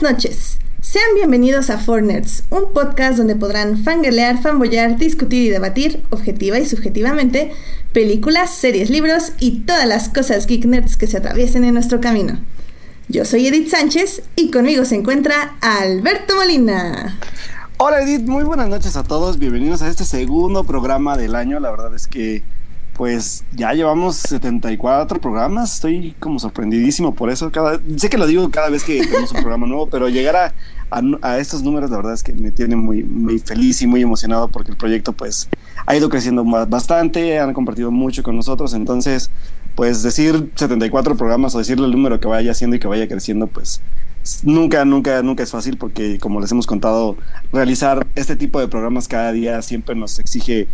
Buenas noches. Sean bienvenidos a Four Nerds, un podcast donde podrán fangirlear, fanboyar, discutir y debatir, objetiva y subjetivamente, películas, series, libros y todas las cosas geek nerds que se atraviesen en nuestro camino. Yo soy Edith Sánchez y conmigo se encuentra Alberto Molina. Hola Edith, muy buenas noches a todos, bienvenidos a este segundo programa del año, la verdad es que pues ya llevamos 74 programas, estoy como sorprendidísimo por eso. Cada, sé que lo digo cada vez que tenemos un programa nuevo, pero llegar a, estos números la verdad es que me tiene muy, muy feliz y muy emocionado porque el proyecto pues ha ido creciendo bastante, han compartido mucho con nosotros, entonces pues decir 74 programas o decirle el número que vaya haciendo y que vaya creciendo pues nunca, nunca, nunca es fácil porque como les hemos contado, realizar este tipo de programas cada día siempre nos exige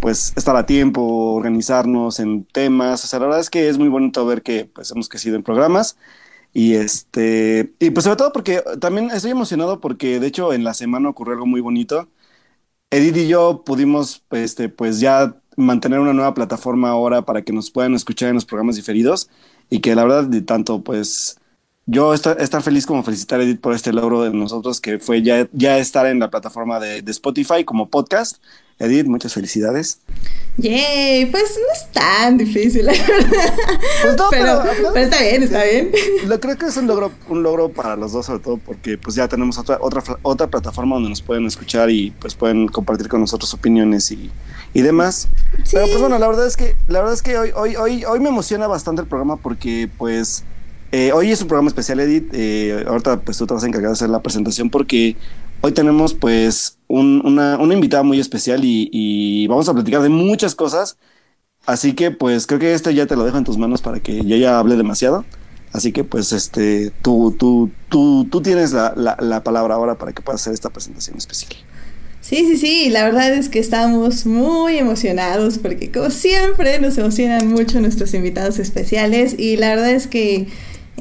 pues estar a tiempo, organizarnos en temas. O sea, la verdad es que es muy bonito ver que pues hemos crecido en programas. Y este, y pues sobre todo porque también estoy emocionado porque de hecho en la semana ocurrió algo muy bonito. Edith y yo pudimos este, pues ya mantener una nueva plataforma ahora para que nos puedan escuchar en los programas diferidos y que la verdad de tanto pues yo estar, feliz como felicitar a Edith por este logro de nosotros que fue ya, ya estar en la plataforma de, de Spotify como podcast Edith, muchas felicidades. Yay, pues no es tan difícil, la verdad. Pues pero, está bien, está bien. Lo creo que es un logro, un logro para los dos, sobre todo porque pues ya tenemos otra, otra, otra plataforma donde nos pueden escuchar y pues pueden compartir con nosotros opiniones y, y demás. Pero pues bueno, la verdad es que, la verdad es que hoy, hoy, hoy, hoy me emociona bastante el programa porque pues eh, hoy es un programa especial, Edith. Eh, ahorita pues tú te vas a encargar de hacer la presentación porque Hoy tenemos pues una, invitada muy especial y, vamos a platicar de muchas cosas. Así que pues creo que esto ya te lo dejo en tus manos para que yo ya hable demasiado. Así que pues este tú, tú, tú, tú tienes la, la, palabra ahora para que puedas hacer esta presentación especial. Sí, sí, sí, la verdad es que estamos muy emocionados porque como siempre nos emocionan mucho nuestros invitados especiales y la verdad es que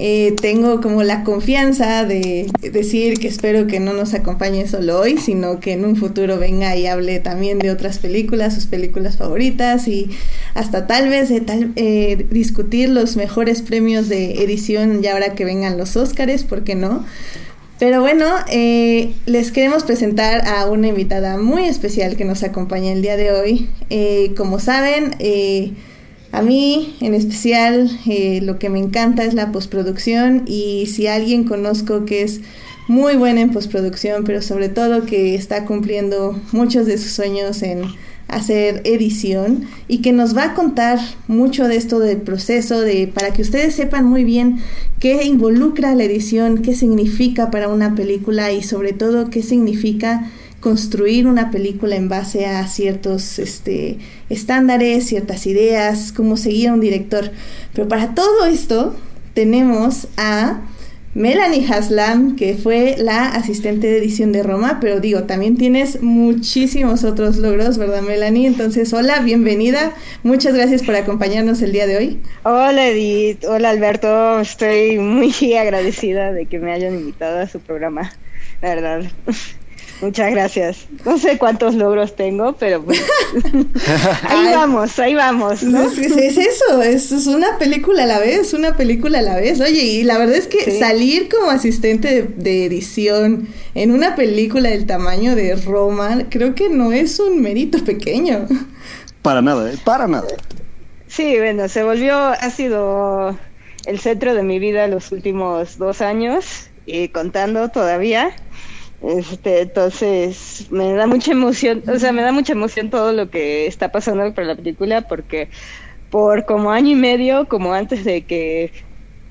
eh, tengo como la confianza de decir que espero que no nos acompañe solo hoy, sino que en un futuro venga y hable también de otras películas, sus películas favoritas y hasta tal vez de tal, eh, discutir los mejores premios de edición ya ahora que vengan los Óscares, ¿por qué no? Pero bueno, eh, les queremos presentar a una invitada muy especial que nos acompaña el día de hoy. como saben, a mí, en especial, eh, lo que me encanta es la postproducción y si alguien conozco que es muy buena en postproducción, pero sobre todo que está cumpliendo muchos de sus sueños en hacer edición y que nos va a contar mucho de esto del proceso de para que ustedes sepan muy bien qué involucra la edición, qué significa para una película y sobre todo qué significa construir una película en base a ciertos este, estándares, ciertas ideas, cómo seguir a un director. Pero para todo esto tenemos a Melanie Haslam, que fue la asistente de edición de Roma, pero digo, también tienes muchísimos otros logros, ¿verdad, Melanie? Entonces, hola, bienvenida. Muchas gracias por acompañarnos el día de hoy. Hola, Edith. Hola, Alberto. Estoy muy agradecida de que me hayan invitado a su programa, la verdad. Muchas gracias. No sé cuántos logros tengo, pero pues, ahí vamos, ahí vamos. ¿no? Es, eso, es, una película a la vez, una película a la vez. Oye, y la verdad es que salir como asistente de, edición en una película del tamaño de Roma, creo que no es un mérito pequeño. Para nada, ¿eh? para nada. Sí, bueno, se volvió, ha sido el centro de mi vida los últimos dos años y contando todavía. Este, entonces me da mucha emoción, o sea, me da mucha emoción todo lo que está pasando por la película porque por como año y medio, como antes de que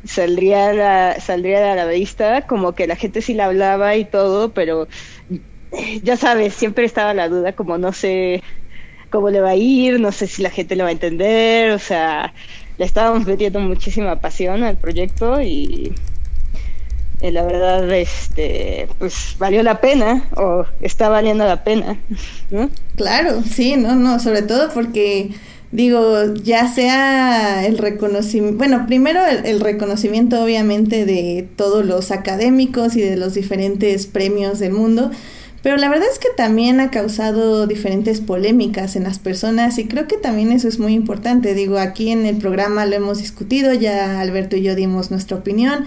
saldría la, saldría a la vista, como que la gente sí la hablaba y todo, pero ya sabes, siempre estaba la duda, como no sé cómo le va a ir, no sé si la gente lo va a entender, o sea, le estábamos metiendo muchísima pasión al proyecto y la verdad, este, pues valió la pena o está valiendo la pena. Claro, sí, no, no, sobre todo porque digo, ya sea el reconocimiento, bueno, primero el, reconocimiento obviamente de todos los académicos y de los diferentes premios del mundo, Pero la verdad es que también ha causado diferentes polémicas en las personas y creo que también eso es muy importante. Digo, aquí en el programa lo hemos discutido, ya Alberto y yo dimos nuestra opinión,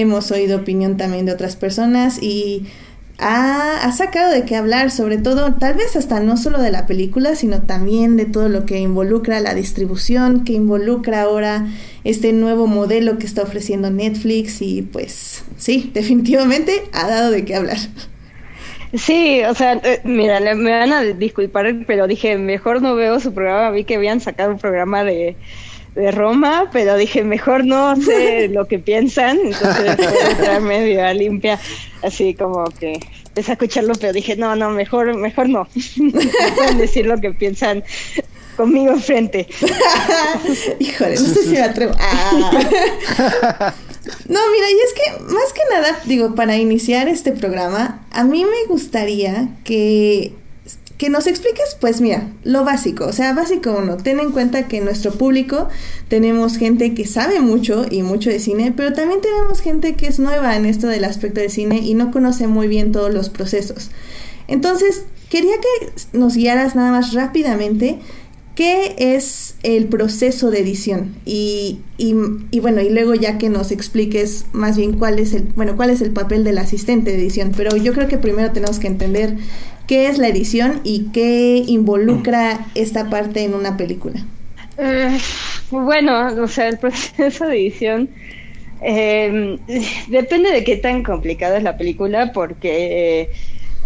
hemos oído opinión también de otras personas y ha, sacado de qué hablar, sobre todo, tal vez hasta no solo de la película, sino también de todo lo que involucra la distribución, que involucra ahora este nuevo modelo que está ofreciendo Netflix y pues sí, definitivamente ha dado de qué hablar. Sí, o sea, eh, mira, me van a disculpar, pero dije, mejor no veo su programa, vi que habían sacado un programa de, de Roma, pero dije, mejor no sé lo que piensan, entonces entrar medio limpia, así como que empecé a escucharlo, pero dije, no, no, mejor, mejor no, pueden decir lo que piensan conmigo enfrente. Híjole, no sé si me atrevo. Ah. No, mira, y es que más que nada, digo, para iniciar este programa, a mí me gustaría que, que nos expliques, pues mira, lo básico, o sea, básico uno, ten en cuenta que en nuestro público tenemos gente que sabe mucho y mucho de cine, pero también tenemos gente que es nueva en esto del aspecto de cine y no conoce muy bien todos los procesos. Entonces, quería que nos guiaras nada más rápidamente ¿Qué es el proceso de edición? Y, y, bueno, y luego ya que nos expliques más bien cuál es el, bueno, cuál es el papel del asistente de edición. Pero yo creo que primero tenemos que entender qué es la edición y qué involucra esta parte en una película. Eh, bueno, o sea, el proceso de edición eh, depende de qué tan complicada es la película, porque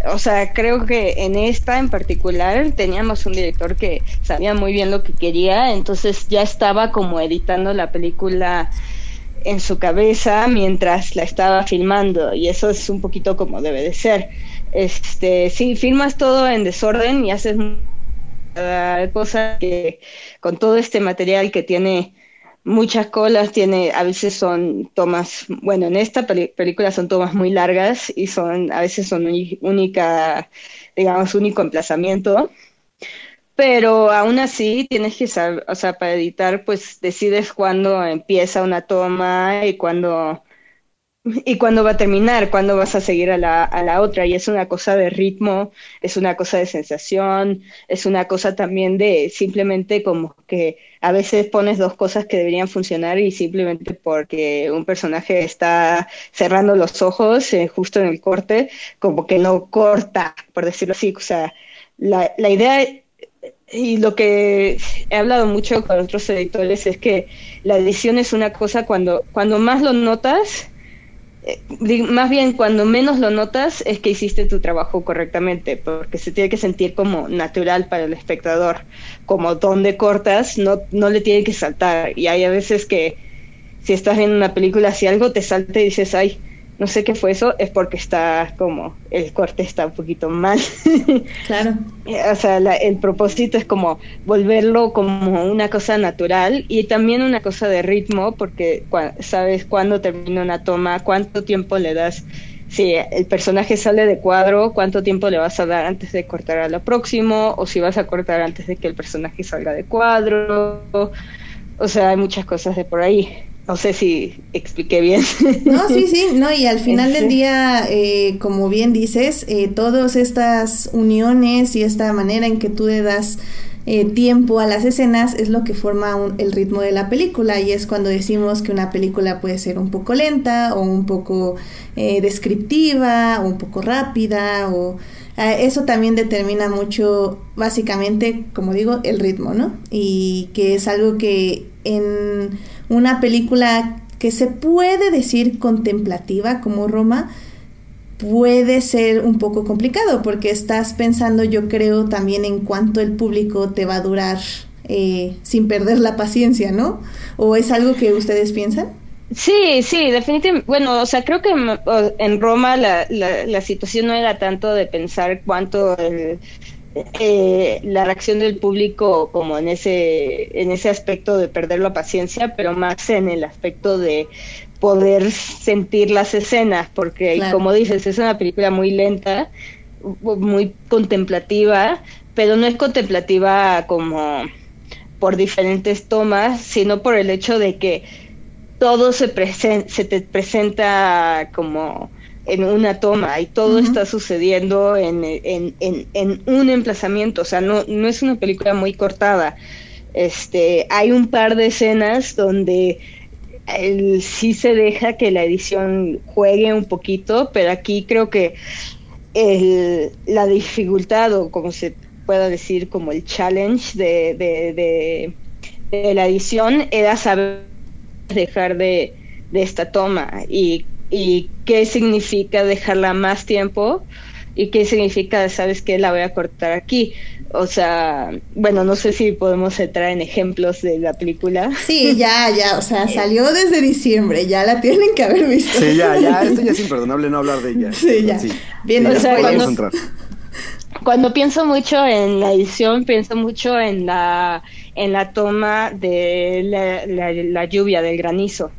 o sea, creo que en esta en particular teníamos un director que sabía muy bien lo que quería, entonces ya estaba como editando la película en su cabeza mientras la estaba filmando y eso es un poquito como debe de ser. Este, sí, filmas todo en desorden y haces cosas que con todo este material que tiene muchas colas, tiene, a veces son tomas, bueno, en esta película son tomas muy largas y son, a veces son única, digamos, único emplazamiento, pero aún así tienes que saber, o sea, para editar, pues decides cuándo empieza una toma y cuándo y cuándo va a terminar, cuándo vas a seguir a la, a la otra. Y es una cosa de ritmo, es una cosa de sensación, es una cosa también de simplemente como que a veces pones dos cosas que deberían funcionar y simplemente porque un personaje está cerrando los ojos eh, justo en el corte, como que no corta, por decirlo así. O sea, la, la idea y lo que he hablado mucho con otros editores es que la edición es una cosa cuando, cuando más lo notas, eh, más bien cuando menos lo notas es que hiciste tu trabajo correctamente, porque se tiene que sentir como natural para el espectador, como donde cortas, no, no le tiene que saltar. Y hay a veces que si estás viendo una película, si algo te salta y dices, ay, no sé qué fue eso, es porque está como, el corte está un poquito mal. Claro. o sea, el propósito es como volverlo como una cosa natural y también una cosa de ritmo, porque sabes cuándo termina una toma, cuánto tiempo le das. Si el personaje sale de cuadro, cuánto tiempo le vas a dar antes de cortar a lo próximo, o si vas a cortar antes de que el personaje salga de cuadro. O sea, hay muchas cosas de por ahí. No sé si expliqué bien. No, sí, sí, no, y al final del día, eh, como bien dices, eh, todas estas uniones y esta manera en que tú le das eh, tiempo a las escenas es lo que forma el ritmo de la película y es cuando decimos que una película puede ser un poco lenta o un poco descriptiva o un poco rápida o eso también determina mucho básicamente como digo el ritmo no y que es algo que en una película que se puede decir contemplativa como Roma, puede ser un poco complicado porque estás pensando, yo creo, también en cuánto el público te va a durar eh, sin perder la paciencia, ¿no? ¿O es algo que ustedes piensan? Sí, sí, definitivamente. Bueno, o sea, creo que en Roma la, la, la situación no era tanto de pensar cuánto el, eh, la reacción del público como en ese, en ese aspecto de perder la paciencia, pero más en el aspecto de poder sentir las escenas, porque como dices, es una película muy lenta, muy contemplativa, pero no es contemplativa como por diferentes tomas, sino por el hecho de que todo se, se te presenta como en una toma y todo está sucediendo en, en, en, en, un emplazamiento, o sea, no, no es una película muy cortada. Este, hay un par de escenas donde el, sí se deja que la edición juegue un poquito, pero aquí creo que el, la dificultad o como se pueda decir como el challenge de, de, de, la edición era saber dejar de, de esta toma y y qué significa dejarla más tiempo y qué significa, sabes que la voy a cortar aquí. O sea, bueno, no sé si podemos entrar en ejemplos de la película. Sí, ya, ya, o sea, salió desde diciembre, ya la tienen que haber visto. Sí, ya, ya, esto ya es imperdonable no hablar de ella. Sí, ya. Bien, o sea, cuando, cuando pienso mucho en la edición, pienso mucho en la, en la toma de la, lluvia, del granizo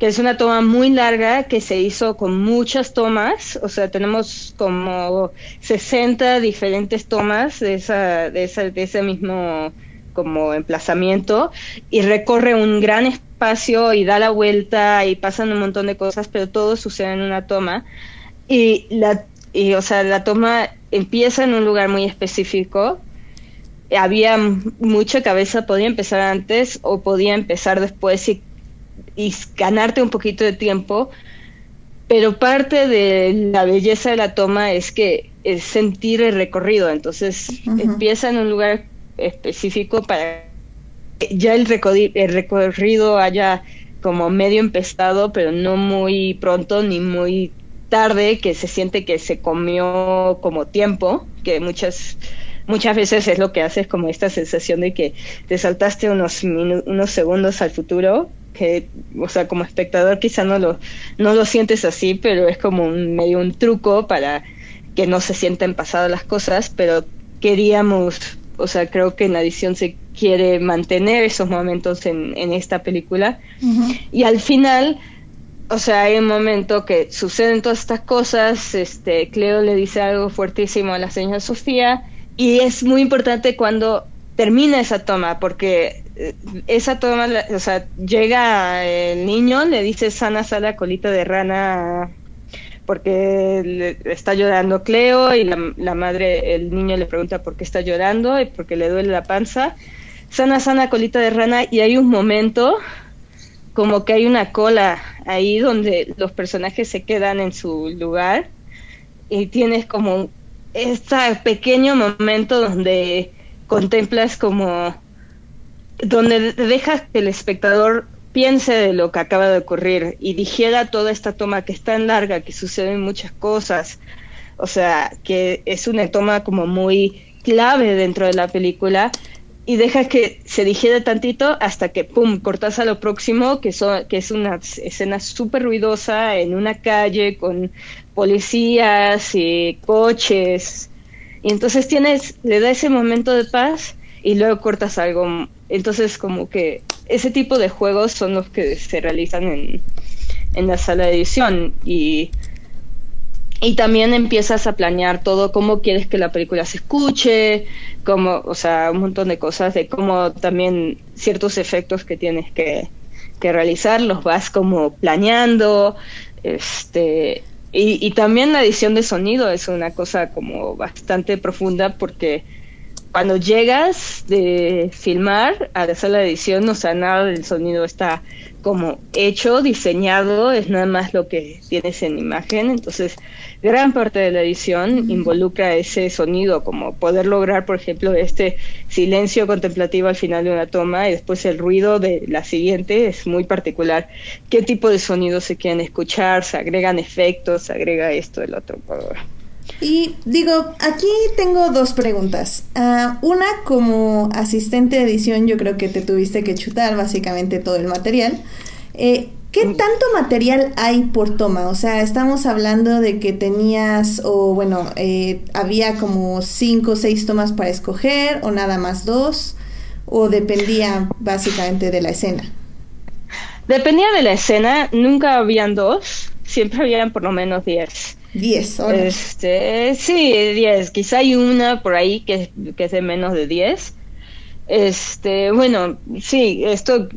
que es una toma muy larga que se hizo con muchas tomas, o sea, tenemos como 60 diferentes tomas de, esa, de, esa, de ese mismo como emplazamiento y recorre un gran espacio y da la vuelta y pasan un montón de cosas, pero todo sucede en una toma y la y o sea, la toma empieza en un lugar muy específico. Había mucha cabeza, podía empezar antes o podía empezar después y ganarte un poquito de tiempo, pero parte de la belleza de la toma es que es sentir el recorrido, entonces empieza en un lugar específico para que ya el, el recorrido haya como medio empezado, pero no muy pronto ni muy tarde, que se siente que se comió como tiempo, que muchas muchas veces es lo que haces como esta sensación de que te saltaste unos unos segundos al futuro que, o sea, como espectador quizá no lo, no lo sientes así, pero es como un, medio un truco para que no se sienten pasadas las cosas, pero queríamos, o sea, creo que en la edición se quiere mantener esos momentos en, en esta película. Y al final, o sea, hay un momento que suceden todas estas cosas, este, Cleo le dice algo fuertísimo a la señora Sofía, y es muy importante cuando termina esa toma, porque esa toma, o sea, llega el niño, le dice sana sala colita de rana porque le está llorando Cleo y la, madre, el niño le pregunta por qué está llorando y porque le duele la panza. Sana, sana colita de rana y hay un momento como que hay una cola ahí donde los personajes se quedan en su lugar y tienes como este pequeño momento donde contemplas como donde dejas que el espectador piense de lo que acaba de ocurrir y digiera toda esta toma que es tan larga, que suceden muchas cosas, o sea, que es una toma como muy clave dentro de la película y dejas que se digiera tantito hasta que, ¡pum!, cortas a lo próximo, que, que es una escena súper ruidosa en una calle con policías y coches y entonces tienes, le da ese momento de paz y luego cortas algo. Entonces como que ese tipo de juegos son los que se realizan en, en la sala de edición y, y también empiezas a planear todo, cómo quieres que la película se escuche, cómo, o sea, un montón de cosas, de cómo también ciertos efectos que tienes que, que realizar los vas como planeando, este, y, y, también la edición de sonido es una cosa como bastante profunda porque cuando llegas de filmar a la sala de edición, o sea, nada del sonido está como hecho, diseñado, es nada más lo que tienes en imagen. Entonces, gran parte de la edición involucra ese sonido, como poder lograr, por ejemplo, este silencio contemplativo al final de una toma y después el ruido de la siguiente es muy particular. ¿Qué tipo de sonidos se quieren escuchar? ¿Se agregan efectos? ¿Se agrega esto, el otro? Y digo, aquí tengo dos preguntas. Ah, una, como asistente de edición, yo creo que te tuviste que chutar básicamente todo el material. Eh, ¿Qué mm. tanto material hay por toma? O sea, estamos hablando de que tenías, o bueno, eh, había como cinco o seis tomas para escoger, o nada más dos, o dependía básicamente de la escena. Dependía de la escena, nunca habían dos, siempre habían por lo menos diez. 10 Este, sí, 10. Quizá hay una por ahí que, que es de menos de 10. Este, bueno, sí, esto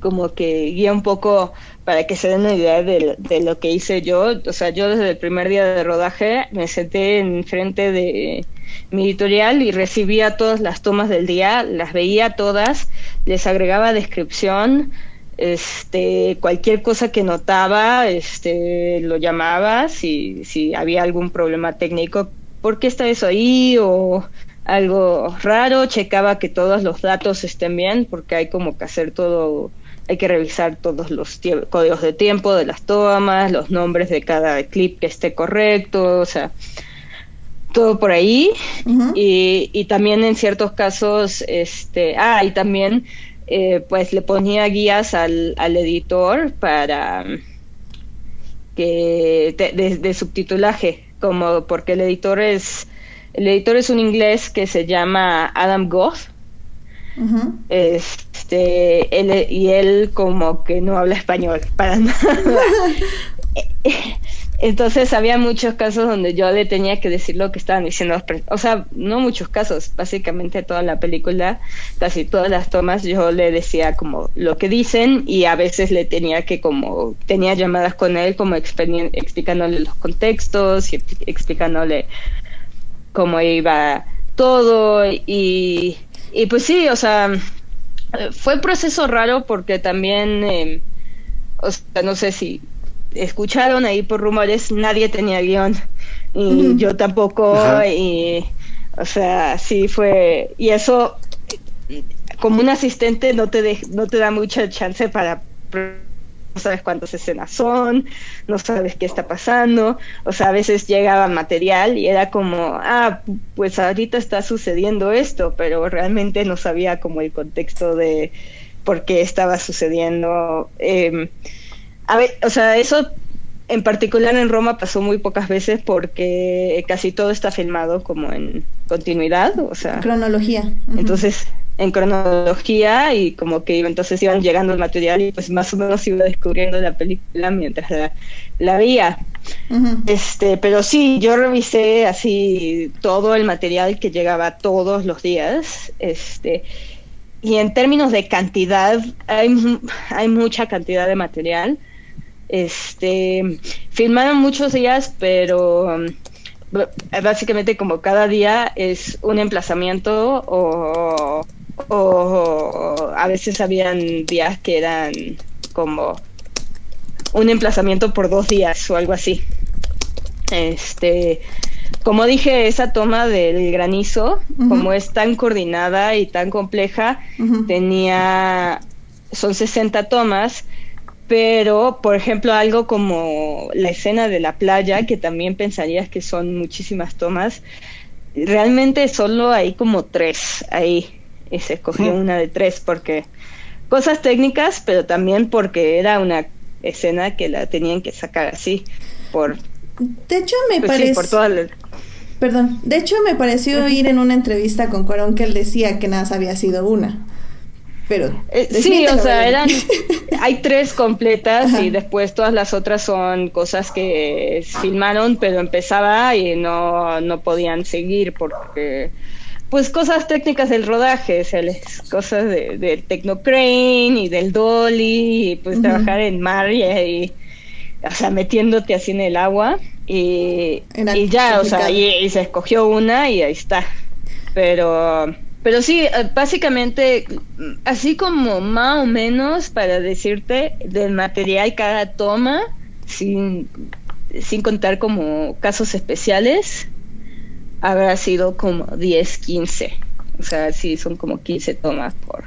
como que guía un poco para que se den una idea de, de, lo que hice yo. O sea, yo desde el primer día de rodaje me senté enfrente de mi editorial y recibía todas las tomas del día, las veía todas, les agregaba descripción, este, cualquier cosa que notaba, este, lo llamaba si, si había algún problema técnico, ¿por qué está eso ahí? o algo raro, checaba que todos los datos estén bien, porque hay como que hacer todo, hay que revisar todos los códigos de tiempo de las tomas, los nombres de cada clip que esté correcto, o sea, todo por ahí. y, y, también en ciertos casos, este, ah, y también eh, pues le ponía guías al, al editor para que de, subtitulaje, como porque el editor es el editor es un inglés que se llama Adam Goff. Este, él, y él como que no habla español para nada. Entonces había muchos casos donde yo le tenía que decir lo que estaban diciendo. O sea, no muchos casos, básicamente toda la película, casi todas las tomas, yo le decía como lo que dicen y a veces le tenía que como, tenía llamadas con él como explicándole los contextos y explicándole cómo iba todo y, y pues sí, o sea, fue proceso raro porque también, eh, o sea, no sé si escucharon ahí por rumores, nadie tenía guion y yo tampoco y o sea, sí fue y eso como un asistente no te no te da mucha chance para no sabes cuántas escenas son, no sabes qué está pasando, o sea, a veces llegaba material y era como, ah, pues ahorita está sucediendo esto, pero realmente no sabía como el contexto de por qué estaba sucediendo. Eh, a ver, o sea, eso en particular en Roma pasó muy pocas veces porque casi todo está filmado como en continuidad, o sea. Cronología. Entonces, en cronología y como que entonces iban llegando el material y pues más o menos iba descubriendo la película mientras la, la veía. Este, pero sí, yo revisé así todo el material que llegaba todos los días, este, y en términos de cantidad, hay, hay mucha cantidad de material este, filmaron muchos días, pero um, básicamente como cada día es un emplazamiento o, o a veces habían días que eran como un emplazamiento por dos días o algo así. Este, como dije, esa toma del granizo, como es tan coordinada y tan compleja, tenía, son 60 tomas, pero por ejemplo algo como la escena de la playa, que también pensarías que son muchísimas tomas, realmente solo hay como tres ahí, y se escogió una de tres porque cosas técnicas, pero también porque era una escena que la tenían que sacar así, por... De hecho me pues parece... por toda Perdón, de hecho me pareció oír en una entrevista con Cuarón que él decía que nada había sido una pero eh, sí, o sea, eran hay tres completas y después todas las otras son cosas que filmaron, pero empezaba y no no podían seguir porque pues cosas técnicas del rodaje, cosas de, del Tecnocrane y del Dolly y pues trabajar en mar y, o sea, metiéndote así en el agua y, y ya, o sea, y se escogió una y ahí está. Pero pero sí, eh, básicamente, así como más o menos para decirte del material cada toma, sin, sin contar como casos especiales, habrá sido como 10, 15. O sea, sí, son como 15 tomas por,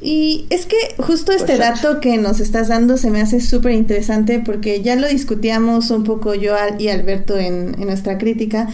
y es que justo este dato que nos estás dando se me hace súper interesante porque ya lo discutíamos un poco yo y Alberto en, en, nuestra crítica,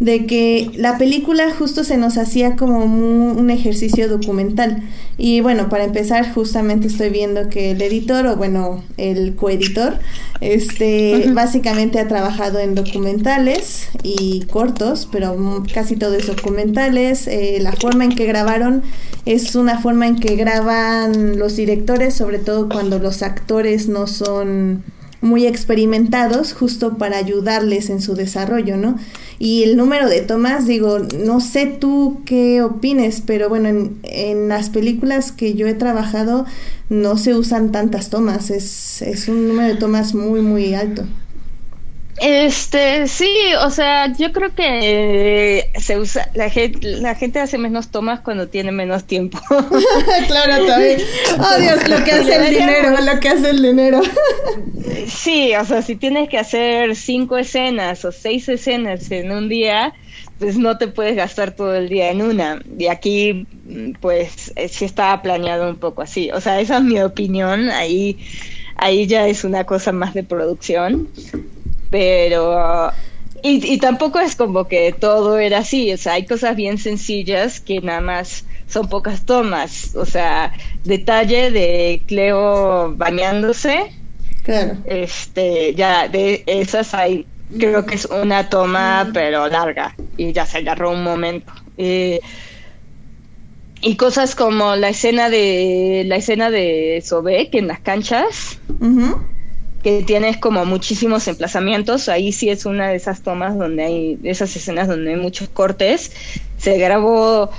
de que la película justo se nos hacía como un ejercicio documental. Y bueno, para empezar, justamente estoy viendo que el editor, o bueno, el coeditor, este, básicamente ha trabajado en documentales y cortos, pero casi todo es documentales. Eh, la forma en que grabaron es una forma en que graban los directores, sobre todo cuando los actores no son muy experimentados justo para ayudarles en su desarrollo, ¿no? Y el número de tomas, digo, no sé tú qué opines, pero bueno, en, en las películas que yo he trabajado no se usan tantas tomas, es, es un número de tomas muy, muy alto. Este, sí, o sea, yo creo que se usa, la gente, la gente hace menos tomas cuando tiene menos tiempo. claro, también. Oh Dios, lo que hace el dinero, lo que hace el dinero. sí, o sea, si tienes que hacer cinco escenas o seis escenas en un día, pues no te puedes gastar todo el día en una. Y aquí, pues, eh, sí estaba planeado un poco así. O sea, esa es mi opinión. Ahí, ahí ya es una cosa más de producción pero y, y, tampoco es como que todo era así, o sea, hay cosas bien sencillas que nada más son pocas tomas, o sea, detalle de Cleo bañándose, claro. este, ya de esas hay, creo que es una toma pero larga y ya se agarró un momento. y cosas como la escena de la escena de Sobek en las canchas que tienes como muchísimos emplazamientos, ahí sí es una de esas tomas donde hay, esas escenas donde hay muchos cortes, se grabó,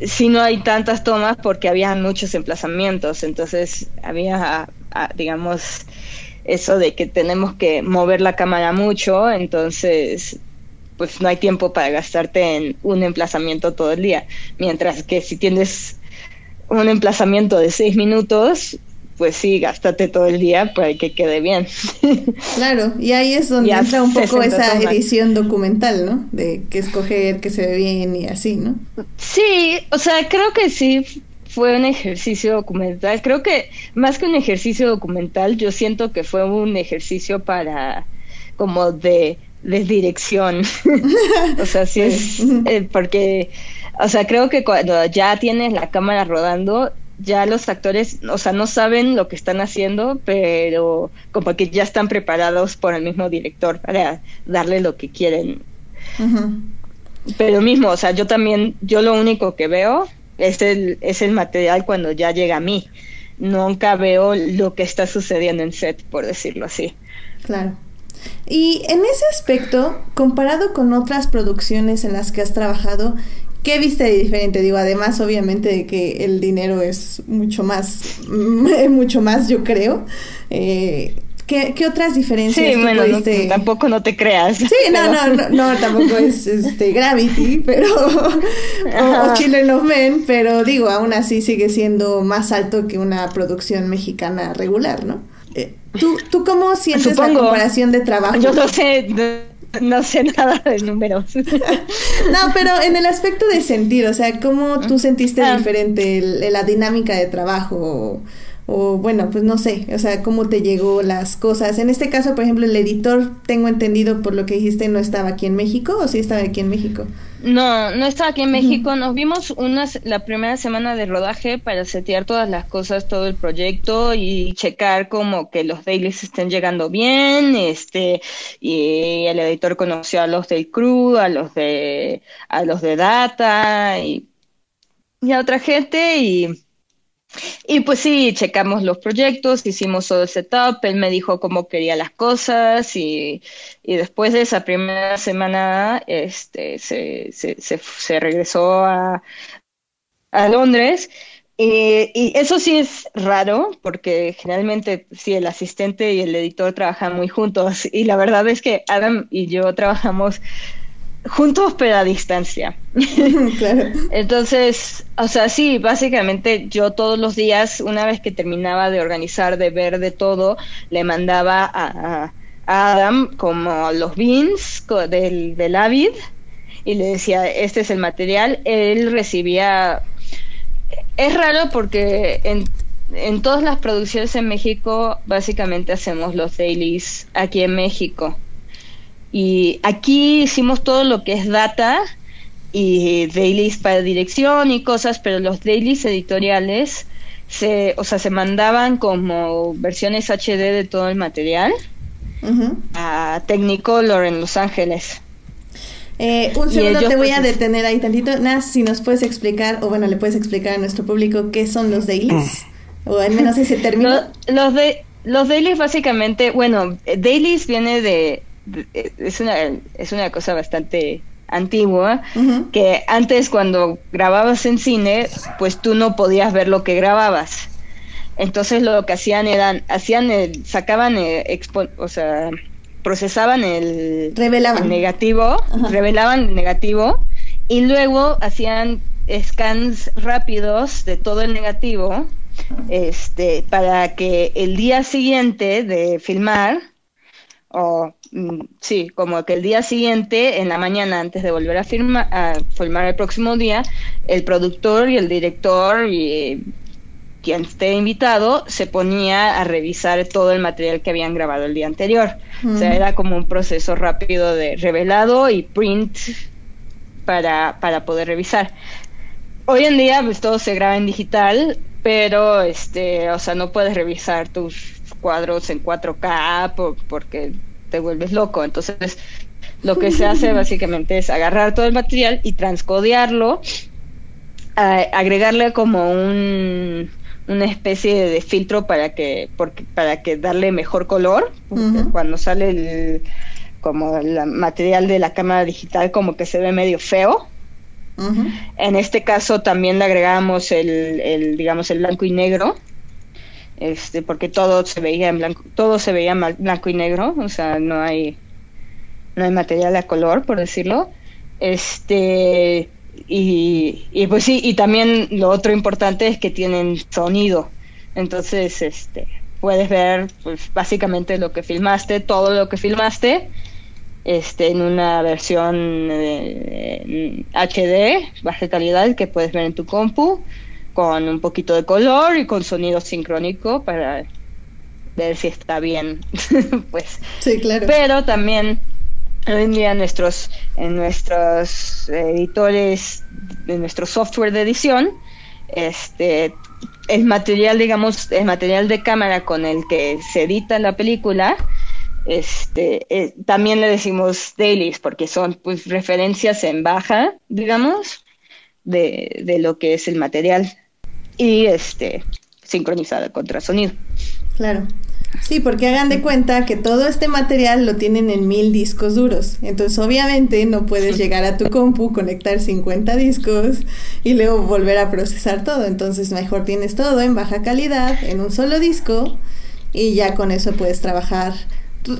si no hay tantas tomas porque había muchos emplazamientos, entonces había, digamos, eso de que tenemos que mover la cámara mucho, entonces pues no hay tiempo para gastarte en un emplazamiento todo el día, mientras que si tienes un emplazamiento de seis minutos, pues sí, gástate todo el día para que quede bien. Claro, y ahí es donde entra un poco esa edición documental, ¿no? De que escoger que se ve bien y así, ¿no? Sí, o sea, creo que sí fue un ejercicio documental. Creo que más que un ejercicio documental, yo siento que fue un ejercicio para como de, de dirección. o sea, sí es eh, porque, o sea, creo que cuando ya tienes la cámara rodando, ya los actores, o sea, no saben lo que están haciendo, pero como que ya están preparados por el mismo director para darle lo que quieren. Pero mismo, o sea, yo también, yo lo único que veo es el, es el material cuando ya llega a mí. Nunca veo lo que está sucediendo en set, por decirlo así. Claro. Y en ese aspecto, comparado con otras producciones en las que has trabajado, ¿Qué viste de diferente? Digo, además, obviamente, de que el dinero es mucho más, mucho más, yo creo. Eh, ¿qué, otras diferencias sí, bueno, tampoco no te creas. Sí, no, no, no, tampoco es este, Gravity, pero. o, Children of Men, pero digo, aún así sigue siendo más alto que una producción mexicana regular, ¿no? Eh, ¿tú, ¿Tú cómo sientes la comparación de trabajo? Yo no sé. no sé nada de números. no, pero en el aspecto de sentir, o sea, ¿cómo tú sentiste ah. diferente la dinámica de trabajo? O, bueno, pues no sé, o sea, cómo te llegó las cosas. En este caso, por ejemplo, el editor, tengo entendido por lo que dijiste, no estaba aquí en México o sí estaba aquí en México. No, no estaba aquí en México. Nos vimos unas, la primera semana de rodaje para setear todas las cosas, todo el proyecto y checar como que los dailies estén llegando bien. Este, y el editor conoció a los del crew, a los de, a los de data y, y a otra gente y y pues sí, checamos los proyectos, hicimos todo el setup, él me dijo cómo quería las cosas y, y después de esa primera semana este, se, se, se, regresó a, a Londres. Y, eso sí es raro, porque generalmente sí, el asistente y el editor trabajan muy juntos. Y la verdad es que Adam y yo trabajamos juntos pero a distancia. Entonces, o sea, sí, básicamente yo todos los días, una vez que terminaba de organizar, de ver de todo, le mandaba a, Adam como los beans del, del Avid y le decía, este es el material. Él recibía... Es raro porque en, en todas las producciones en México básicamente hacemos los dailies aquí en México. Y aquí hicimos todo lo que es data y dailies para dirección y cosas, pero los dailies editoriales se, o sea, se mandaban como versiones HD de todo el material a Technicolor en Los Ángeles. Eh, un segundo te voy a pues, detener ahí tantito. Nas, si nos puedes explicar, o bueno, le puedes explicar a nuestro público qué son los dailies, o al menos ese término. los, de, los dailies básicamente, bueno, dailies viene de, es una es una cosa bastante antigua que antes cuando grababas en cine, pues tú no podías ver lo que grababas. Entonces lo que hacían eran hacían sacaban o sea, procesaban el, revelaban. negativo, revelaban el negativo y luego hacían scans rápidos de todo el negativo este, para que el día siguiente de filmar, o sí, como que el día siguiente, en la mañana, antes de volver a, firmar, a filmar el próximo día, el productor y el director y quien esté invitado se ponía a revisar todo el material que habían grabado el día anterior. O sea, era como un proceso rápido de revelado y print para, para poder revisar. Hoy en día, pues todo se graba en digital, pero este, o sea, no puedes revisar tus cuadros en 4K porque te vuelves loco. Entonces, lo que se hace básicamente es agarrar todo el material y transcodearlo, agregarle como un una especie de filtro para que porque, para que darle mejor color cuando sale el como el material de la cámara digital como que se ve medio feo. En este caso también le agregamos el, digamos, el blanco y negro, este, porque todo se veía en blanco, todo se veía blanco y negro, o sea, no hay, no hay material a color, por decirlo. Este, y, y pues sí, y también lo otro importante es que tienen sonido. Entonces, este, puedes ver pues básicamente lo que filmaste, todo lo que filmaste este, en una versión HD, baja calidad, que puedes ver en tu compu, con un poquito de color y con sonido sincrónico para ver si está bien. pues. Sí, claro. Pero también hoy en día nuestros, en nuestros editores, en nuestro software de edición, este el material, digamos, el material de cámara con el que se edita la película este, eh, también le decimos dailies porque son pues referencias en baja, digamos, de, de lo que es el material y este sincronizada contra sonido. Claro. Sí, porque hagan de cuenta que todo este material lo tienen en mil discos duros. Entonces, obviamente, no puedes llegar a tu compu, conectar 50 discos y luego volver a procesar todo. Entonces, mejor tienes todo en baja calidad, en un solo disco, y ya con eso puedes trabajar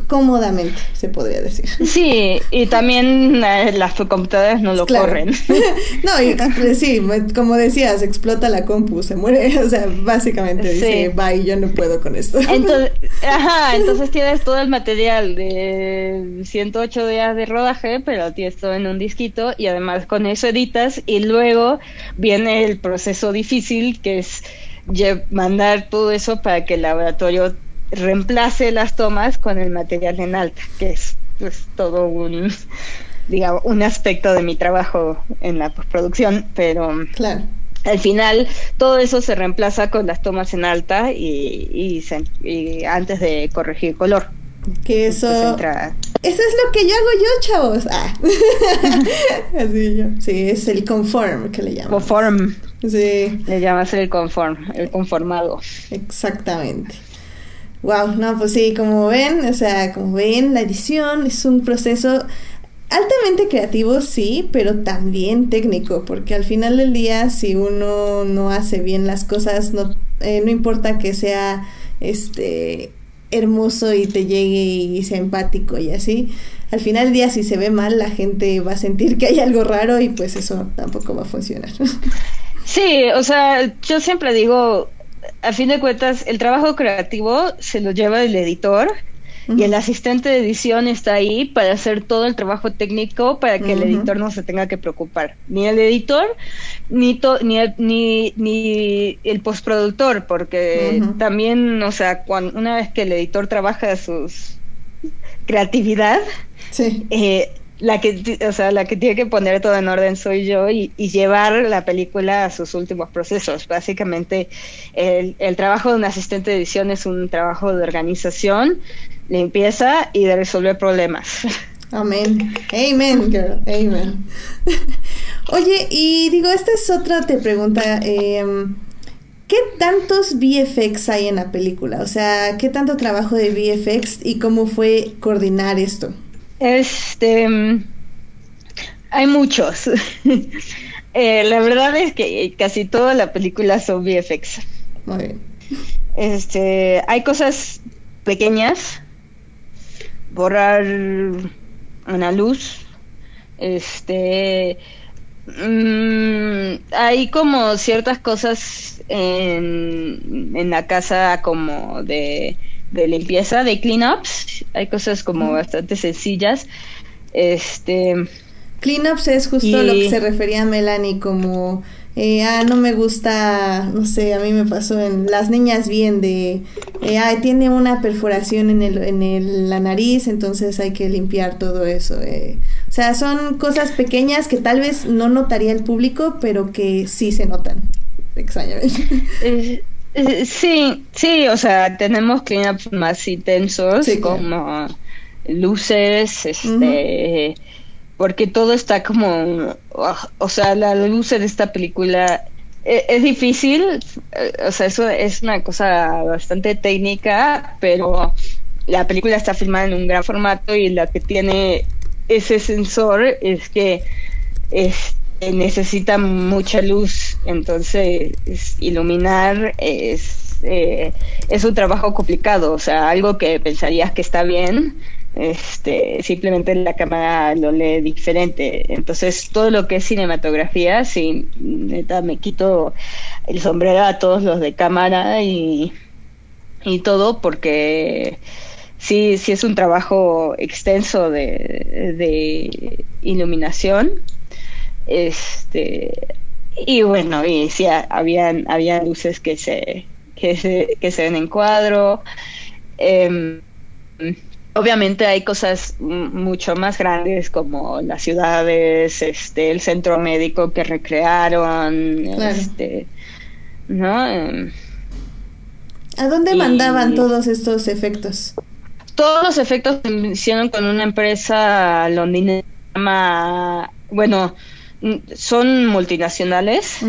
cómodamente, se podría decir. Sí, y también eh, las computadoras no lo corren. no, y, sí, como decías, explota la compu, se muere, o sea, básicamente dice, bye, yo no puedo con esto. Entonces, ajá, entonces tienes todo el material de 108 días de rodaje, pero tienes todo en un disquito y además con eso editas y luego viene el proceso difícil que es mandar todo eso para que el laboratorio reemplace las tomas con el material en alta, que es pues, todo un, digamos, un aspecto de mi trabajo en la postproducción, pero claro. al final todo eso se reemplaza con las tomas en alta y, y, antes de corregir color. Que eso... Eso es lo que yo hago yo, chavos. Ah. Así yo. Sí, es el conform que le llaman. Conform. Sí. Le llamas el conform, el conformado. Exactamente. Wow, no, pues sí, como ven, o sea, como ven, la edición es un proceso altamente creativo, sí, pero también técnico, porque al final del día, si uno no hace bien las cosas, no, eh, no importa que sea este hermoso y te llegue y sea empático y así, al final del día si se ve mal la gente va a sentir que hay algo raro y pues eso tampoco va a funcionar. Sí, o sea, yo siempre digo, a fin de cuentas, el trabajo creativo se lo lleva el editor y el asistente de edición está ahí para hacer todo el trabajo técnico para que el editor no se tenga que preocupar. Ni el editor, ni, ni, ni, ni, el postproductor, porque también, o sea, cuando, una vez que el editor trabaja su creatividad, sí. eh, la que, o sea, la que tiene que poner todo en orden soy yo y, llevar la película a sus últimos procesos. Básicamente, el, el, trabajo de un asistente de edición es un trabajo de organización, limpieza y de resolver problemas. Amén. Amen, girl. Amen. Oye, y digo, esta es otra te pregunta. Eh, ¿qué tantos VFX hay en la película? O sea, ¿qué tanto trabajo de VFX y cómo fue coordinar esto? Este, hay muchos. Eh, la verdad es que casi toda la película son VFX. Muy bien. Este, hay cosas pequeñas, borrar una luz, este, mm, hay como ciertas cosas en, en la casa como de, de limpieza, de cleanups, hay cosas como bastante sencillas, este Cleanups es justo lo que se refería a Melanie como, eh, ah, no me gusta, no sé, a mí me pasó en Las Niñas Bien de, eh, ah, tiene una perforación en, el, en el, la nariz, entonces hay que limpiar todo eso. Eh. O sea, son cosas pequeñas que tal vez no notaría el público, pero que sí se notan, extrañamente. Sí, sí, o sea, tenemos cleanups más intensos como luces, este porque todo está como, o sea, la luz de esta película e, es, difícil, eh, o sea, eso es una cosa bastante técnica, pero la película está filmada en un gran formato y la que tiene ese sensor es que necesita mucha luz, entonces iluminar es, eh, es un trabajo complicado, o sea, algo que pensarías que está bien, este, simplemente la cámara lo lee diferente. Entonces, todo lo que es cinematografía, sí, neta, me quito el sombrero a todos los de cámara y, y todo, porque sí, sí es un trabajo extenso de iluminación. Este, y bueno, y sí, habían, había luces que se, que se, que se ven en cuadro. Eh, Obviamente hay cosas mucho más grandes como las ciudades, este, el centro médico que recrearon, este, ¿no? Em, ¿A dónde mandaban todos estos efectos? Todos los efectos se hicieron con una empresa londinense, bueno, son multinacionales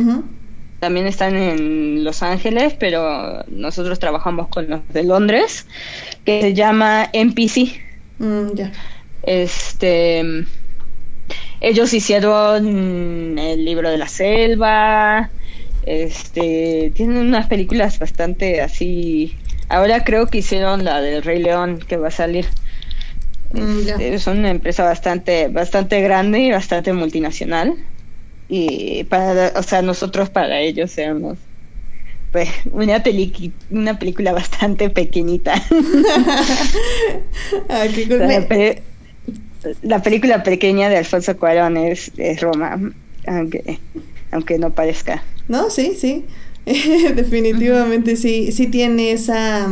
también están en Los Ángeles, pero nosotros trabajamos con los de Londres, que se llama NPC. Mm, este, ellos hicieron el libro de la selva, este, tienen unas películas bastante así. Ahora creo que hicieron la del Rey León que va a salir. Mm, este, es una empresa bastante, bastante grande y bastante multinacional y para, o sea, nosotros para ellos éramos pues una una película bastante pequeñita. Ah, la, película pequeña de Alfonso Cuarón es, Roma, aunque aunque no parezca. No, sí, sí. Definitivamente sí, sí tiene esa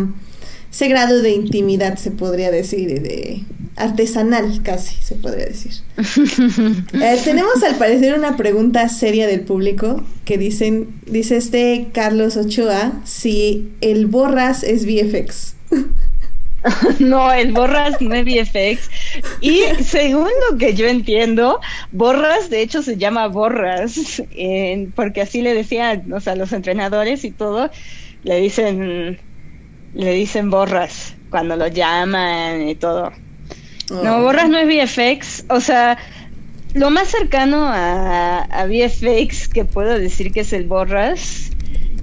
ese grado de intimidad, se podría decir, de artesanal casi, se podría decir. Eh, tenemos al parecer una pregunta seria del público que dicen, dice este Carlos Ochoa, si el Borras es VFX. no, el Borras no es VFX. Y según lo que yo entiendo, Borras de hecho se llama Borras, porque así le decían o sea, los entrenadores y todo, le dicen le dicen borras cuando lo llaman y todo. No, borras no es VFX, o sea, lo más cercano a, a VFX que puedo decir que es el borras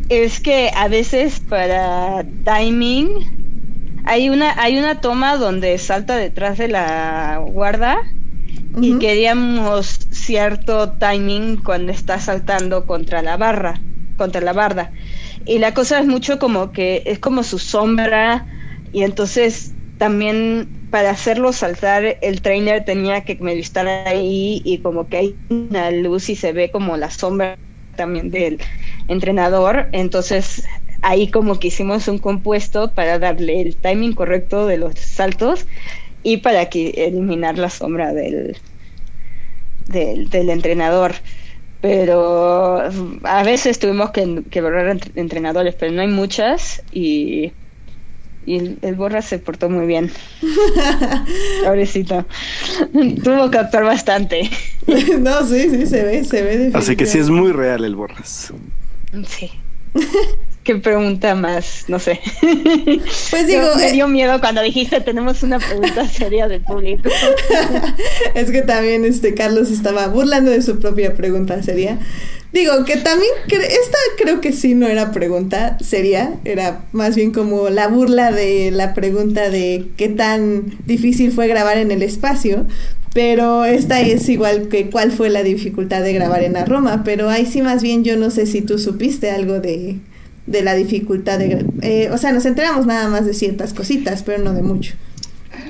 es que a veces para timing hay una hay una toma donde salta detrás de la guarda y queríamos cierto timing cuando está saltando contra la barra, contra la barda. Y la cosa es mucho como que es como su sombra y entonces también para hacerlo saltar el trainer tenía que medio estar ahí y como que hay una luz y se ve como la sombra también del entrenador. Entonces ahí como que hicimos un compuesto para darle el timing correcto de los saltos y para que eliminar la sombra del, del, del entrenador pero a veces tuvimos que, que borrar entrenadores, pero no hay muchas y, y el, Borra se portó muy bien. Pobrecito. Tuvo que actuar bastante. no, sí, sí, se ve, se ve. Así que sí es muy real el Borras. Sí. Qué pregunta más, no sé. Pues digo, me eh, dio miedo cuando dijiste tenemos una pregunta seria del público. es que también este Carlos estaba burlando de su propia pregunta seria. Digo que también cre- esta creo que sí no era pregunta seria, era más bien como la burla de la pregunta de qué tan difícil fue grabar en el espacio, pero esta es igual que cuál fue la dificultad de grabar en la Roma, pero ahí sí más bien yo no sé si tú supiste algo de, de la dificultad de... eh, o sea, nos enteramos nada más de ciertas cositas, pero no de mucho.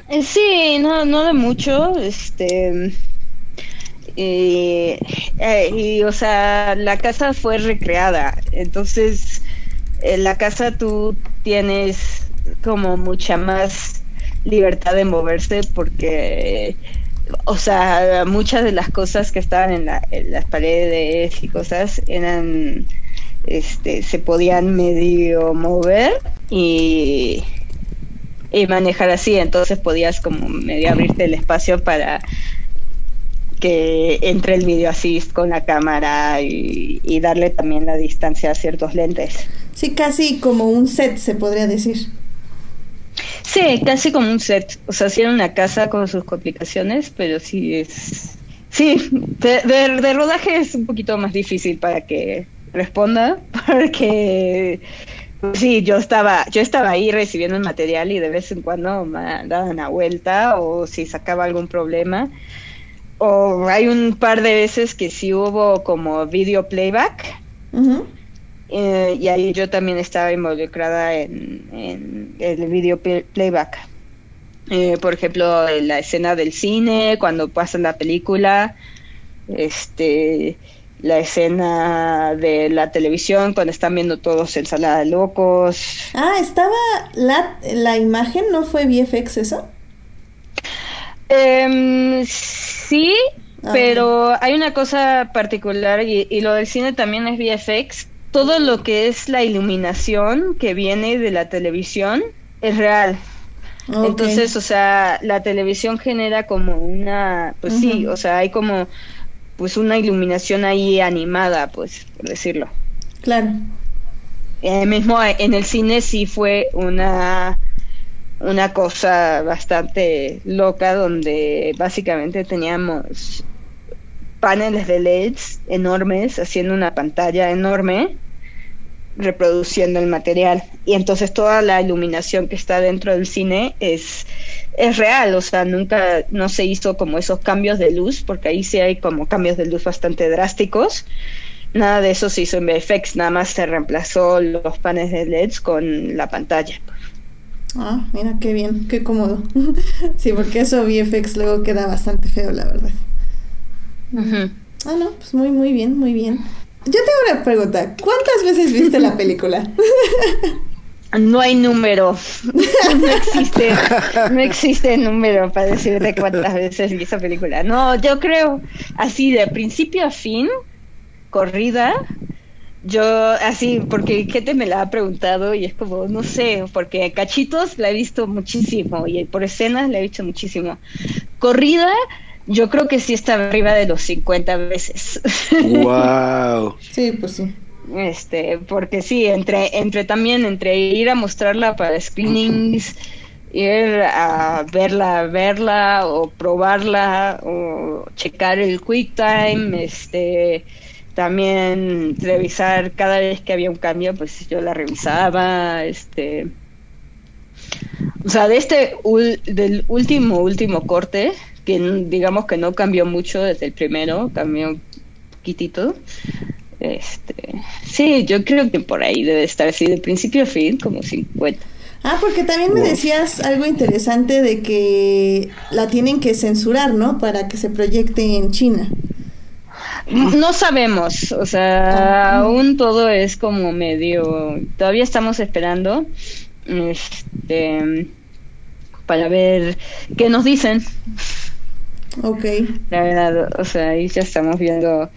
Eh, Sí, no, no de mucho, este, y, eh, y, o sea, la casa fue recreada, entonces en la casa tú tienes como mucha más libertad de moverse porque, o sea, muchas de las cosas que estaban en, la- en las paredes y cosas eran, este, se podían medio mover y y manejar así, entonces podías como medio abrirte el espacio para que entre el video así con la cámara y, y darle también la distancia a ciertos lentes. Sí, casi como un set se podría decir. Sí, casi como un set, o sea, sí era una casa con sus complicaciones, pero sí es... Sí, de, de- de rodaje es un poquito más difícil para que responda, porque pues sí, yo estaba, yo estaba ahí recibiendo el material y de vez en cuando me daban una vuelta o si sacaba algún problema. O hay un par de veces que sí hubo como video playback, eh, y ahí yo también estaba involucrada en, en el video play- playback. Eh, por ejemplo, en la escena del cine, cuando pasa la película, este, la escena de la televisión, cuando están viendo todos ensalada de locos. Ah, estaba la, la imagen, ¿no fue VFX eso? Em, sí, Ah, pero hay una cosa particular y, y lo del cine también es VFX. Todo lo que es la iluminación que viene de la televisión es real. Entonces, o sea, la televisión genera como una, pues sí, o sea, hay como pues una iluminación ahí animada, pues, por decirlo. Claro. Eh, mismo en el cine sí fue una una cosa bastante loca donde básicamente teníamos paneles de LEDs enormes haciendo una pantalla enorme reproduciendo el material y entonces toda la iluminación que está dentro del cine es es real, o sea, nunca no se hizo como esos cambios de luz porque ahí sí hay como cambios de luz bastante drásticos. Nada de eso se hizo en VFX, nada más se reemplazó los paneles de LEDs con la pantalla. Ah, mira qué bien, qué cómodo. sí, porque eso VFX luego queda bastante feo, la verdad. Ah, no, pues muy, muy bien, muy bien. Yo tengo una pregunta. ¿Cuántas veces viste la película? No hay número, no existe, no existe número para decirte cuántas veces vi esa película. No, yo creo así de principio a fin, corrida, yo así, porque gente me la ha preguntado y es como, no sé, porque cachitos la he visto muchísimo y por escenas la he visto muchísimo. Corrida, yo creo que sí está arriba de los 50 veces. wow. Sí, pues sí. Este, porque sí, entre, entre también, entre ir a mostrarla para screenings, ir a verla, verla, o probarla, o checar el QuickTime, este, también revisar cada vez que había un cambio, pues yo la revisaba, este, o sea, de este, ul- del último, último corte, que digamos que no cambió mucho desde el primero, cambió un poquitito, este, sí, yo creo que por ahí debe estar así de principio a fin, como 50. Ah, porque también me decías algo interesante de que la tienen que censurar, ¿no? Para que se proyecte en China. No sabemos, o sea, aún todo es como medio, todavía estamos esperando, este, para ver qué nos dicen, Ok. la verdad, o sea, ahí ya estamos viendo,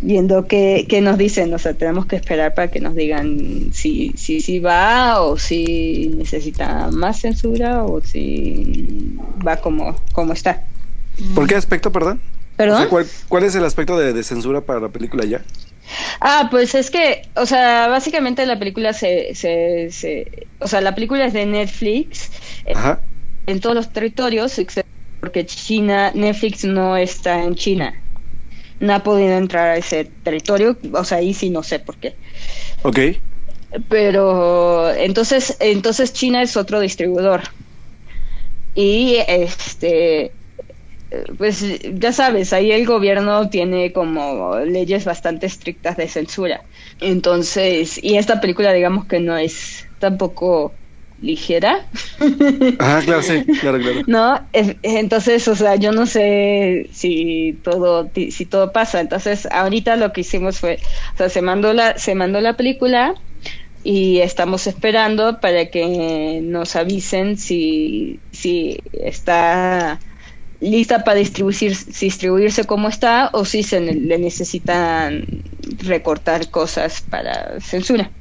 viendo qué, qué nos dicen, o sea, tenemos que esperar para que nos digan si, si, si va o si necesita más censura o si va como, como está. ¿Por qué aspecto, perdón? ¿Perdón? O sea, ¿cuál, cuál es el aspecto de, de censura para la película ya? Ah, pues es que, o sea, básicamente la película se, se, se o sea, la película es de Netflix eh, Ajá. en todos los territorios, excepto porque China, Netflix no está en China. No ha podido entrar a ese territorio, o sea, ahí sí no sé por qué. Ok. Pero entonces, entonces China es otro distribuidor. Y este pues ya sabes, ahí el gobierno tiene como leyes bastante estrictas de censura. Entonces, y esta película digamos que no es tampoco ligera. Ah, claro, sí, claro, claro. No, Es- entonces, o sea, yo no sé si todo si todo pasa. Entonces, ahorita lo que hicimos fue, o sea, se mandó la se mandó la película y estamos esperando para que nos avisen si si está lista para distribuir, distribuirse como está o si se le necesitan recortar cosas para censura.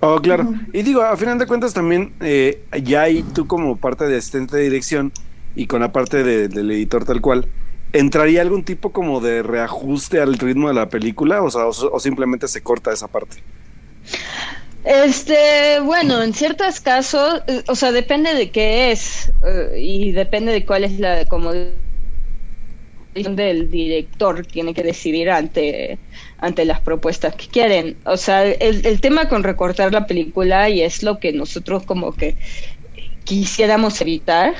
Oh, claro. Y digo, a final de cuentas también, eh, ya hay tú como parte de asistente de dirección y con la parte de- del editor tal cual, ¿entraría algún tipo como de reajuste al ritmo de la película? O sea, o, o simplemente se corta esa parte. Este, bueno, en ciertos casos, eh, o sea, depende de qué es eh, y depende de cuál es la como del director tiene que decidir ante ante las propuestas que quieren. O sea, el, el tema con recortar la película y es lo que nosotros como que quisiéramos evitar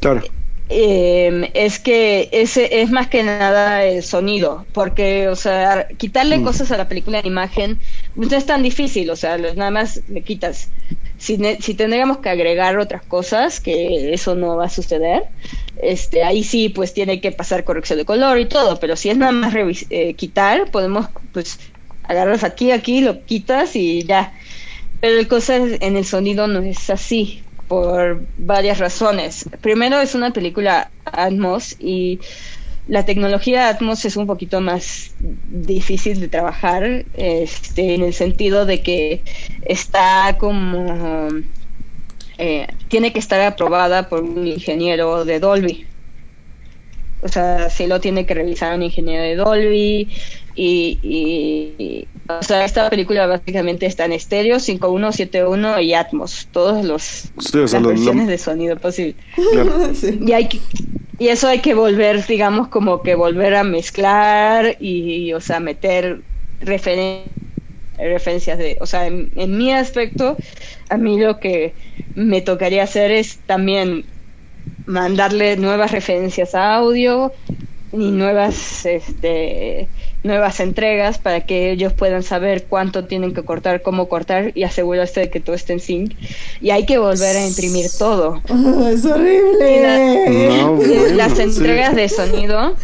Claro. eh, es que ese es más que nada el sonido, porque, o sea, quitarle Mm. cosas a la película en imagen pues, no es tan difícil, o sea, nada más le quitas. Si, si tendríamos que agregar otras cosas, que eso no va a suceder, este, ahí sí, pues tiene que pasar corrección de color y todo, pero si es nada más eh, quitar, podemos, pues, agarras aquí, aquí, lo quitas y ya. Pero el cosa en el sonido no es así, por varias razones. Primero es una película Atmos y la tecnología Atmos es un poquito más difícil de trabajar, este, en el sentido de que está como eh, tiene que estar aprobada por un ingeniero de Dolby. O sea, sí lo tiene que revisar un ingeniero de Dolby y, y- y- o sea, esta película básicamente está en estéreo, 5171 y Atmos, todos los Sí, o sea, las lo- lo- versiones de sonido posible. claro. Sí. Y hay que- y eso hay que volver, digamos, como que volver a mezclar y, o sea, meter referen- referencias de, o sea, en, en mi aspecto, a mí lo que me tocaría hacer es también mandarle nuevas referencias a audio y nuevas, este, nuevas entregas para que ellos puedan saber cuánto tienen que cortar, cómo cortar y asegurarse de que todo esté en sync. Y hay que volver a imprimir todo. Oh, es horrible. No, bueno, las sí. entregas de sonido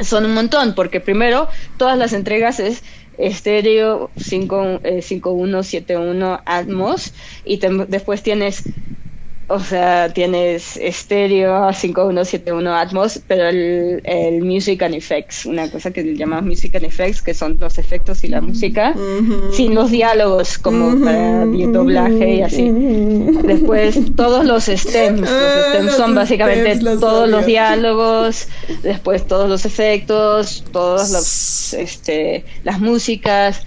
son un montón, porque primero todas las entregas es estéreo 5, eh, 5171 Atmos y te- después tienes o sea, tienes estéreo 5171 Atmos, pero el, el Music and Effects, una cosa que se llama Music and Effects, que son los efectos y la música, Ujú. sin los diálogos como para doblaje y así. Después todos los stems, los Ah, stems los son básicamente stems, los todos los diálogos, después todos los efectos, todas los, este, las músicas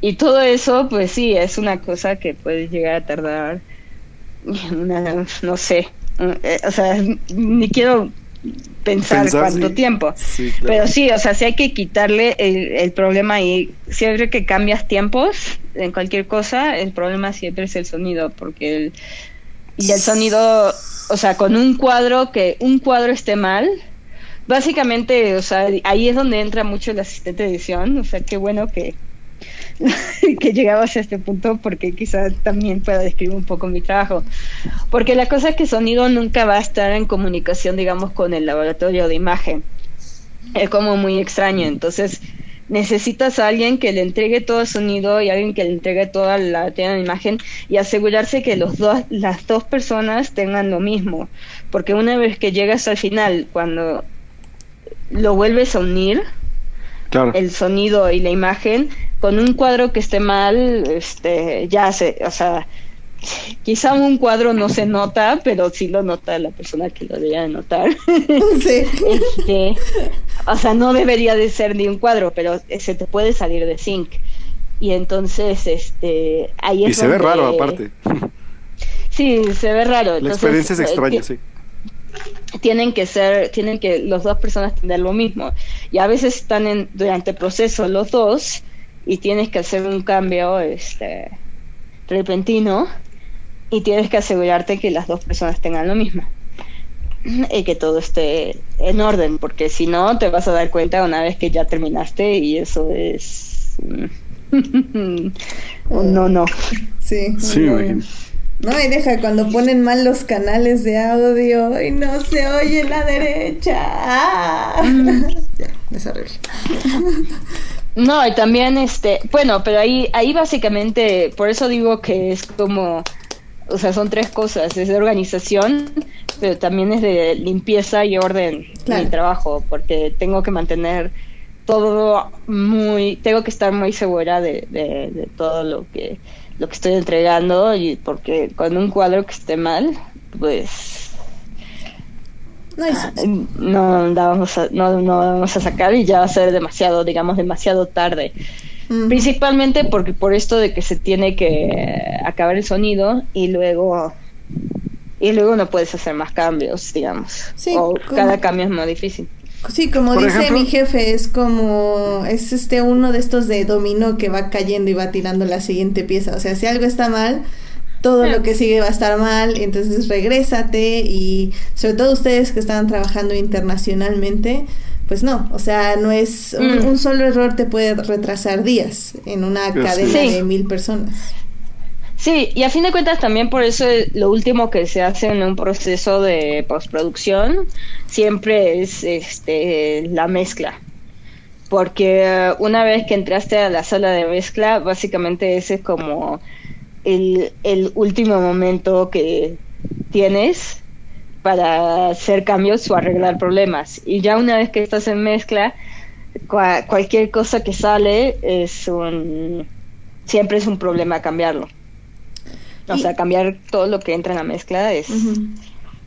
y todo eso, pues sí, es una cosa que puede llegar a tardar, una, no sé, eh, o sea, ni quiero pensar cuánto sí. tiempo. Sí, claro. Pero sí, o sea, sí hay que quitarle el, el problema ahí. Siempre que cambias tiempos en cualquier cosa, el problema siempre es el sonido, porque el, y el sonido, o sea, con un cuadro que un cuadro esté mal, básicamente, o sea, ahí es donde entra mucho el asistente de edición, o sea, qué bueno que que llegabas a este punto porque quizás también pueda describir un poco mi trabajo. Porque la cosa es que sonido nunca va a estar en comunicación, digamos, con el laboratorio de imagen. Es como muy extraño. Entonces, necesitas a alguien que le entregue todo el sonido y alguien que le entregue toda la de imagen y asegurarse que los dos, las dos personas tengan lo mismo. Porque una vez que llegas al final, cuando lo vuelves a unir, Claro. el sonido y la imagen con un cuadro que esté mal este ya se o sea quizá un cuadro no se nota, pero sí lo nota la persona que lo debería de notar. Sí. Este, o sea, no debería de ser ni un cuadro, pero se te puede salir de zinc. Y entonces, este, ahí es Y se ve raro aparte. Sí, se ve raro. La experiencia es eh, extraña, sí. Tienen que ser, tienen que los dos personas tener lo mismo. Y a veces están en, durante el proceso los dos y tienes que hacer un cambio este, repentino y tienes que asegurarte que las dos personas tengan lo mismo y que todo esté en orden, porque si no te vas a dar cuenta una vez que ya terminaste y eso es no no. Sí. Sí, no, y deja cuando ponen mal los canales de audio y no se oye la derecha. ¡Ah! ya, es horrible. No, y también este, bueno, pero ahí, ahí básicamente, por eso digo que es como, o sea, son tres cosas, es de organización, pero también es de limpieza y orden mi trabajo, porque tengo que mantener todo muy, tengo que estar muy segura de, de, todo lo que, lo que estoy entregando, y porque con un cuadro que esté mal, pues no, no, vamos a, no, no vamos a sacar y ya va a ser demasiado, digamos, demasiado tarde. Principalmente porque por esto de que se tiene que acabar el sonido y luego y luego no puedes hacer más cambios, digamos. o cada cambio es más difícil. Sí, como dice mi jefe, es como, es este uno de estos de dominó que va cayendo y va tirando la siguiente pieza. O sea, si algo está mal, todo lo que sigue va a estar mal, entonces regrésate y sobre todo ustedes que están trabajando internacionalmente, pues no, o sea, no es un, mm. solo error te puede retrasar días en una cadena de mil personas. Sí, y a fin de cuentas también por eso lo último que se hace en un proceso de postproducción siempre es este la mezcla. Porque una vez que entraste a la sala de mezcla, básicamente ese es como el, el último momento que tienes para hacer cambios o arreglar problemas. Y ya una vez que estás en mezcla, cualquier cosa que sale es un siempre es un problema cambiarlo. O sea, cambiar todo lo que entra en la mezcla es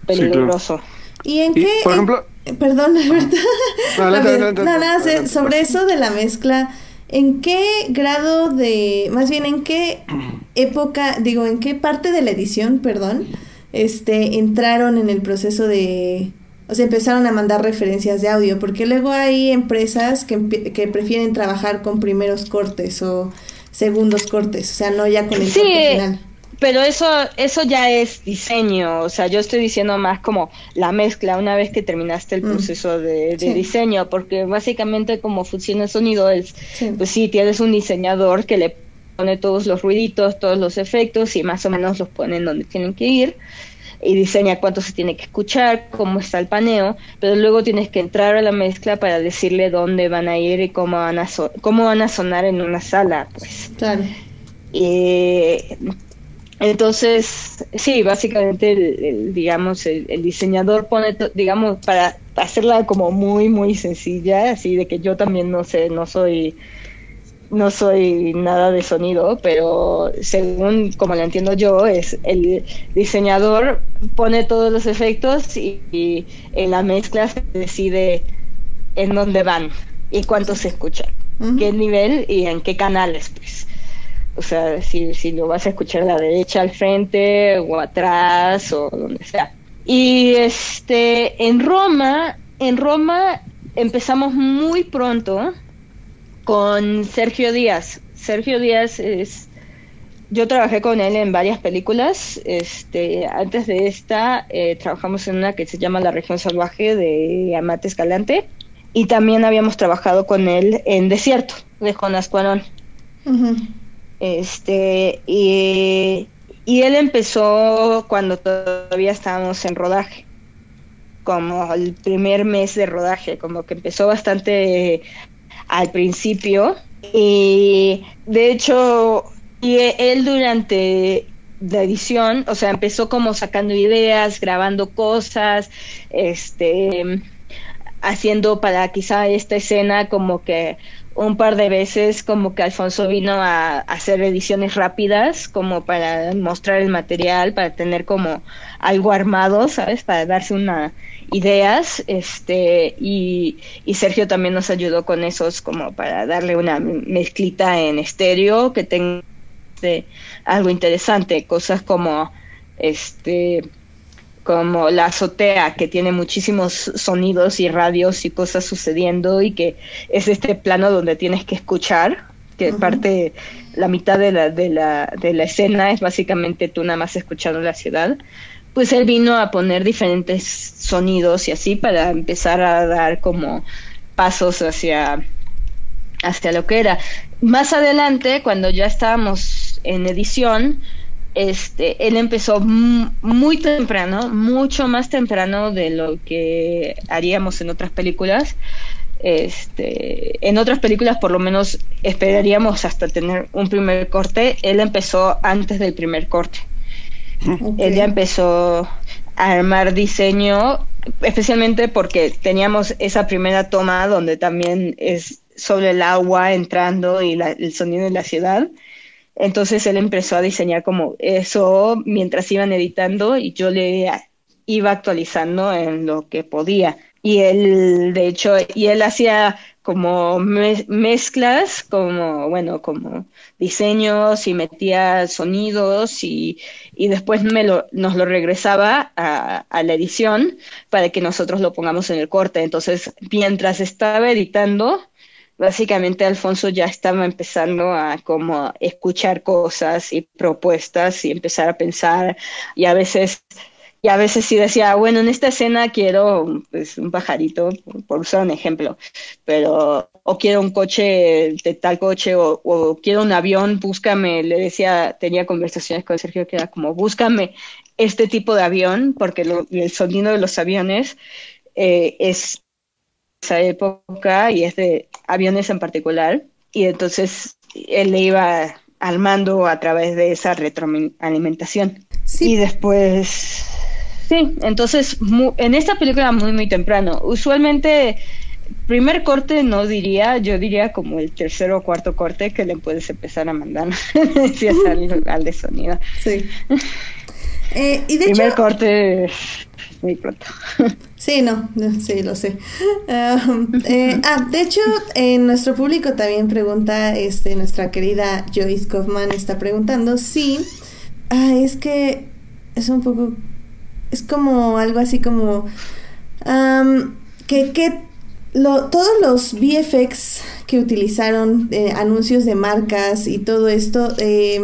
peligroso. ¿Y en qué? Por ejemplo, perdón, nada, sobre eso de la mezcla, ¿En qué grado de, más bien en qué época, digo, en qué parte de la edición, perdón, este, entraron en el proceso de, o sea, empezaron a mandar referencias de audio? Porque luego hay empresas que, que prefieren trabajar con primeros cortes o segundos cortes, o sea, no ya con el corte final. Pero eso, eso ya es diseño, o sea, yo estoy diciendo más como la mezcla una vez que terminaste el mm. proceso de, diseño, porque básicamente como funciona el sonido es, pues sí, tienes un diseñador que le pone todos los ruiditos, todos los efectos y más o menos los pone en donde tienen que ir y diseña cuánto se tiene que escuchar, cómo está el paneo, pero luego tienes que entrar a la mezcla para decirle dónde van a ir y cómo van a, cómo van a sonar en una sala, pues. Claro. Eh, entonces, sí, básicamente, el, digamos, el, diseñador pone, digamos, para hacerla como muy, muy sencilla, así de que yo también no sé, no soy, no soy nada de sonido, pero según como lo entiendo yo, es el diseñador pone todos los efectos y, en la mezcla se decide en dónde van y cuánto se escucha, qué nivel y en qué canales, pues o sea, si, si lo vas a escuchar a la derecha, al frente o atrás o donde sea. Y este, en Roma, en Roma empezamos muy pronto con Sergio Díaz. Sergio Díaz es, yo trabajé con él en varias películas. Este, antes de esta eh, trabajamos en una que se llama La región salvaje de Amate Escalante y también habíamos trabajado con él en Desierto de Jonas Cuarón. Este, y, él empezó cuando todavía estábamos en rodaje, como el primer mes de rodaje, como que empezó bastante al principio. Y de hecho, y él durante la edición, o sea, empezó como sacando ideas, grabando cosas, este haciendo para quizá esta escena como que un par de veces como que Alfonso vino a, hacer ediciones rápidas como para mostrar el material, para tener como algo armado, ¿sabes? Para darse una ideas, este, y, y Sergio también nos ayudó con esos como para darle una mezclita en estéreo que tenga este, algo interesante, cosas como este como la azotea, que tiene muchísimos sonidos y radios y cosas sucediendo y que es este plano donde tienes que escuchar, que parte, la mitad de la, de, la, de la escena es básicamente tú nada más escuchando la ciudad, pues él vino a poner diferentes sonidos y así para empezar a dar como pasos hacia, hacia lo que era. Más adelante, cuando ya estábamos en edición, este, él empezó muy temprano, mucho más temprano de lo que haríamos en otras películas. Este, en otras películas por lo menos esperaríamos hasta tener un primer corte. Él empezó antes del primer corte. Él ya empezó a armar diseño, especialmente porque teníamos esa primera toma donde también es sobre el agua entrando y el sonido de la ciudad. Entonces él empezó a diseñar como eso mientras iban editando y yo le iba actualizando en lo que podía. Y él, de hecho, y él hacía como mezclas, como, bueno, como diseños y metía sonidos y, y después me lo, nos lo regresaba a, a, la edición para que nosotros lo pongamos en el corte. Entonces, mientras estaba editando, básicamente Alfonso ya estaba empezando a como escuchar cosas y propuestas y empezar a pensar. Y a veces y a veces sí decía, bueno, en esta escena quiero pues, un pajarito, por usar un ejemplo, pero o quiero un coche de tal coche o, o quiero un avión, búscame, le decía, tenía conversaciones con Sergio que era como, búscame este tipo de avión, porque el sonido de los aviones eh, es esa época y es de aviones en particular. Y entonces él le iba al mando a través de esa retroalimentación. Y después, sí, entonces en esta película muy, muy temprano. Usualmente, primer corte no diría, yo diría como el tercer o cuarto corte que le puedes empezar a mandar si es al, de sonido. Sí. Eh, y de primer corte muy pronto. Sí, no, sí, lo sé. Eh, ah, de hecho, en nuestro público también pregunta, este, nuestra querida Joyce Kaufman está preguntando si, ah, es que es un poco, es como algo así como, que, que lo, todos los VFX que utilizaron, eh, anuncios de marcas y todo esto, eh,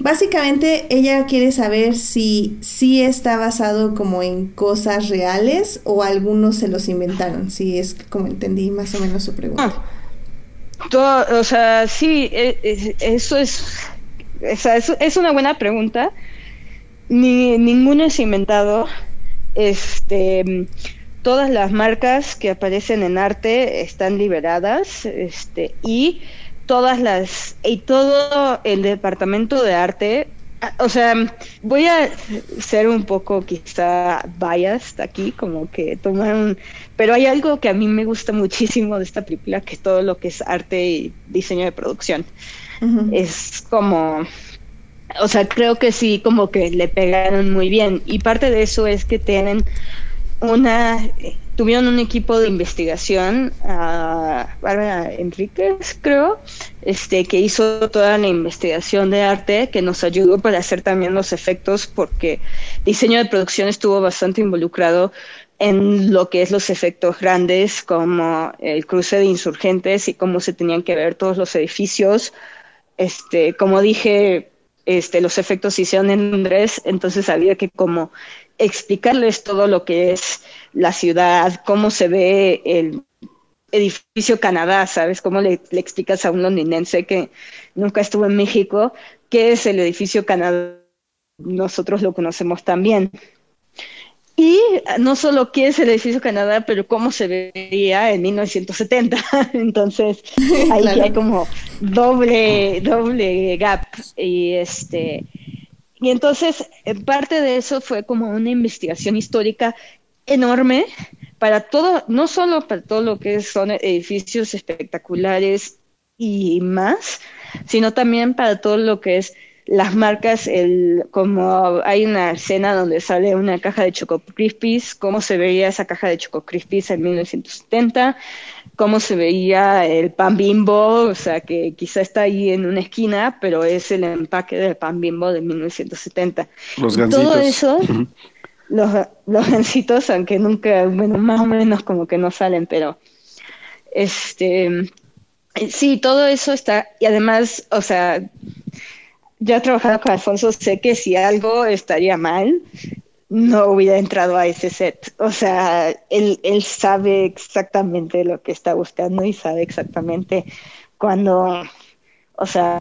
Básicamente ella quiere saber si sí está basado como en cosas reales o algunos se los inventaron, si es como entendí más o menos su pregunta. Ah. o sea, sí, e, eso es, es, una buena pregunta. Ni, ninguno es inventado. Este, todas las marcas que aparecen en arte están liberadas, este, y todas las y todo el departamento de arte o sea, voy a ser un poco quizá biased aquí, como que tomar un... Pero hay algo que a mí me gusta muchísimo de esta película, que es todo lo que es arte y diseño de producción. Es como... O sea, creo que sí, como que le pegaron muy bien. Y parte de eso es que tienen una tuvieron un equipo de investigación, a Bárbara Enríquez, creo, este, que hizo toda la investigación de arte, que nos ayudó para hacer también los efectos, porque diseño de producción estuvo bastante involucrado en lo que es los efectos grandes, como el cruce de insurgentes y cómo se tenían que ver todos los edificios. Este, como dije, este, los efectos se hicieron en Londres, entonces había que como explicarles todo lo que es la ciudad, cómo se ve el edificio Canadá, ¿sabes? ¿Cómo le, explicas a un londinense que nunca estuvo en México qué es el edificio Canadá? Nosotros lo conocemos también. Y no solo qué es el edificio Canadá, pero cómo se veía en 1970. Entonces, ahí hay como doble, doble gap. Y este, y entonces, parte de eso fue como una investigación histórica enorme para todo, no solo para todo lo que son edificios espectaculares y más, sino también para todo lo que es las marcas, el, como hay una escena donde sale una caja de Choco Crispies, cómo se veía esa caja de Choco Crispies en 1970, cómo se veía el pan bimbo, o sea, que quizá está ahí en una esquina, pero es el empaque del pan bimbo de 1970. Los gancitos. Todo eso, los, los gancitos, aunque nunca, bueno, más o menos como que no salen, pero este, sí, todo eso está, y además, o sea, ya he trabajado con Alfonso, sé que si algo estaría mal, no hubiera entrado a ese set. O sea, él, él sabe exactamente lo que está buscando y sabe exactamente cuando, o sea,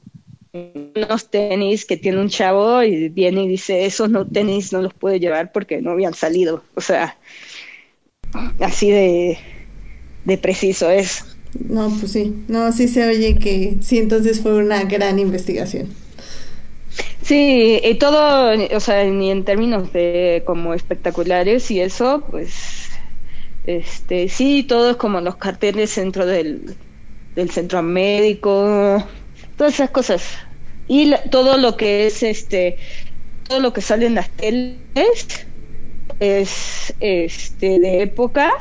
unos tenis que tiene un chavo y viene y dice, esos no tenis no los puede llevar porque no habían salido. O sea, así de, de preciso es. No, pues sí, no, sí se oye que sí, entonces fue una gran investigación. Sí, y todo, o sea, ni en términos de como espectaculares y eso, pues, este, sí, todo es como los carteles dentro del, del centro médico, todas esas cosas. Y todo lo que es, este, todo lo que sale en las teles es, este, de época,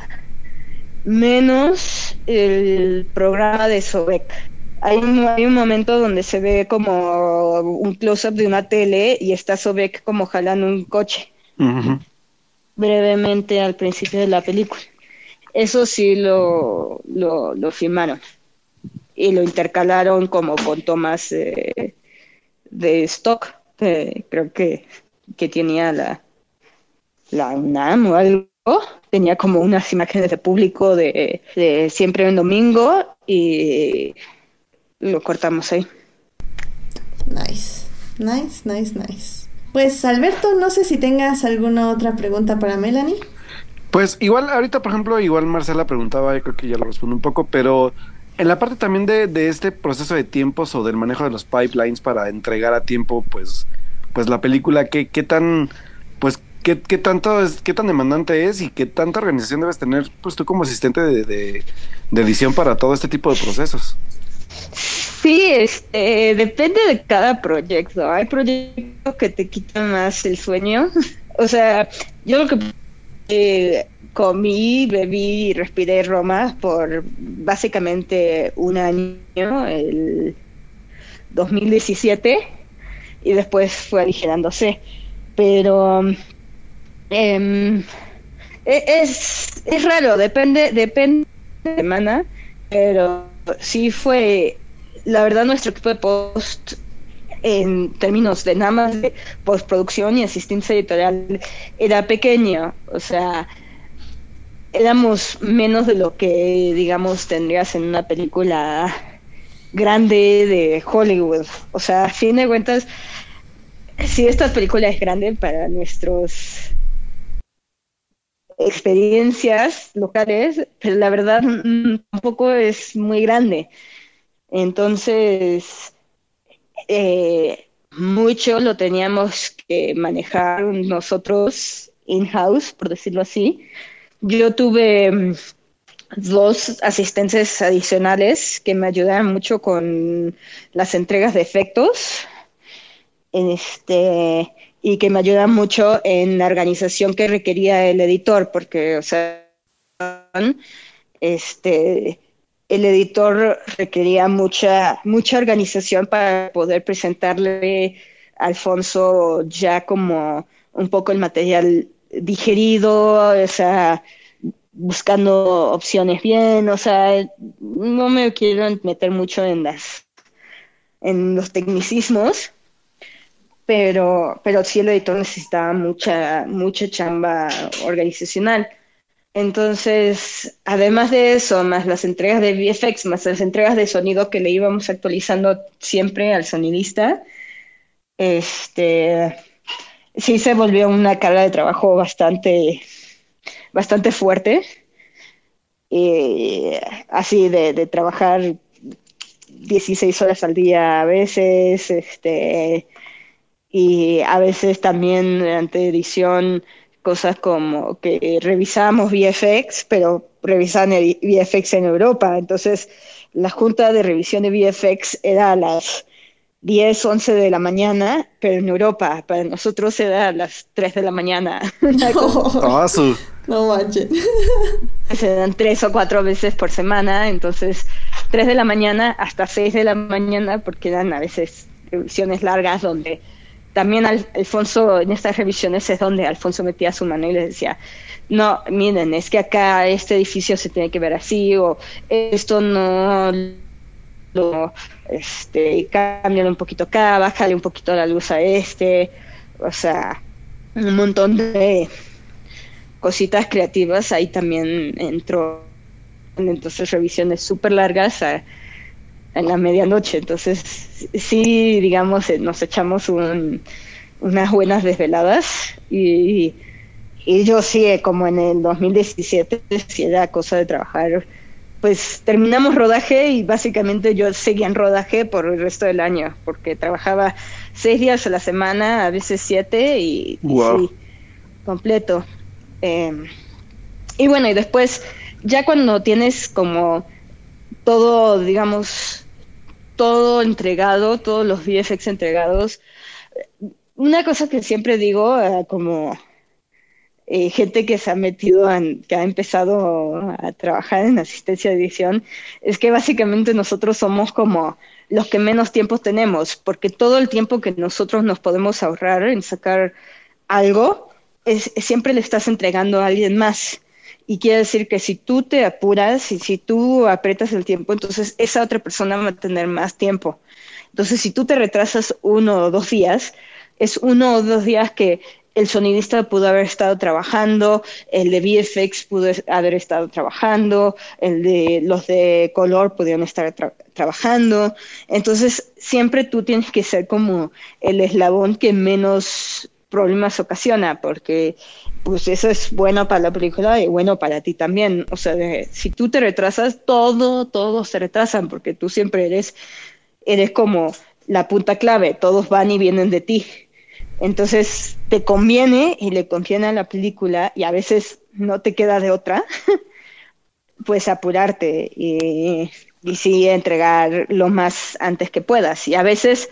menos el programa de Sobek hay un, hay un momento donde se ve como un close-up de una tele y está Sobek como jalando un coche. Brevemente al principio de la película. Eso sí lo, lo, lo filmaron. Y lo intercalaron como con tomas de stock. creo que, que tenía la, la UNAM o algo. Tenía como unas imágenes de público de, de siempre un domingo y lo cortamos ahí. Nice, nice, nice, nice. Pues Alberto, no sé si tengas alguna otra pregunta para Melanie. Pues igual, ahorita por ejemplo, igual Marcela preguntaba, yo creo que ya lo respondo un poco, pero en la parte también de, de, este proceso de tiempos o del manejo de los pipelines para entregar a tiempo, pues, pues la película, ¿qué, qué tan, pues, qué, qué tanto es, qué tan demandante es y qué tanta organización debes tener, pues tú como asistente de, de, de edición para todo este tipo de procesos? Sí, este, depende de cada proyecto. Hay proyectos que te quitan más el sueño. O sea, yo lo que eh, comí, bebí y respiré Roma por básicamente un año, el 2017, y después fue aligerándose. Pero eh, es, es raro, depende, depende de la semana, pero sí fue, la verdad, nuestro equipo de post en términos de nada más de postproducción y asistencia editorial era pequeño, o sea, éramos menos de lo que, digamos, tendrías en una película grande de Hollywood. O sea, a fin de cuentas, si esta película es grande para nuestros experiencias locales, pero la verdad mm, tampoco es muy grande. Entonces, eh, mucho lo teníamos que manejar nosotros in-house, por decirlo así. Yo tuve mm, dos asistentes adicionales que me ayudaron mucho con las entregas de efectos. Este, y que me ayuda mucho en la organización que requería el editor, porque, o sea, este, el editor requería mucha, mucha organización para poder presentarle a Alfonso ya como un poco el material digerido, o sea, buscando opciones bien, o sea, no me quiero meter mucho en las en los tecnicismos, pero, pero sí el editor necesitaba mucha, mucha chamba organizacional. Entonces, además de eso, más las entregas de VFX, más las entregas de sonido que le íbamos actualizando siempre al sonidista, este, sí se volvió una carga de trabajo bastante, bastante fuerte. Y así de, de trabajar 16 horas al día a veces, este, y a veces también durante edición cosas como que revisábamos VFX, pero revisaban el VFX en Europa. Entonces, la junta de revisión de VFX era a las 10, 11 de la mañana, pero en Europa, para nosotros era a las 3 de la mañana. No, no manches. Se dan tres o cuatro veces por semana, entonces 3 de la mañana hasta 6 de la mañana, porque eran a veces revisiones largas donde también Alfonso, en estas revisiones es donde Alfonso metía su mano y le decía, no, miren, es que acá este edificio se tiene que ver así, o esto no lo, este, cámbialo un poquito acá, bájale un poquito la luz a este, o sea, un montón de cositas creativas, ahí también entró, entonces revisiones súper largas a, en la medianoche, entonces sí, digamos, eh, nos echamos unas buenas desveladas y y yo sí, eh, como en el 2017, si era cosa de trabajar, pues terminamos rodaje y básicamente yo seguía en rodaje por el resto del año, porque trabajaba seis días a la semana, a veces siete y, sí, completo. Em, y bueno, y después, ya cuando tienes como todo, digamos, todo entregado, todos los VFX entregados, una cosa que siempre digo, eh, como eh, gente que se ha metido, que ha empezado a trabajar en asistencia de edición, es que básicamente nosotros somos como los que menos tiempo tenemos, porque todo el tiempo que nosotros nos podemos ahorrar en sacar algo, es, siempre le estás entregando a alguien más. Y quiere decir que si tú te apuras y si tú apretas el tiempo, entonces esa otra persona va a tener más tiempo. Entonces, si tú te retrasas uno o dos días, es uno o dos días que el sonidista pudo haber estado trabajando, el de VFX pudo haber estado trabajando, el de los de color pudieron estar trabajando. Entonces, siempre tú tienes que ser como el eslabón que menos problemas ocasiona, porque pues eso es bueno para la película y bueno para ti también. O sea, si tú te retrasas, todo, todos se retrasan, porque tú siempre eres, eres como la punta clave, todos van y vienen de ti. Entonces te conviene y le conviene a la película y a veces no te queda de otra, pues apurarte y, y sí entregar lo más antes que puedas. Y a veces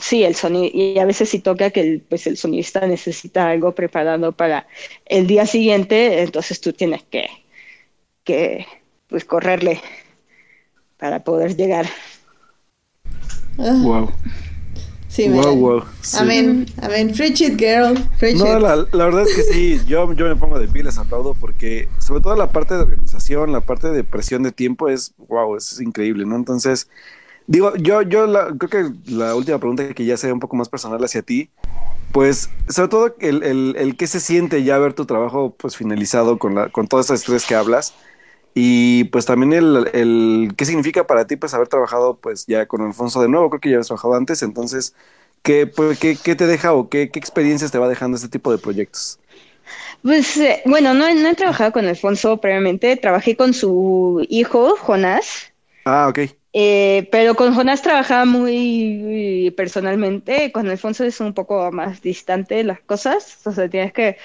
sí, el sonido, y a veces sí toca que el, pues el sonidista necesita algo preparado para el día siguiente, entonces tú tienes que, que pues correrle para poder llegar. Wow. Sí, wow, wow. Amén, amén. Preach it, girl. no, la, la, verdad es que sí, yo, yo me pongo de pilas a todo porque, sobre todo la parte de organización, la parte de presión de tiempo es, wow, es increíble, ¿no? Entonces, digo, yo, yo la, creo que la última pregunta que ya sea un poco más personal hacia ti, pues, sobre todo el, el, el qué se siente ya ver tu trabajo pues finalizado con, la, con todas estas historias que hablas. Y pues también el, el, qué significa para ti pues haber trabajado pues ya con Alfonso de nuevo, creo que ya has trabajado antes, entonces, ¿qué, pues, qué, qué te deja o qué, qué, experiencias te va dejando este tipo de proyectos? Pues eh, bueno, no, no he trabajado con Alfonso previamente, trabajé con su hijo, Jonás. Ah, ok. Eh, pero con Jonás trabajaba muy personalmente, con Alfonso es un poco más distante las cosas, o sea, tienes que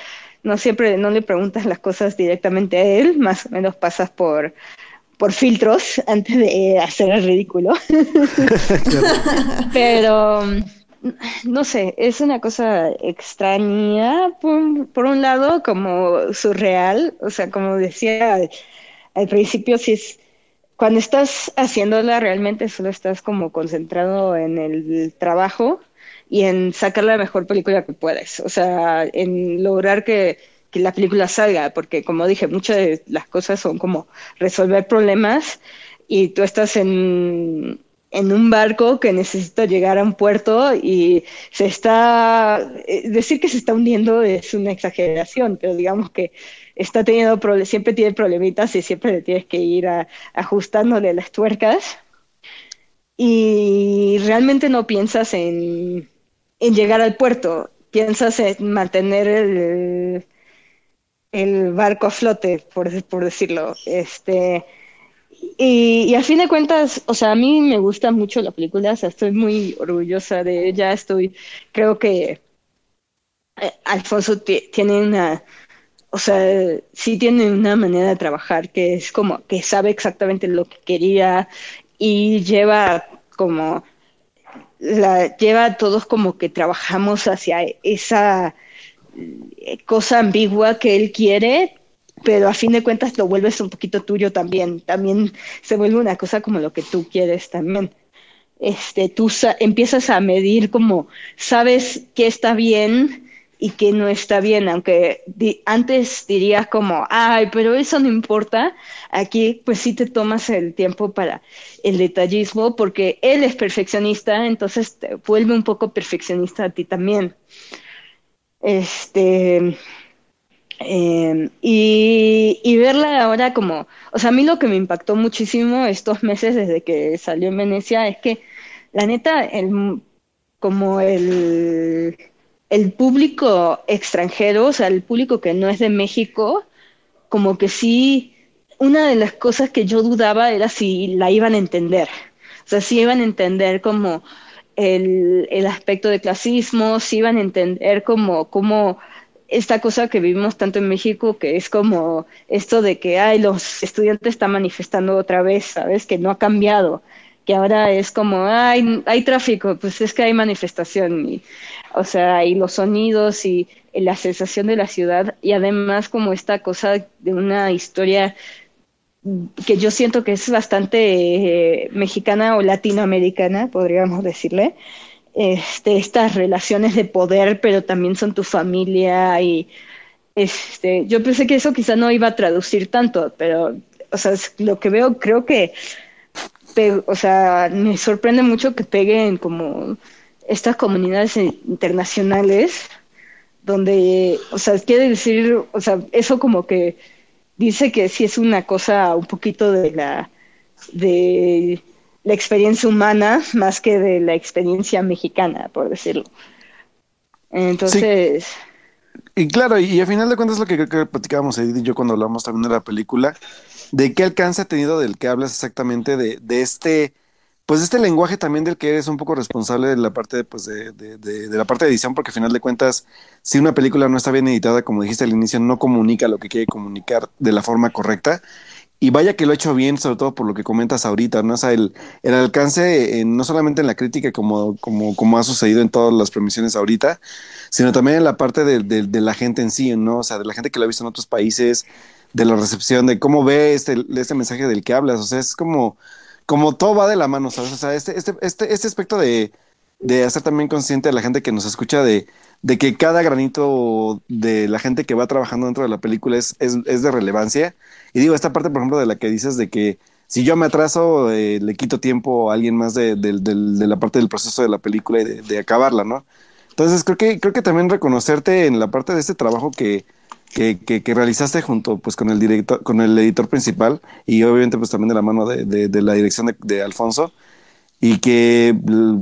no siempre, no le preguntas las cosas directamente a él, más o menos pasas por, por filtros antes de hacer el ridículo. Pero no sé, es una cosa extraña, por, un lado, como surreal, o sea, como decía al, principio, si es cuando estás haciéndola realmente solo estás como concentrado en el trabajo y en sacar la mejor película que puedes, o sea, en lograr que, la película salga, porque como dije, muchas de las cosas son como resolver problemas y tú estás en, en un barco que necesita llegar a un puerto y se está, eh, decir que se está hundiendo es una exageración, pero digamos que está teniendo, siempre tiene problemitas y siempre le tienes que ir a, ajustándole las tuercas y realmente no piensas en en llegar al puerto, piensas en mantener el, el barco a flote, por, por decirlo. Este, y, y, a fin de cuentas, o sea, a mí me gusta mucho la película, o sea, estoy muy orgullosa de ella, estoy, creo que eh, Alfonso tiene una, o sea, sí tiene una manera de trabajar que es como que sabe exactamente lo que quería y lleva como la lleva a todos como que trabajamos hacia esa eh, cosa ambigua que él quiere, pero a fin de cuentas lo vuelves un poquito tuyo también. También se vuelve una cosa como lo que tú quieres también. Este, tú empiezas a medir como sabes qué está bien y qué no está bien, aunque antes dirías como, ay, pero eso no importa, aquí pues sí te tomas el tiempo para el detallismo porque él es perfeccionista, entonces te vuelve un poco perfeccionista a ti también. Este, em, y, verla ahora como, o sea, a mí lo que me impactó muchísimo estos meses desde que salió en Venecia es que, la neta, el, como el, el público extranjero, o sea, el público que no es de México, como que sí, una de las cosas que yo dudaba era si la iban a entender. O sea, si iban a entender como el, el aspecto de clasismo, si iban a entender como, como esta cosa que vivimos tanto en México, que es como esto de que ay, los estudiantes están manifestando otra vez, ¿sabes? Que no ha cambiado, que ahora es como, ay, hay tráfico, pues es que hay manifestación, y, o sea, y los sonidos y la sensación de la ciudad, y además como esta cosa de una historia que yo siento que es bastante eh, mexicana o latinoamericana, podríamos decirle, este, estas relaciones de poder, pero también son tu familia y este, yo pensé que eso quizá no iba a traducir tanto, pero, o sea, lo que veo, creo que, o sea, me sorprende mucho que peguen como estas comunidades internacionales, donde, o sea, quiere decir, o sea, eso como que dice que sí es una cosa un poquito de la de la experiencia humana más que de la experiencia mexicana, por decirlo. Entonces... Y claro, y, al final de cuentas lo que que platicábamos Edith y yo cuando hablamos también de la película, de qué alcance ha tenido del que hablas exactamente, de, de este, pues este lenguaje también del que eres un poco responsable de la parte de, pues de, de, de, la parte de edición, porque al final de cuentas, si una película no está bien editada, como dijiste al inicio, no comunica lo que quiere comunicar de la forma correcta. Y vaya que lo ha hecho bien, sobre todo por lo que comentas ahorita, ¿no? O sea, el, el alcance, no solamente en la crítica, como, como, como ha sucedido en todas las premisiones ahorita, sino también en la parte de, de, la gente en sí, ¿no? O sea, de la gente que lo ha visto en otros países, de la recepción, de cómo ve este, este mensaje del que hablas. O sea, es como, como todo va de la mano, ¿sabes? O sea, este, este, este, este aspecto de, de hacer también consciente a la gente que nos escucha de, de que cada granito de la gente que va trabajando dentro de la película es, es, es, de relevancia. Y digo, esta parte, por ejemplo, de la que dices de que si yo me atraso, eh, le quito tiempo a alguien más de, de, de, la parte del proceso de la película y de, acabarla, ¿no? Entonces creo que, creo que también reconocerte en la parte de este trabajo que, que, que, realizaste junto pues con el director, con el editor principal y obviamente pues también de la mano de, de la dirección de, Alfonso, y que,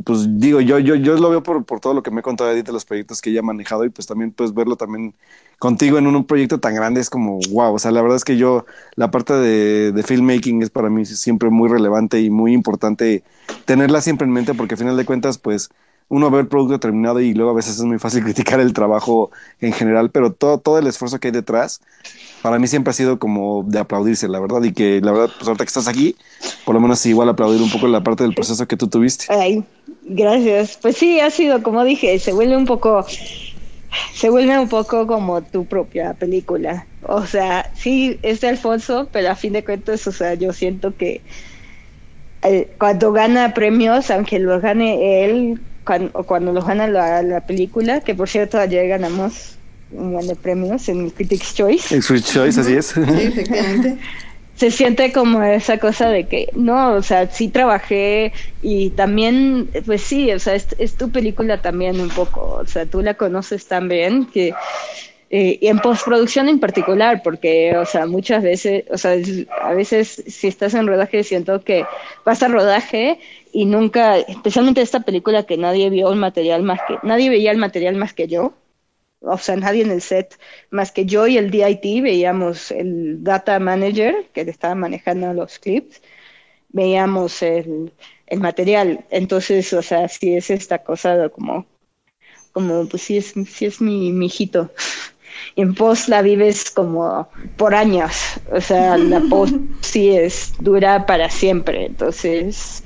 pues digo, yo, yo, yo lo veo por, por todo lo que me he contado de los proyectos que ella ha manejado y pues también pues verlo también contigo en un, proyecto tan grande es como, wow, o sea, la verdad es que yo, la parte de, de, filmmaking es para mí siempre muy relevante y muy importante tenerla siempre en mente porque al final de cuentas, pues uno ve el producto terminado y luego a veces es muy fácil criticar el trabajo en general, pero todo, todo el esfuerzo que hay detrás para mí siempre ha sido como de aplaudirse, la verdad, y que la verdad, pues ahorita que estás aquí, por lo menos igual aplaudir un poco la parte del proceso que tú tuviste. Ay, gracias. Pues sí, ha sido, como dije, se vuelve un poco, se vuelve un poco como tu propia película. O sea, sí, es de Alfonso, pero a fin de cuentas, o sea, yo siento que eh, cuando gana premios, aunque lo gane él, cuando, o cuando lo gana la, la película, que por cierto ayer ganamos un de premios en Critics Choice. En Critics Choice, así es. Sí, efectivamente. Se siente como esa cosa de que, no, o sea, sí trabajé y también, pues sí, o sea, es, tu película también un poco, o sea, tú la conoces tan bien que, eh, y en postproducción en particular, porque, o sea, muchas veces, o sea, a veces si estás en rodaje siento que vas a rodaje y nunca, especialmente esta película que nadie vio el material más que, nadie veía el material más que yo, o sea, nadie en el set más que yo y el DIT veíamos el data manager que le estaba manejando los clips, veíamos el, el material. Entonces, o sea, sí es esta cosa de como, como, pues sí es, sí es mi, mi hijito. Y en post la vives como por años, o sea, la post sí es dura para siempre, entonces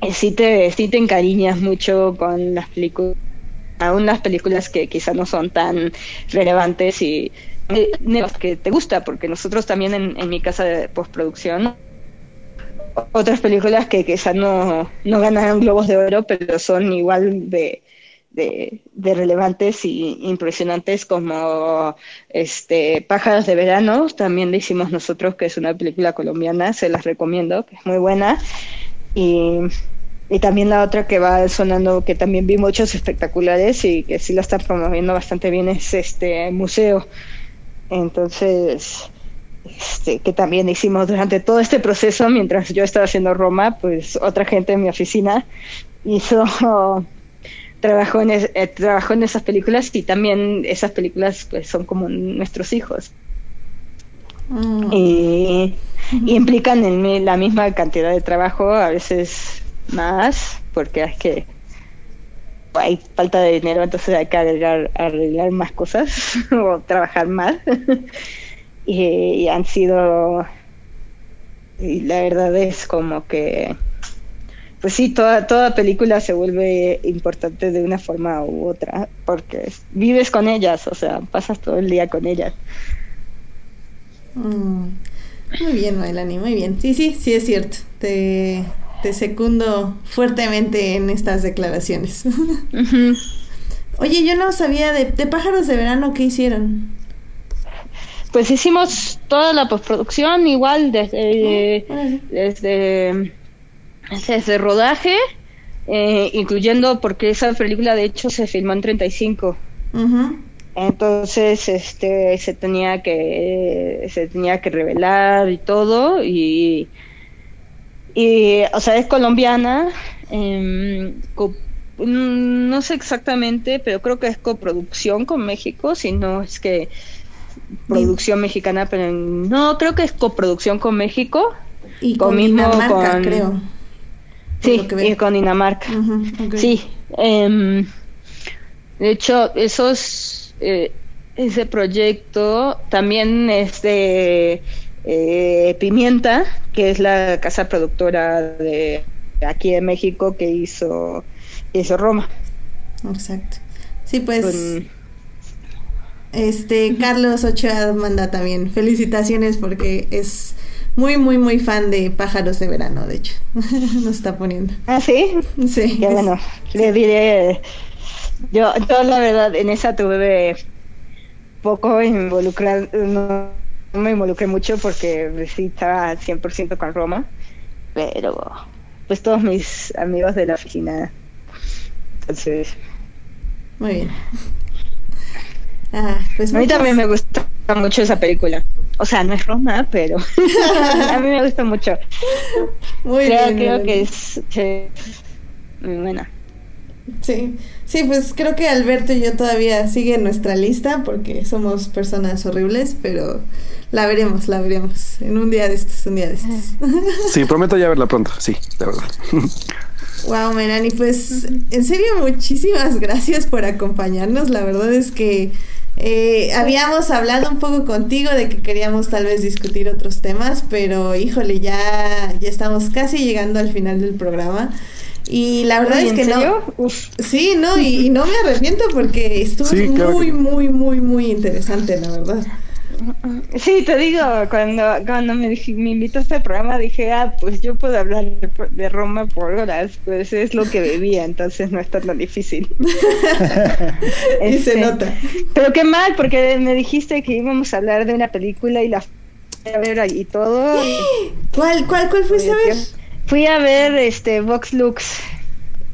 eh, sí te, sí te encariñas mucho con las películas, aún las películas que quizás no son tan relevantes y eh, que te gusta, porque nosotros también en, en mi casa de postproducción otras películas que quizás no, no ganaron globos de oro, pero son igual de, de, relevantes y impresionantes como este Pájaros de Verano, también le hicimos nosotros, que es una película colombiana, se las recomiendo, que es muy buena. Y, y también la otra que va sonando, que también vi muchos espectaculares y que sí la están promoviendo bastante bien, es este Museo. Entonces, este, que también hicimos durante todo este proceso, mientras yo estaba haciendo Roma, pues otra gente en mi oficina hizo trabajó en, eh, trabajó en esas películas y también esas películas pues son como nuestros hijos. Mm. Y, implican en la misma cantidad de trabajo, a veces más, porque es que hay falta de dinero, entonces hay que arreglar, arreglar más cosas o trabajar más. y han sido, y la verdad es como que pues sí, toda, toda película se vuelve importante de una forma u otra, porque vives con ellas, o sea, pasas todo el día con ellas. Mm. Muy bien, Mailani, muy bien. Sí, sí, sí es cierto. Te, te secundo fuertemente en estas declaraciones. Oye, yo no sabía de, de pájaros de verano, ¿qué hicieron? Pues hicimos toda la postproducción igual desde, ah, desde de rodaje, eh, incluyendo porque esa película de hecho se filmó en 35. Entonces, este, se tenía que, se tenía que revelar y todo y, y o sea, es colombiana, em, no sé exactamente, pero creo que es coproducción con México, si no es que producción mexicana, pero no, creo que es coproducción con México. Y con, con creo. Sí, y con Dinamarca. Sí. Em, de hecho, esos, eh, ese proyecto también es de eh, Pimienta, que es la casa productora de aquí de México que hizo, hizo Roma. Exacto. Sí, pues. Este, Carlos Ochoa manda también felicitaciones porque es muy, muy, muy fan de pájaros de verano, de hecho. Nos está poniendo. ¿Ah, sí? Sí. Ya bueno, le diré. Yo, yo, la verdad, en esa tuve poco involucrado. No, me involucré mucho porque sí estaba 100% con Roma. Pero, pues todos mis amigos de la oficina. Entonces. Muy bien. Ah, pues a mí también me gusta mucho esa película. O sea, no es Roma, pero a mí me gusta mucho. Muy bien. Creo que es, muy buena. Sí, sí, pues creo que Alberto y yo todavía sigue en nuestra lista porque somos personas horribles, pero la veremos, la veremos en un día de estos, un día de estos. Sí, prometo ya verla pronto, sí, de verdad. Wow, Melanie, pues en serio muchísimas gracias por acompañarnos. La verdad es que eh, habíamos hablado un poco contigo de que queríamos tal vez discutir otros temas, pero híjole, ya, ya estamos casi llegando al final del programa. Y la verdad es que no. Sí, no, y, no me arrepiento porque estuvo muy, muy, muy, muy interesante, la verdad. Sí, te digo, cuando, cuando me, me invitaste al programa dije, ah, pues yo puedo hablar de, Roma por horas, pues es lo que bebía, entonces no está tan difícil. y se este, nota. Pero qué mal, porque me dijiste que íbamos a hablar de una película y la fui a ver y todo. ¿Cuál, cuál, cuál fuiste a ver? Fui a ver este Vox Lux.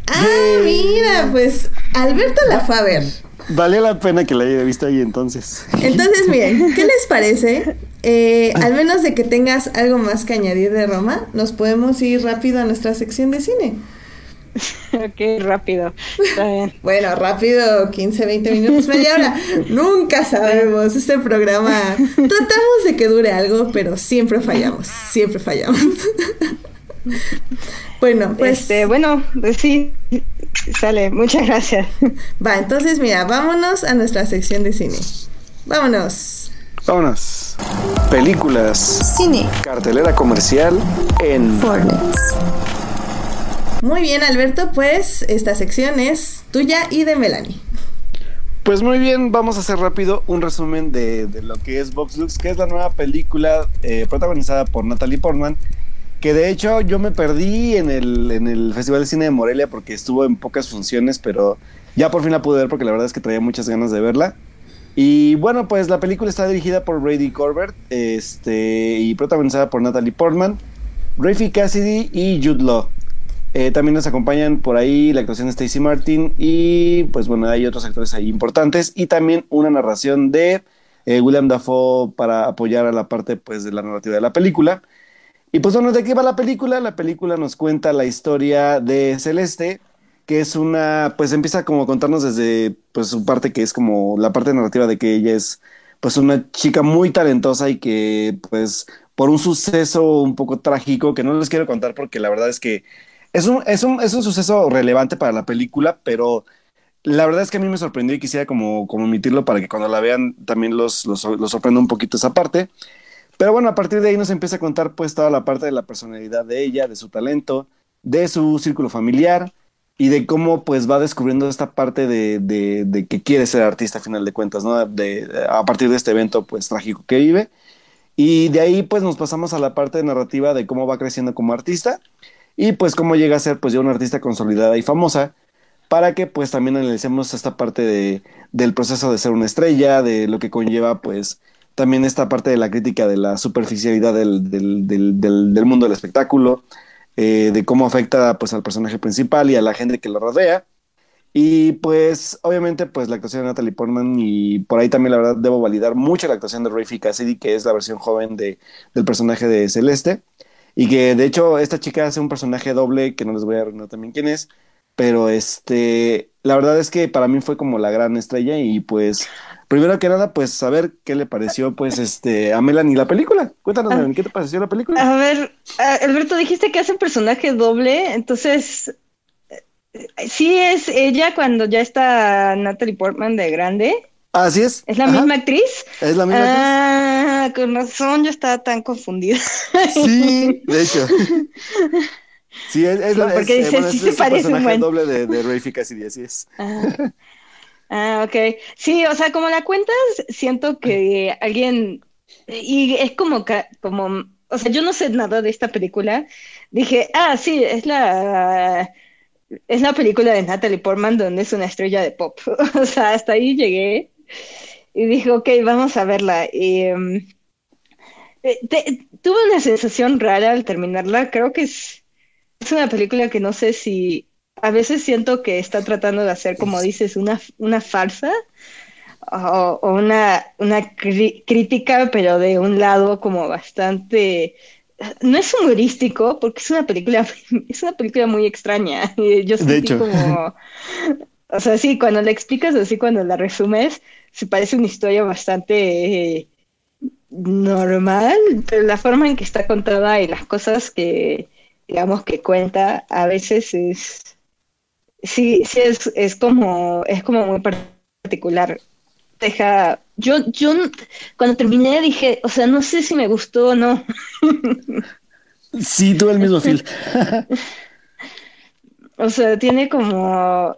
Ah, mira, pues Alberto la fue a ver. Vale la pena que la haya visto ahí entonces. Entonces, bien, ¿qué les parece? Eh, al menos de que tengas algo más que añadir de Roma, nos podemos ir rápido a nuestra sección de cine. ok, rápido. bueno, rápido, 15, 20 minutos, media hora. Nunca sabemos. Este programa tratamos de que dure algo, pero siempre fallamos. Siempre fallamos. bueno, pues. Este, bueno, pues sí, Sale, muchas gracias. Va, entonces mira, vámonos a nuestra sección de cine. Vámonos. Vámonos. Películas. Cine. Cartelera comercial en Fornex. Muy bien, Alberto, pues esta sección es tuya y de Melanie. Pues muy bien, vamos a hacer rápido un resumen de, de lo que es Vox Lux, que es la nueva película eh, protagonizada por Natalie Portman, que de hecho yo me perdí en el, en el Festival de Cine de Morelia porque estuvo en pocas funciones, pero ya por fin la pude ver porque la verdad es que traía muchas ganas de verla. Y bueno, pues la película está dirigida por Brady Corbett este, y protagonizada por Natalie Portman, Rafi Cassidy y Jude Law. Eh, también nos acompañan por ahí la actuación de Stacy Martin y pues bueno, hay otros actores ahí importantes y también una narración de eh, William Dafoe para apoyar a la parte pues de la narrativa de la película. Y pues bueno, ¿de qué va la película? La película nos cuenta la historia de Celeste, que es una, pues empieza como a contarnos desde pues su parte que es como la parte narrativa de que ella es pues una chica muy talentosa y que pues por un suceso un poco trágico que no les quiero contar porque la verdad es que es un, es un, es un suceso relevante para la película, pero la verdad es que a mí me sorprendió y quisiera como, como emitirlo para que cuando la vean también los, los, los sorprenda un poquito esa parte. Pero bueno, a partir de ahí nos empieza a contar pues toda la parte de la personalidad de ella, de su talento, de su círculo familiar y de cómo pues va descubriendo esta parte de, de, que quiere ser artista a final de cuentas, ¿no? A partir de este evento pues trágico que vive. Y de ahí pues nos pasamos a la parte narrativa de cómo va creciendo como artista y pues cómo llega a ser pues ya una artista consolidada y famosa para que pues también analicemos esta parte de, del proceso de ser una estrella, de lo que conlleva pues también esta parte de la crítica de la superficialidad del, del, del, del mundo del espectáculo, eh, de cómo afecta pues al personaje principal y a la gente que lo rodea. Y pues obviamente pues la actuación de Natalie Portman y por ahí también la verdad debo validar mucho la actuación de Rafi Cassidy, que es la versión joven de, del personaje de Celeste. Y que de hecho esta chica hace un personaje doble que no les voy a arruinar también quién es. Pero este, la verdad es que para mí fue como la gran estrella y pues primero que nada pues saber qué le pareció pues este a Melanie la película. Cuéntanos, Ah. Melanie, ¿qué te pareció la película? A ver, Alberto, dijiste que hace un personaje doble, entonces, eh, ¿sí es ella cuando ya está Natalie Portman de grande? Así es. ¿Es la Ajá, misma actriz? Es la misma actriz. Ah, con razón, yo estaba tan confundida. Sí, de hecho. Sí, es, es la Sí, porque es, dice, bueno, sí es- se parece un personaje buen. doble de, de Rafi Cassidy, así es. Ah, ah, ok. Sí, o sea, como la cuentas, siento que alguien, y es como, como, o sea, yo no sé nada de esta película. Dije, ah, sí, es la, es la película de Natalie Portman donde es una estrella de pop. O sea, hasta ahí llegué y dije, ok, vamos a verla. Em, eh, te- tuve una sensación rara al terminarla. Creo que es, es una película que no sé si a veces siento que está tratando de hacer, como dices, una, una farsa o, o una, una crítica, pero de un lado como bastante... No es humorístico, porque es una película, es una película muy extraña. Yo sentí hecho. como... O sea, sí, cuando la explicas así, cuando la resumes, se parece una historia bastante eh, normal, pero la forma en que está contada y las cosas que, digamos, que cuenta, a veces es, sí, sí es, es como, es como muy particular. Deja, yo, yo cuando terminé dije, o sea, no sé si me gustó o no. Sí, tuve el mismo feel. O sea, tiene como,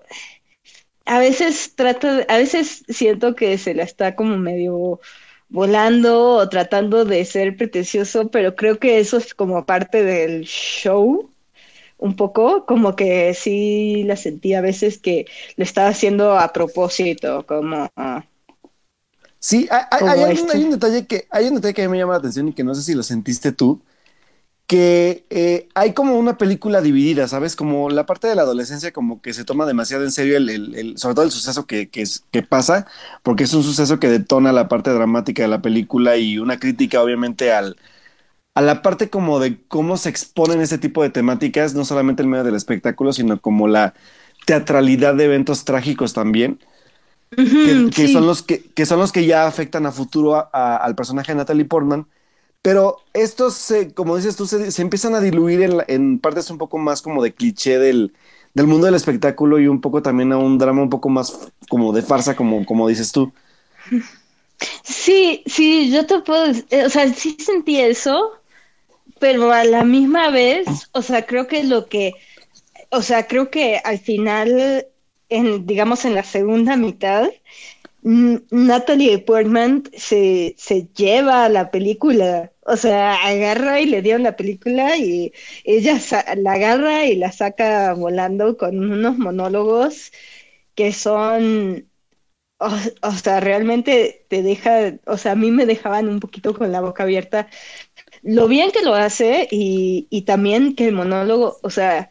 a veces trato, de- a veces siento que se la está como medio volando o tratando de ser pretencioso, pero creo que eso es como parte del show, un poco, como que sí la sentí a veces que lo estaba haciendo a propósito, como, ah, Sí, hay, Como hay un, este. hay un detalle que hay un detalle que a mí me llama la atención y que no sé si lo sentiste tú, que eh, hay como una película dividida, ¿sabes? Como la parte de la adolescencia como que se toma demasiado en serio el, el- el- sobre todo el suceso que, que pasa, porque es un suceso que detona la parte dramática de la película y una crítica obviamente al, a la parte como de cómo se exponen ese tipo de temáticas, no solamente en medio del espectáculo, sino como la teatralidad de eventos trágicos también que, ujú, que sí. son los que, que son los que ya afectan a futuro a- a- al personaje de Natalie Portman. Pero estos, se, como dices tú, se, se empiezan a diluir en, en partes un poco más como de cliché del, del mundo del espectáculo y un poco también a un drama un poco más como de farsa, como, como dices tú. Sí, sí, yo te puedo, o sea, sí sentí eso, pero a la misma vez, o sea, creo que lo que, o sea, creo que al final, en, digamos, en la segunda mitad, Natalie Portman se, se lleva a la película, o sea, agarra y le dieron la película y ella la agarra y la saca volando con unos monólogos que son, o, sea, realmente te deja, o sea, a mí me dejaban un poquito con la boca abierta lo bien que lo hace y, y también que el monólogo, o sea,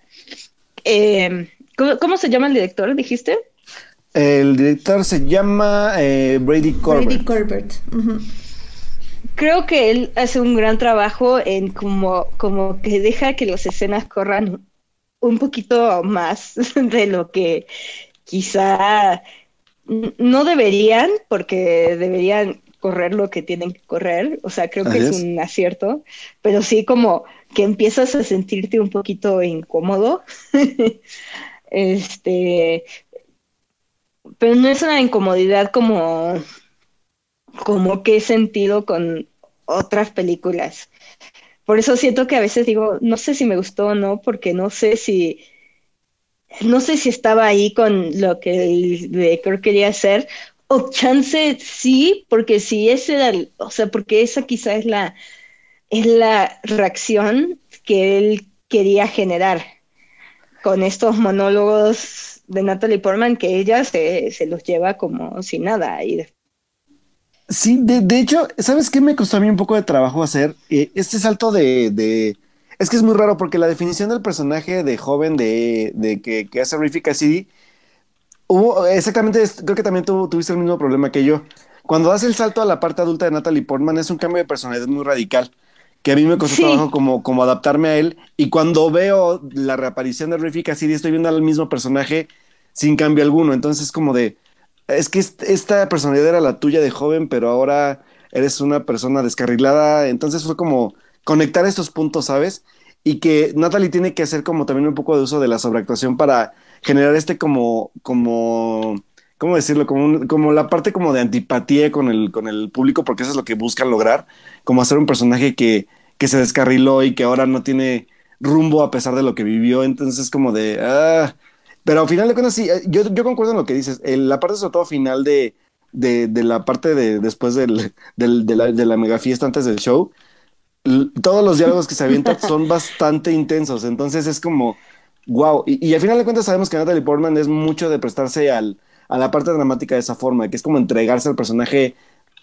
eh, ¿cómo, se llama el director, dijiste? El director se llama eh, Brady Corbett. Brady Corbett. Creo que él hace un gran trabajo en como, como que deja que las escenas corran un poquito más de lo que quizá no deberían, porque deberían correr lo que tienen que correr, o sea, creo que es, un acierto, pero sí como que empiezas a sentirte un poquito incómodo. este, pero no es una incomodidad como como que he sentido con otras películas. Por eso siento que a veces digo, no sé si me gustó o no, porque no sé si no sé si estaba ahí con lo que el director quería hacer, o chance sí, porque si ese era, el, o sea, porque esa quizá es la, es la reacción que él quería generar con estos monólogos de Natalie Portman que ella se, se los lleva como sin nada. Y Sí, de, de, hecho, ¿sabes qué me costó a mí un poco de trabajo hacer? Eh, este salto de, de, Es que es muy raro porque la definición del personaje de joven de, de que, que hace Riffy Cassidy Hubo, exactamente, creo que también tú tuviste el mismo problema que yo. Cuando hace el salto a la parte adulta de Natalie Portman es un cambio de personalidad muy radical, que a mí me costó trabajo como, como adaptarme a él. Y cuando veo la reaparición de Riffy Cassidy, estoy viendo al mismo personaje sin cambio alguno. Entonces es como de, es que esta personalidad era la tuya de joven, pero ahora eres una persona descarrilada. Entonces fue como conectar estos puntos, ¿sabes? Y que Natalie tiene que hacer como también un poco de uso de la sobreactuación para generar este como, como, ¿cómo decirlo? Como, como la parte como de antipatía con el, con el público, porque eso es lo que buscan lograr, como hacer un personaje que, que se descarriló y que ahora no tiene rumbo a pesar de lo que vivió, entonces como de, ah, pero al final de cuentas sí, eh, yo, yo concuerdo en lo que dices, la parte sobre todo final de, de, de la parte de después del, del, de, la, de la mega fiesta antes del show, todos los diálogos que se avientan son bastante intensos, entonces es como, Wow, y, y, al final de cuentas sabemos que Natalie Portman es mucho de prestarse al, a la parte dramática de esa forma, que es como entregarse al personaje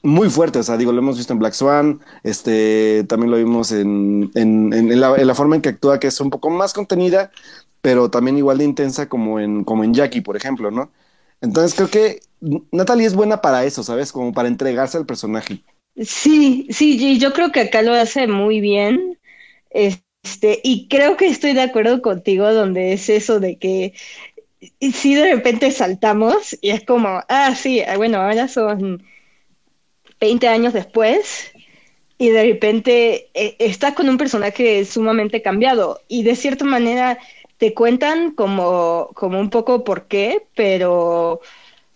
muy fuerte, o sea, digo, lo hemos visto en Black Swan, este, también lo vimos en, en, en, la, forma en que actúa, que es un poco más contenida, pero también igual de intensa como en, como en Jackie, por ejemplo, ¿no? Entonces creo que Natalie es buena para eso, ¿sabes? Como para entregarse al personaje. Sí, sí, yo creo que acá lo hace muy bien. Este este, y creo que estoy de acuerdo contigo donde es eso de que si de repente saltamos y es como, ah, sí, ah, bueno, ahora son 20 años después y de repente eh, estás con un personaje sumamente cambiado y de cierta manera te cuentan como, como un poco por qué, pero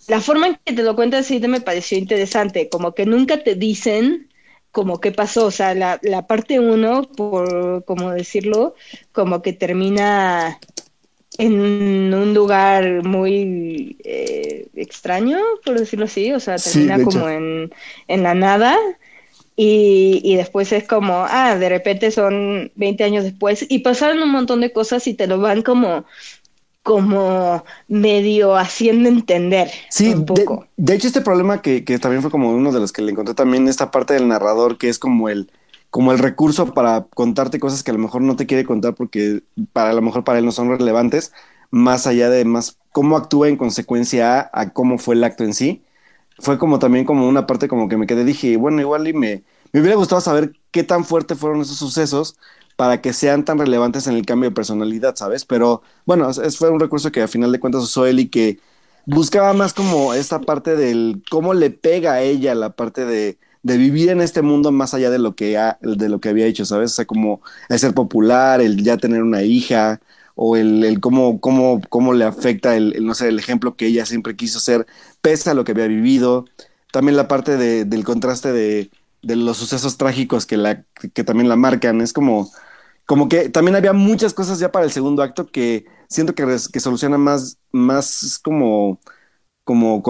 la forma en que te lo cuentan sí me pareció interesante, como que nunca te dicen como qué pasó, o sea, la, la parte uno, por como decirlo, como que termina en un lugar muy eh, extraño, por decirlo así, o sea, termina como en, en, la nada y, y, después es como, ah, de repente son 20 años después y pasaron un montón de cosas y te lo van como como medio haciendo entender sí, un poco. De, hecho, este problema que, que, también fue como uno de los que le encontré también, esta parte del narrador, que es como el, como el recurso para contarte cosas que a lo mejor no te quiere contar porque para a lo mejor para él no son relevantes, más allá de más cómo actúa en consecuencia a, a cómo fue el acto en sí. Fue como también como una parte como que me quedé, dije, bueno, igual y me, me hubiera gustado saber qué tan fuerte fueron esos sucesos para que sean tan relevantes en el cambio de personalidad, ¿sabes? Pero bueno, es, fue un recurso que a final de cuentas usó él y que buscaba más como esta parte del cómo le pega a ella la parte de, de vivir en este mundo más allá de lo que ha, de lo que había hecho, ¿sabes? O sea, como el ser popular, el ya tener una hija, o el, el cómo, cómo, cómo le afecta el, no sé, el ejemplo que ella siempre quiso ser, pese a lo que había vivido. También la parte de, del contraste de, de, los sucesos trágicos que, la, que también la marcan. Es como, como que también había muchas cosas ya para el segundo acto que siento que, que soluciona más, más como, como,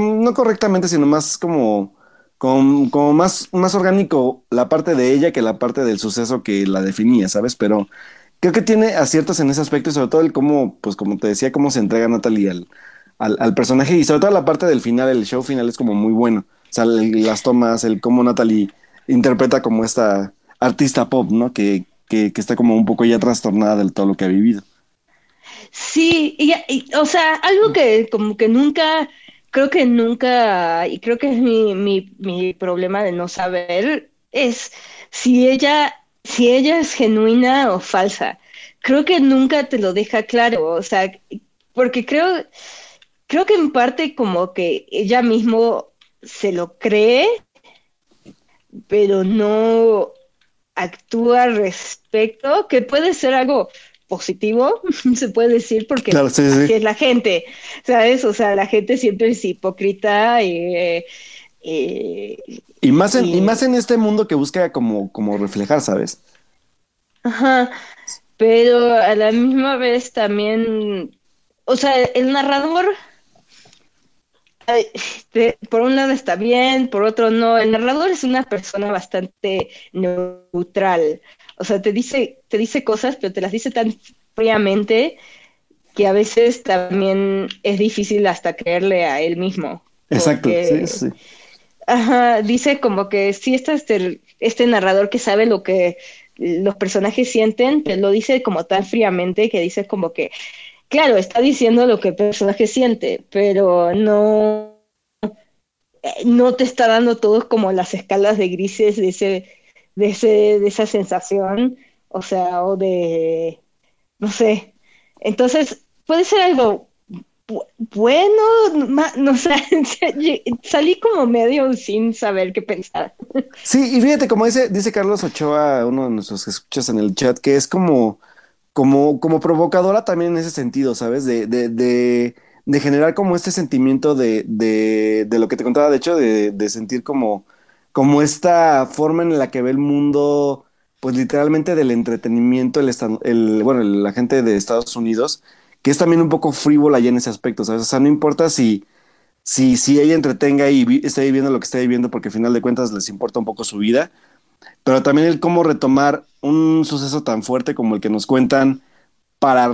no correctamente, sino más como, como, como, más, más orgánico la parte de ella que la parte del suceso que la definía, ¿sabes? Pero creo que tiene aciertos en ese aspecto y sobre todo el cómo, pues como te decía, cómo se entrega Natalie al, al, personaje y sobre todo la parte del final, el show final es como muy bueno. O sea, las tomas, el cómo Natalie interpreta como esta artista pop, ¿no? Que, que, que está como un poco ya trastornada del todo lo que ha vivido. Sí, y, o sea, algo que como que nunca, creo que nunca, y creo que es mi, mi, mi problema de no saber, es si ella, si ella es genuina o falsa. Creo que nunca te lo deja claro, o sea, porque creo, creo que en parte como que ella mismo se lo cree, pero no actúa al respecto, que puede ser algo positivo, se puede decir, porque es la gente, ¿sabes? O sea, la gente siempre es hipócrita y... Eh, y, más en, y, más en este mundo que busca como, como reflejar, ¿sabes? Ajá, pero a la misma vez también, o sea, el narrador, por un lado está bien, por otro no, el narrador es una persona bastante neutral, o sea, te dice, te dice cosas, pero te las dice tan fríamente que a veces también es difícil hasta creerle a él mismo. Exacto, sí, sí. Ajá, dice como que sí está este, este narrador que sabe lo que los personajes sienten, pero lo dice como tan fríamente que dice como que, claro, está diciendo lo que el personaje siente, pero no, no te está dando todos como las escalas de grises de ese de, ese, de esa sensación, o sea, o de, no sé. Entonces, puede ser algo bueno, no sé, salí como medio sin saber qué pensar. Sí, y fíjate, como dice, dice Carlos Ochoa, uno de nuestros que escuchas en el chat, que es como, como, como provocadora también en ese sentido, ¿sabes? De, de, de, de generar como este sentimiento de, de, de lo que te contaba, de hecho, de, de sentir como como esta forma en la que ve el mundo, pues literalmente del entretenimiento, el, el bueno, la gente de Estados Unidos, que es también un poco frívola ya en ese aspecto, ¿sabes? O sea, no importa si, si, si ella entretenga y esté viviendo lo que esté viviendo, porque al final de cuentas les importa un poco su vida, pero también el cómo retomar un suceso tan fuerte como el que nos cuentan para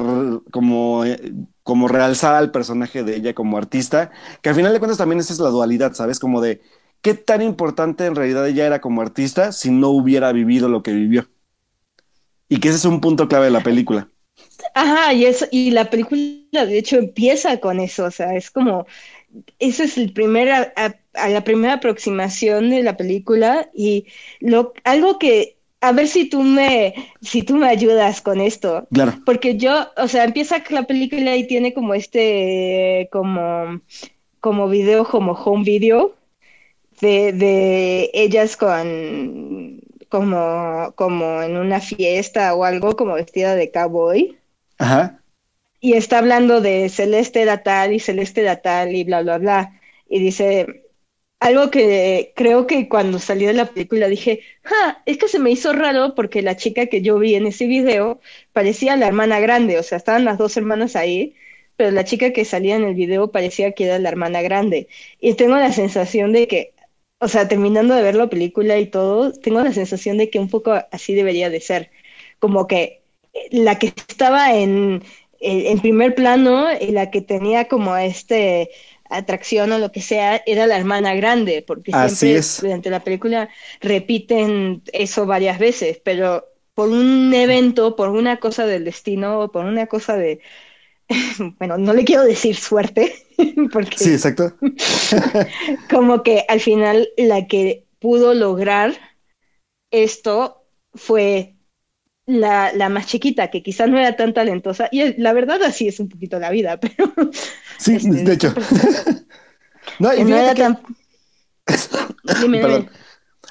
como, eh, como realzar al personaje de ella como artista, que al final de cuentas también esa es la dualidad, ¿sabes? Como de ¿qué tan importante en realidad ella era como artista si no hubiera vivido lo que vivió? Y que ese es un punto clave de la película. Ajá, y, eso, y la película de hecho empieza con eso, o sea, es como, eso es el primer, a, la primera aproximación de la película y lo, algo que, a ver si tú me, si tú me ayudas con esto. Claro. Porque yo, o sea, empieza la película y tiene como este, como, como video, como home video, de, de ellas con como, como en una fiesta o algo, como vestida de cowboy. Ajá. Y está hablando de Celeste era tal y Celeste era tal y bla, bla, bla. Y dice algo que creo que cuando salió de la película dije, ja, es que se me hizo raro porque la chica que yo vi en ese video parecía la hermana grande, o sea, estaban las dos hermanas ahí, pero la chica que salía en el video parecía que era la hermana grande. Y tengo la sensación de que o sea, terminando de ver la película y todo, tengo la sensación de que un poco así debería de ser. Como que la que estaba en, en primer plano y la que tenía como este atracción o lo que sea era la hermana grande, porque siempre durante la película repiten eso varias veces, pero por un evento, por una cosa del destino o por una cosa de, bueno, no le quiero decir suerte, porque... Sí, exacto. como que al final la que pudo lograr esto fue la, la, más chiquita, que quizás no era tan talentosa, y la verdad así es un poquito la vida, pero... Sí, este, de hecho. no, y no era tan... Perdón.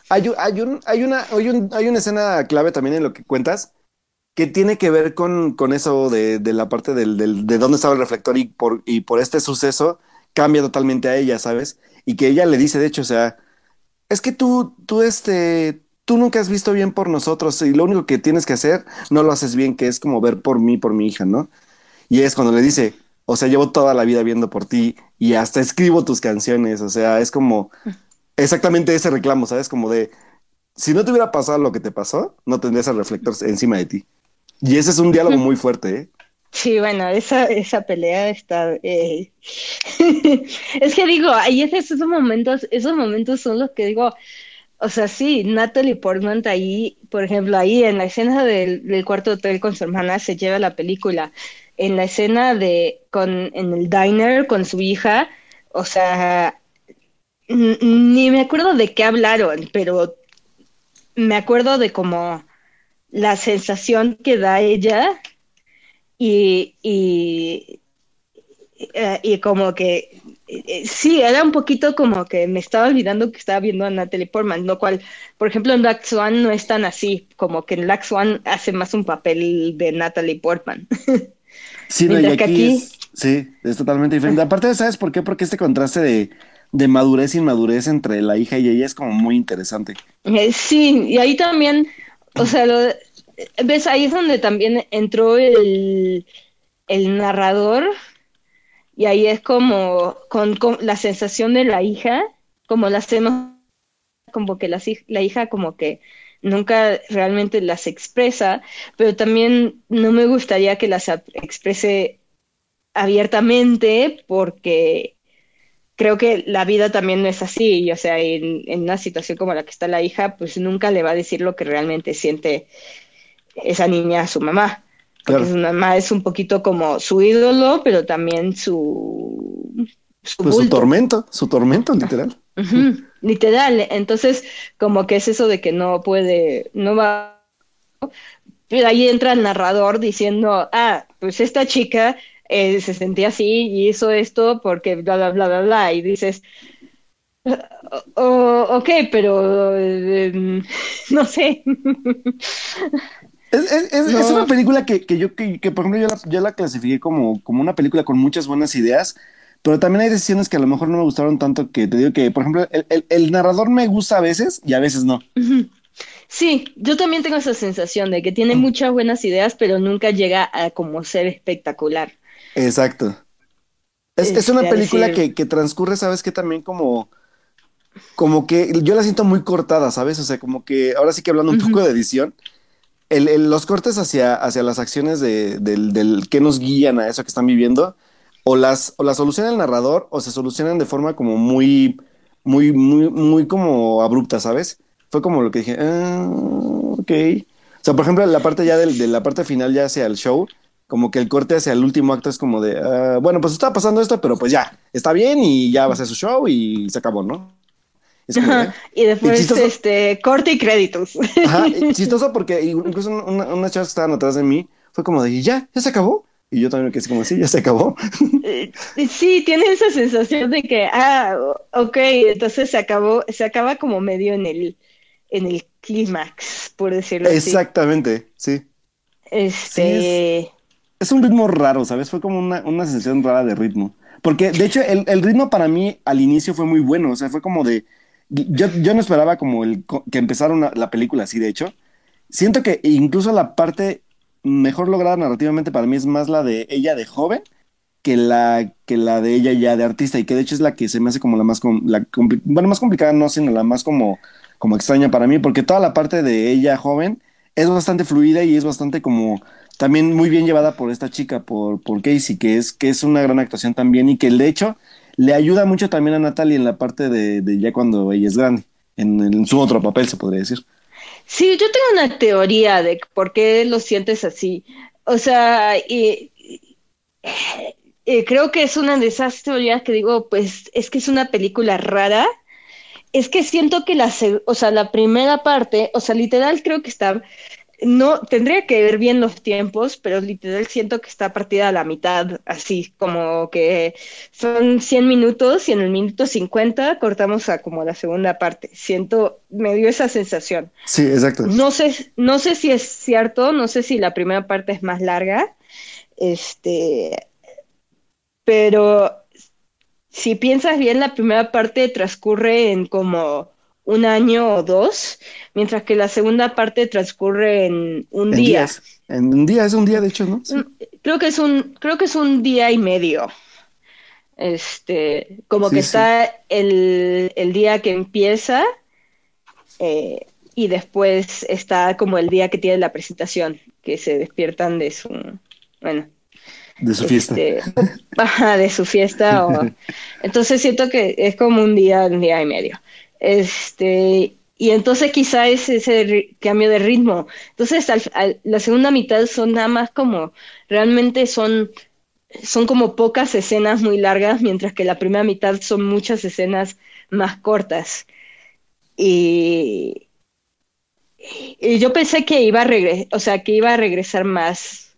Hay, hay, un, hay, una, hay, un, hay una escena clave también en lo que cuentas, que tiene que ver con, con eso de, de la parte del, del- de dónde estaba el reflector y por, y por este suceso cambia totalmente a ella, ¿sabes? Y que ella le dice, de hecho, o sea, es que tú, tú, este, tú nunca has visto bien por nosotros y lo único que tienes que hacer no lo haces bien, que es como ver por mí, por mi hija, ¿no? Y es cuando le dice, o sea, llevo toda la vida viendo por ti y hasta escribo tus canciones, o sea, es como exactamente ese reclamo, ¿sabes? Como de, si no te hubiera pasado lo que te pasó, no tendrías el reflector encima de ti. Y ese es un diálogo muy fuerte, ¿eh? Sí, bueno, esa, esa pelea está... eh, es que digo, ahí es esos momentos, esos momentos son los que digo, o sea, sí, Natalie Portman ahí, por ejemplo, ahí en la escena del, del cuarto hotel con su hermana se lleva la película, en la escena de, con, en el diner con su hija, o sea, ni me acuerdo de qué hablaron, pero me acuerdo de como la sensación que da ella y, y, eh, y como que sí, era un poquito como que me estaba olvidando que estaba viendo a Natalie Portman, lo cual, por ejemplo, en Black Swan no es tan así, como que en Black Swan hace más un papel de Natalie Portman. Sí, no, y aquí, aquí- es, sí, es totalmente diferente. Aparte, ¿sabes por qué? Porque este contraste de, de madurez y inmadurez entre la hija y ella es como muy interesante. Eh, Sí, y ahí también, o sea, lo, ves, ahí es donde también entró el, el narrador, y ahí es como con, la sensación de la hija, como las hemos, como que hij- la hija como que nunca realmente las expresa, pero también no me gustaría que las exprese abiertamente porque creo que la vida también no es así, o sea, en, en una situación como la que está la hija, pues nunca le va a decir lo que realmente siente esa niña a su mamá, porque Claro. su mamá es un poquito como su ídolo, pero también su, su Pues su tormento, su tormento, literal. Literal, entonces como que es eso de que no puede, no va, pero ahí entra el narrador diciendo, ah, pues esta chica eh, se sentía así y hizo esto porque bla, bla, bla, bla, bla, y dices, "Oh, oh, ok, pero eh, no sé. Es, es- es- No. es una película que, que yo, que, que, por ejemplo, yo la, yo la clasifiqué como, como una película con muchas buenas ideas, pero también hay decisiones que a lo mejor no me gustaron tanto que te digo que, por ejemplo, el, el- el narrador me gusta a veces y a veces no. Sí, yo también tengo esa sensación de que tiene muchas buenas ideas, pero nunca llega a como ser espectacular. Exacto. Es, es Este, una película decir- que, que transcurre, ¿sabes qué? También como, como que yo la siento muy cortada, ¿sabes? O sea, como que ahora sí que hablando un poco de edición, el, el- los cortes hacia, hacia las acciones de, del, del que nos guían a eso que están viviendo, o las, o las soluciona el narrador, o se solucionan de forma como muy, muy, muy, muy como abrupta, ¿sabes? Fue como lo que dije, ah, ok. O sea, por ejemplo, la parte ya del- de la parte final ya hacia el show, como que el corte hacia el último acto es como de, ah, bueno, pues está pasando esto, pero pues ya, está bien y ya va a ser su show y se acabó, ¿no? Es como, Y después, chistoso. este, corte y créditos. Ajá, chistoso porque incluso una, unas chavas que estaban atrás de mí fue como de, ¿ya? ¿Ya se acabó? Y yo también me quedé así como, sí, ya se acabó. Eh, Sí, tiene esa sensación de que, ah, ok, entonces se acabó, se acaba como medio en el, en el clímax, por decirlo así. Exactamente, sí. Este, Es un ritmo raro, ¿sabes? Fue como una, una sensación rara de ritmo. Porque, de hecho, el, el ritmo para mí al inicio fue muy bueno. O sea, fue como de. Yo, yo no esperaba como el, que empezara la película así, de hecho. Siento que incluso la parte mejor lograda narrativamente para mí es más la de ella de joven que la, que la de ella ya de artista. Y que de hecho es la que se me hace como la más, la bueno, más complicada, no, sino la más como, como extraña para mí. Porque toda la parte de ella joven es bastante fluida y es bastante como también muy bien llevada por esta chica, por, por Casey, que es, que es una gran actuación también y que de hecho le ayuda mucho también a Natalie en la parte de, ya cuando ella es grande, en, su otro papel se podría decir. sí, yo tengo una teoría de por qué lo sientes así. O sea, creo que es una de esas teorías que digo, pues es que es una película rara. Es que siento que la, o sea, la primera parte, o sea, literal creo que está, no, tendría que ver bien los tiempos, pero literal siento que está partida a la mitad, así como que son 100 minutos y en el minuto 50 cortamos a como la segunda parte. Siento, me dio esa sensación. Sí, exacto. No sé, no sé si es cierto, no sé si la primera parte es más larga, este, pero si piensas bien, la primera parte transcurre en como un año o dos, mientras que la segunda parte transcurre en un día. En un día, es un día, de hecho, ¿no? Creo que es un, creo que es un día y medio. Este, como que está el, el, día que empieza eh, y después está como el día que tiene la presentación, que se despiertan de su, bueno, de su fiesta. Este, de su fiesta. O... Entonces siento que es como un día, un día y medio. Este, y entonces quizá es ese cambio de ritmo. Entonces la segunda mitad son nada más como, realmente son, son como pocas escenas muy largas, mientras que la primera mitad son muchas escenas más cortas. Y, y yo pensé que iba a regresar, o sea, que iba a regresar más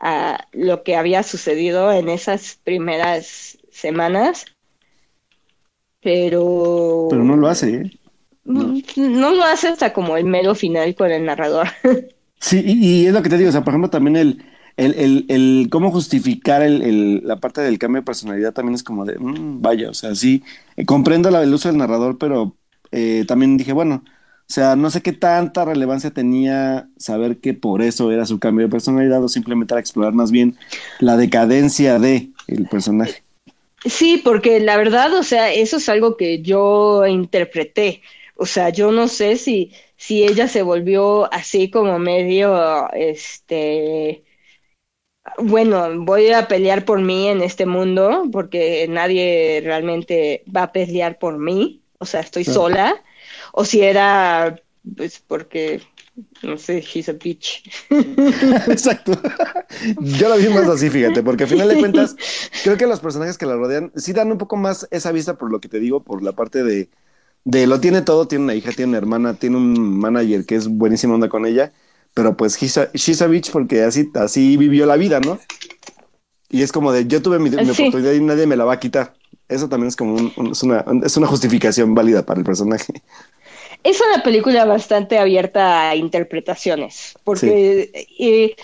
a lo que había sucedido en esas primeras semanas pero... Pero no lo hace, ¿eh? No. lo hace hasta como el mero final con el narrador. Sí, y, es lo que te digo, o sea, por ejemplo, también el, el, el, el cómo justificar el, la parte del cambio de personalidad también es como de, mm, vaya, o sea, sí, eh, comprendo la, el uso del narrador, pero eh, también dije, bueno, o sea, no sé qué tanta relevancia tenía saber que por eso era su cambio de personalidad o simplemente era explorar más bien la decadencia de el personaje. Sí, porque la verdad, o sea, eso es algo que yo interpreté. O sea, yo no sé si, si ella se volvió así como medio, este, bueno, voy a pelear por mí en este mundo, porque nadie realmente va a pelear por mí. O sea, estoy sola. O si era, pues, porque no sé, he's a bitch. Exacto. Yo lo vi más así, fíjate, porque al final de cuentas, creo que los personajes que la rodean sí dan un poco más esa vista por lo que te digo, por la parte de, de lo tiene todo, tiene una hija, tiene una hermana, tiene un manager que es buenísima onda con ella, pero pues she's a, bitch porque así, así vivió la vida, ¿no? Y es como de, yo tuve mi, oportunidad y nadie me la va a quitar. Eso también es como es, una, es una justificación válida para el personaje es una película bastante abierta a interpretaciones, porque,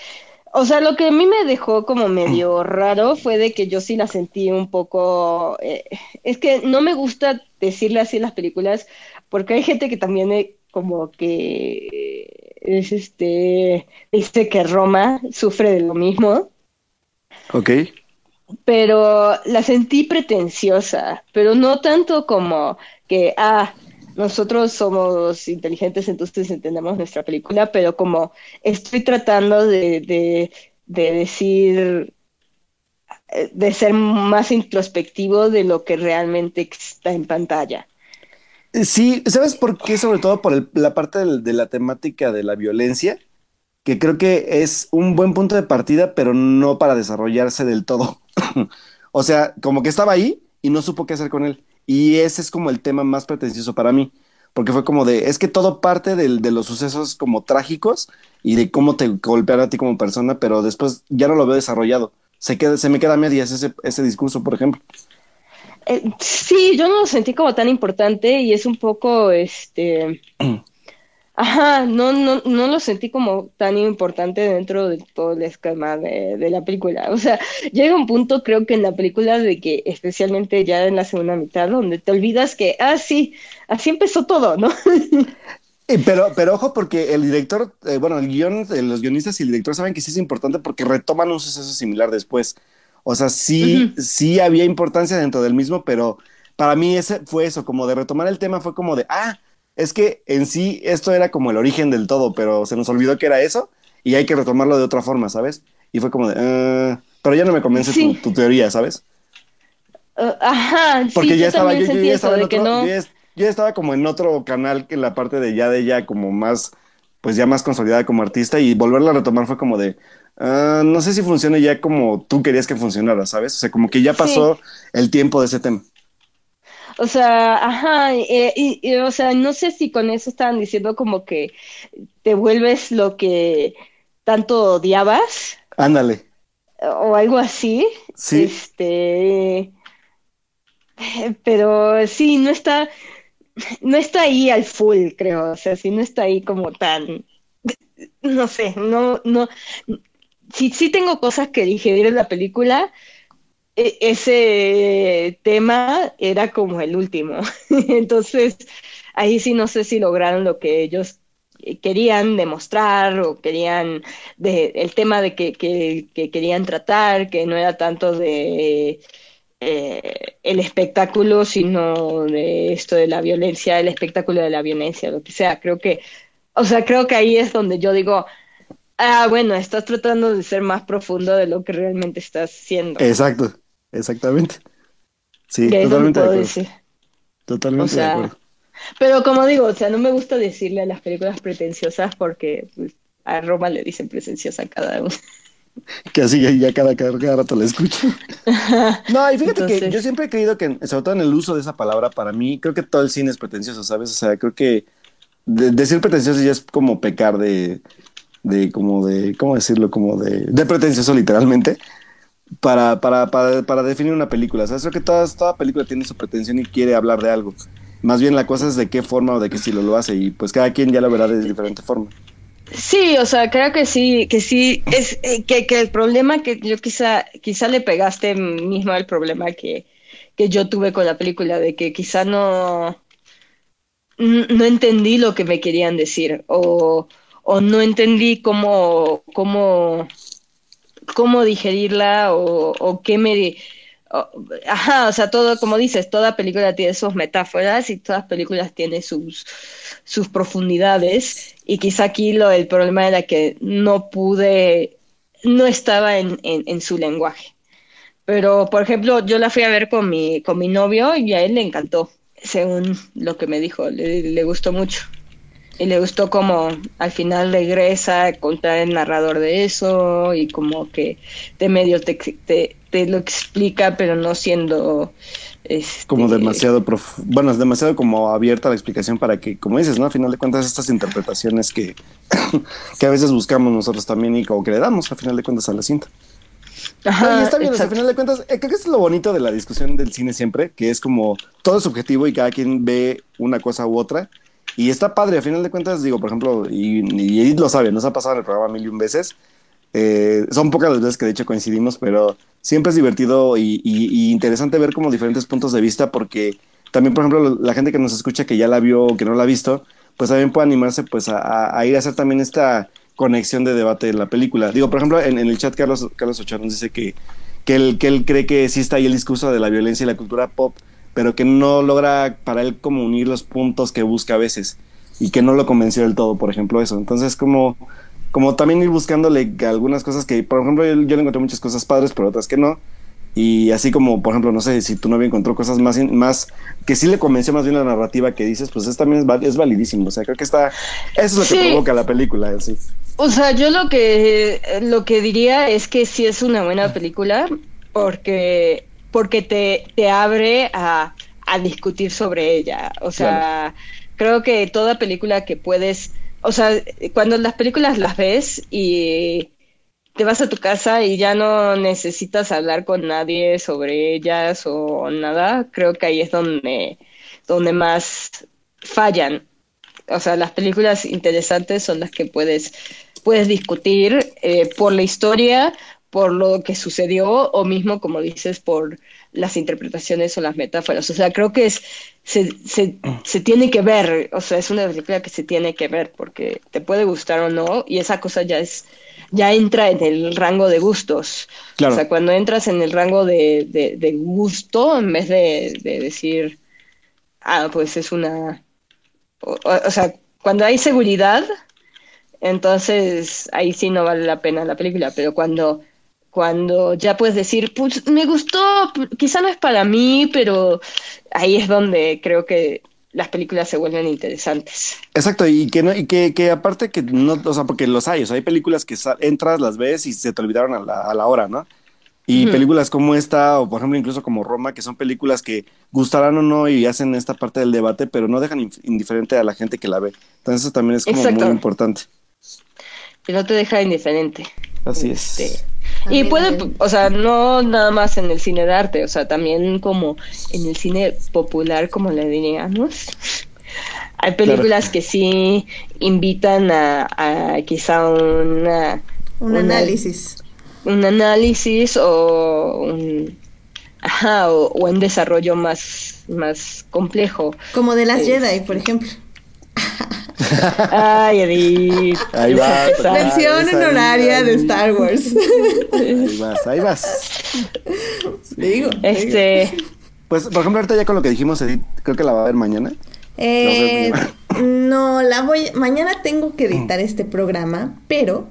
o sea, lo que a mí me dejó como medio raro fue de que yo sí la sentí un poco, eh, es que no me gusta decirle así las películas, porque hay gente que también como que es este, dice que Roma sufre de lo mismo. Ok. Pero la sentí pretenciosa, pero no tanto como que, ah, nosotros somos inteligentes, entonces entendemos nuestra película, pero como estoy tratando de, decir, de ser más introspectivo de lo que realmente está en pantalla. Sí, ¿sabes por qué? Sobre todo por la parte de la temática de la violencia, que creo que es un buen punto de partida, pero no para desarrollarse del todo. o sea, como que estaba ahí y no supo qué hacer con él. Y ese es como el tema más pretencioso para mí, porque fue como de, es que todo parte de, de los sucesos como trágicos y de cómo te golpean a ti como persona, pero después ya no lo veo desarrollado. Se, queda, se me queda a medias ese, ese discurso, por ejemplo. Eh, sí, yo no lo sentí como tan importante y es un poco, este, Ajá, no, no, no lo sentí como tan importante dentro de todo el esquema de, de, la película. O sea, llega un punto, creo que en la película, de que especialmente ya en la segunda mitad, donde te olvidas que, ah, sí, así empezó todo, ¿no? Pero, pero ojo, porque el director, eh, bueno, el guion, eh, los guionistas y el director saben que sí es importante porque retoman un suceso similar después. O sea, sí, sí había importancia dentro del mismo, pero para mí ese fue eso, como de retomar el tema, fue como de, ah, es que en sí esto era como el origen del todo, pero se nos olvidó que era eso y hay que retomarlo de otra forma, ¿sabes? Y fue como de, uh, pero ya no me convence tu, teoría, ¿sabes? Uh, ajá, porque ya estaba, yo, ya estaba en otro, yo, ya, estaba como en otro canal que la parte de ya de ya como más, pues ya más consolidada como artista y volverla a retomar fue como de, uh, no sé si funciona ya como tú querías que funcionara, ¿sabes? O sea, como que ya pasó el tiempo de ese tema. O sea, ajá, eh, y, o sea, no sé si con eso estaban diciendo como que te vuelves lo que tanto odiabas. Ándale. O algo así. Sí. Este, pero sí, no está, no está ahí al full, creo. O sea, sí no está ahí como tan, no sé, no, no. Sí, sí tengo cosas que digerir en la película, e, ese tema era como el último. Entonces, ahí sí no sé si lograron lo que ellos querían demostrar o querían de, el tema de que, que, querían tratar, que no era tanto de eh, el espectáculo, sino de esto de la violencia, el espectáculo de la violencia, lo que sea. Creo que, o sea, creo que ahí es donde yo digo, ah, bueno, estás tratando de ser más profundo de lo que realmente estás siendo. Exacto. Exactamente. Sí, totalmente de acuerdo. Totalmente de acuerdo. Pero como digo, o sea, no me gusta decirle a las películas pretenciosas porque pues, a Roma le dicen pretenciosa cada uno. Que así ya, cada, cada, rato la escucho. No, y fíjate que yo siempre he creído que, sobre todo en el uso de esa palabra, para mí, creo que todo el cine es pretencioso, ¿sabes? O sea, creo que decir pretencioso ya es como pecar de, de como de, ¿cómo decirlo? Como de, de pretencioso literalmente para, para, para, para definir una película. ¿Sabes? Creo que toda, toda película tiene su pretensión y quiere hablar de algo. Más bien la cosa es de qué forma o de qué estilo lo hace y pues cada quien ya lo verá de diferente forma. Sí, o sea, creo que sí, que sí, es eh, que, que, el problema que yo quizá, quizá le pegaste mismo al problema que, que yo tuve con la película, de que quizá no, no entendí lo que me querían decir o, o no entendí cómo, cómo, cómo digerirla o, qué me... ajá, o sea, todo, como dices, toda película tiene sus metáforas y todas películas tienen sus, sus profundidades y quizá aquí lo, el problema era que no pude, no estaba en, en, su lenguaje. Pero, por ejemplo, yo la fui a ver con mi, con mi novio y a él le encantó, según lo que me dijo, le, le gustó mucho y le gustó como al final regresa a contar el narrador de eso y como que de medio te, te, lo explica pero no siendo este... como demasiado bueno es demasiado como abierta la explicación para que como dices no al final de cuentas estas interpretaciones que que a veces buscamos nosotros también y como que le damos al final de cuentas a la cinta. Ajá, está bien, al final de cuentas, eh, creo que es lo bonito de la discusión del cine siempre, que es como todo es subjetivo y cada quien ve una cosa u otra, y está padre, a final de cuentas, digo, por ejemplo, y, Edith lo sabe, nos ha pasado en el programa mil y un veces. Eh, son pocas las veces que de hecho coincidimos, pero siempre es divertido y, interesante ver como diferentes puntos de vista, porque también, por ejemplo, la gente que nos escucha que ya la vio o que no la ha visto, pues también puede animarse pues a, ir a hacer también esta conexión de debate en la película. Digo, por ejemplo, en, el chat Carlos, Carlos Ochoa nos dice que, que, él, que él cree que sí está ahí el discurso de la violencia y la cultura pop, pero que no logra para él como unir los puntos que busca a veces y que no lo convenció del todo, por ejemplo, eso. Entonces, como, como también ir buscándole algunas cosas que, por ejemplo, yo, le encontré muchas cosas padres, pero otras que no. Y así como, por ejemplo, no sé, si tu novia encontró cosas más, más que sí le convenció más bien la narrativa que dices, pues es también es, es validísimo. O sea, creo que está, eso es lo que provoca la película, así. O sea, yo lo que, lo que diría es que sí es una buena película, porque porque te, te abre a, a, discutir sobre ella. O sea, creo que toda película que puedes, o sea, cuando las películas las ves y te vas a tu casa y ya no necesitas hablar con nadie sobre ellas o nada, creo que ahí es donde, donde más fallan. O sea, las películas interesantes son las que puedes, puedes discutir eh, por la historia, por lo que sucedió o mismo, como dices, por las interpretaciones o las metáforas. O sea, creo que es, se, se, se, tiene que ver, o sea, es una película que se tiene que ver porque te puede gustar o no y esa cosa ya es, ya entra en el rango de gustos. O sea, cuando entras en el rango de, de, gusto, en vez de, de, decir, ah, pues es una... o sea, cuando hay seguridad, entonces ahí sí no vale la pena la película, pero cuando cuando ya puedes decir, pues me gustó, quizá no es para mí, pero ahí es donde creo que las películas se vuelven interesantes. Exacto, y que no, y que, que aparte que no, o sea, porque los hay, o sea, hay películas que entras, las ves y se te olvidaron a la, a la hora, ¿no? Y películas como esta, o por ejemplo incluso como Roma, que son películas que gustarán o no y hacen esta parte del debate, pero no dejan indiferente a la gente que la ve. Entonces eso también es como muy importante. Que no te deja indiferente. Así es. Y puede, o sea, no nada más en el cine de arte, o sea, también como en el cine popular, como le diríamos. Hay películas que sí invitan a, a quizá una, un análisis. Un análisis o un, ajá, o, un desarrollo más, más complejo. Como de las Jedi, por ejemplo. Ay, Edith. Ahí vas. Mención honoraria de Star Wars. Ahí vas, ahí vas. digo. Este. Pues, por ejemplo, ahorita ya con lo que dijimos, Edith, creo que la va a ver mañana. Eh, no, la voy. Mañana tengo que editar mm. este programa, pero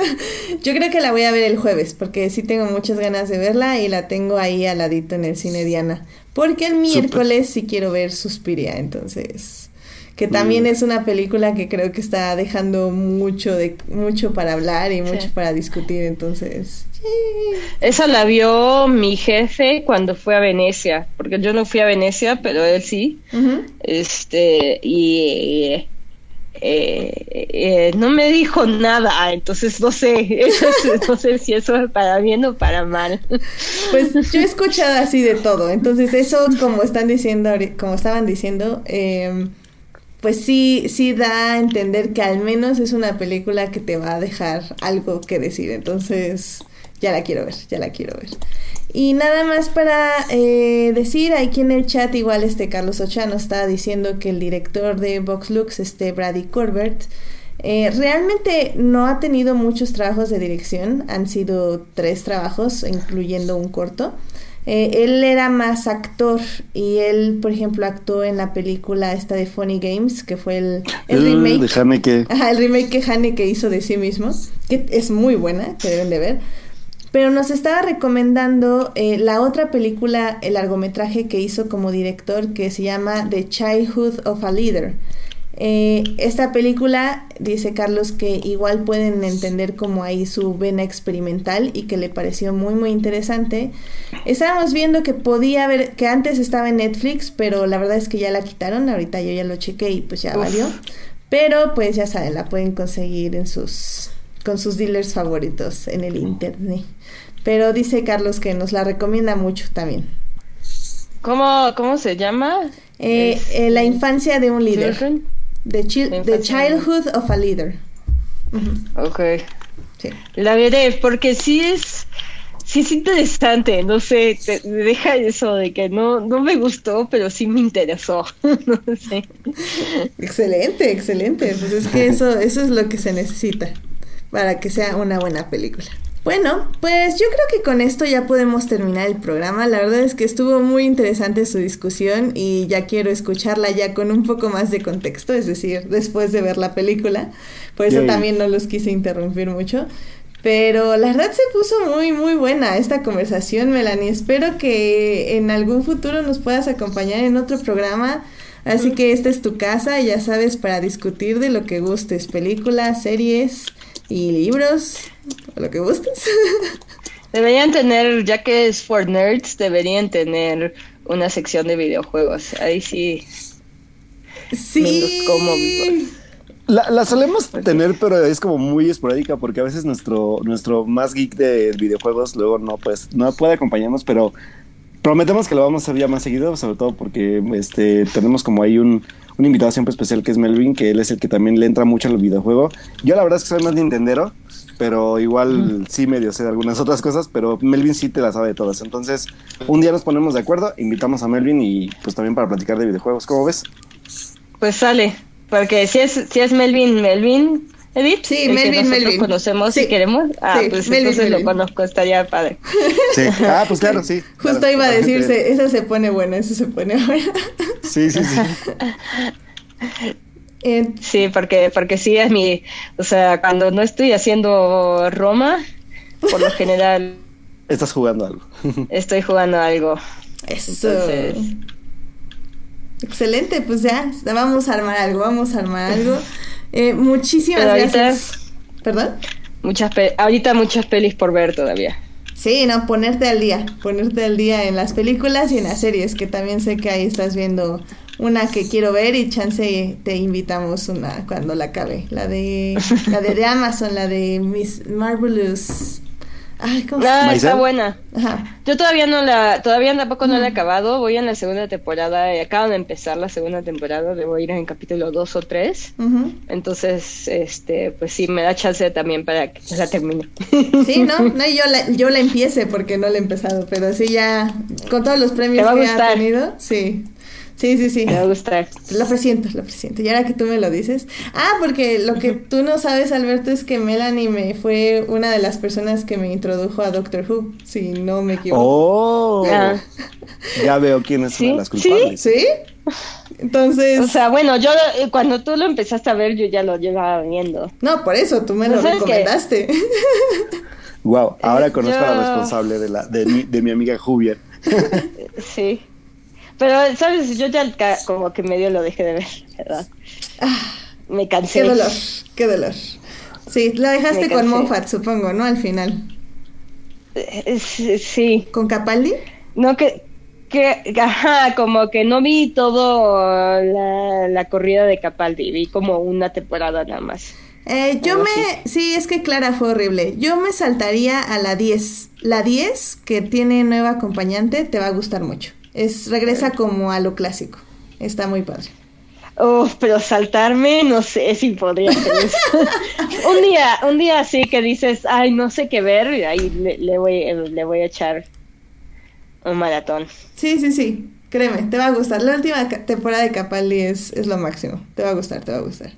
yo creo que la voy a ver el jueves, porque sí tengo muchas ganas de verla y la tengo ahí al ladito en el cine Diana. Porque el miércoles sí quiero ver Suspiria, entonces que también mm. es una película que creo que está dejando mucho de mucho para hablar y mucho para discutir, entonces. Esa la vio mi jefe cuando fue a Venecia, porque yo no fui a Venecia, pero él sí. Este y eh, eh, no me dijo nada, entonces no sé, no sé si eso es para bien o para mal. Pues yo he escuchado así de todo, entonces eso como están diciendo, como estaban diciendo, eh, pues sí, sí da a entender que al menos es una película que te va a dejar algo que decir. Entonces, ya la quiero ver, ya la quiero ver. Y nada más para eh, decir, aquí en el chat igual este Carlos Ochano está diciendo que el director de Vox Lux, este Brady Corbett, eh, realmente no ha tenido muchos trabajos de dirección, han sido tres trabajos, incluyendo un corto. Eh, él era más actor y él, por ejemplo, actuó en la película esta de Funny Games, que fue el, el uh, remake. De Haneke. Ajá, el remake que Haneke hizo de sí mismo, que es muy buena, que deben de ver. Pero nos estaba recomendando eh, la otra película, el largometraje que hizo como director, que se llama The Childhood of a Leader. Eh, esta película, dice Carlos, que igual pueden entender como ahí su vena experimental y que le pareció muy muy interesante. Estábamos viendo que podía haber, que antes estaba en Netflix, pero la verdad es que ya la quitaron, ahorita yo ya lo chequé y pues ya valió. Pero pues ya saben, la pueden conseguir en sus, con sus dealers favoritos en el internet. Pero dice Carlos que nos la recomienda mucho también. ¿Cómo, cómo se llama? Eh, eh, la infancia de un líder. The, Childhood of a Leader. Ok. La veré, porque sí es, sí es interesante, no sé, te deja eso de que no, no me gustó, pero sí me interesó. no sé. Excelente, excelente. Pues es que eso, eso es lo que se necesita para que sea una buena película. Bueno, pues yo creo que con esto ya podemos terminar el programa. La verdad es que estuvo muy interesante su discusión y ya quiero escucharla ya con un poco más de contexto, es decir, después de ver la película. Por eso también no los quise interrumpir mucho. Pero la verdad se puso muy, muy buena esta conversación, Melanie. Espero que en algún futuro nos puedas acompañar en otro programa. Así que esta es tu casa, ya sabes, para discutir de lo que gustes, películas, series y libros, lo que gustes. Deberían tener, ya que es for nerds, deberían tener una sección de videojuegos. Ahí sí. Sí. La, la, solemos tener, pero es como muy esporádica porque a veces nuestro, nuestro más geek de videojuegos luego no, pues, no puede acompañarnos, pero prometemos que lo vamos a hacer ya más seguido, sobre todo porque este, tenemos como ahí un, un invitado siempre especial que es Melvin, que él es el que también le entra mucho al videojuego. Yo la verdad es que soy más nintendero, pero igual sí medio sé de algunas otras cosas, pero Melvin sí te la sabe de todas. Entonces, un día nos ponemos de acuerdo, invitamos a Melvin y pues también para platicar de videojuegos. ¿Cómo ves? Pues sale, porque si es, si es Melvin, Melvin, Edith, sí, Melvin, Melvin. conocemos si queremos. Ah, pues entonces lo conozco, estaría padre. Sí, ah, pues claro, sí. Justo iba a decirse, eso se pone bueno, eso se pone bueno. Sí, sí, sí. Sí, porque, porque sí es mi, o sea, cuando no estoy haciendo Roma, por lo general... Estás jugando algo. estoy jugando algo. Eso. Excelente, pues ya, vamos a armar algo, vamos a armar algo. Eh, muchísimas gracias. ¿Perdón? Muchas ahorita muchas pelis por ver todavía. Sí, no, ponerte al día, ponerte al día en las películas y en las series, que también sé que ahí estás viendo una que quiero ver y chance te invitamos una cuando la acabe, la de la de, de Amazon, la de Miss Marvelous Ay, ¿cómo ah, está buena. Ajá. Yo todavía no la, todavía tampoco no la he acabado. Voy en la segunda temporada. Y acaban de empezar la segunda temporada. Debo ir en capítulo 2 o 3. Entonces, este, pues sí, me da chance también para que la termine. Sí, no, no, yo la, yo la empiece porque no la he empezado. Pero sí, ya con todos los premios que ha tenido, sí. Sí, sí, sí. Me va a gustar. Lo presiento, lo presiento. Y ahora que tú me lo dices. Ah, porque lo que tú no sabes, Alberto, es que Melanie me fue una de las personas que me introdujo a Doctor Who, si no me equivoco. Oh, ya veo quién es una de las culpables. ¿Sí? Entonces. O sea, bueno, yo eh, cuando tú lo empezaste a ver, yo ya lo llevaba viendo. No, por eso tú me lo recomendaste. wow, ahora conozco a la responsable de la de mi, de mi amiga Juvier. sí. Pero, ¿sabes? Yo ya como que medio lo dejé de ver, ¿verdad? Ah, me cansé. Qué dolor, qué dolor. Sí, la dejaste con Moffat, supongo, ¿no? Al final. Eh, sí. ¿Con Capaldi? No, que, que, ajá, como que no vi todo la, la corrida de Capaldi, vi como una temporada nada más. Eh, yo me, sí, es que Clara fue horrible. Yo me saltaría a la 10. La 10, que tiene nueva acompañante, te va a gustar mucho. Es, regresa como a lo clásico. Está muy padre. Oh, pero saltarme, no sé si podría un día, un día así que dices, ay, no sé qué ver, ahí le, voy, le voy a echar un maratón. Sí, sí, sí. Créeme, te va a gustar. La última temporada de Capaldi es, es lo máximo. Te va a gustar, te va a gustar.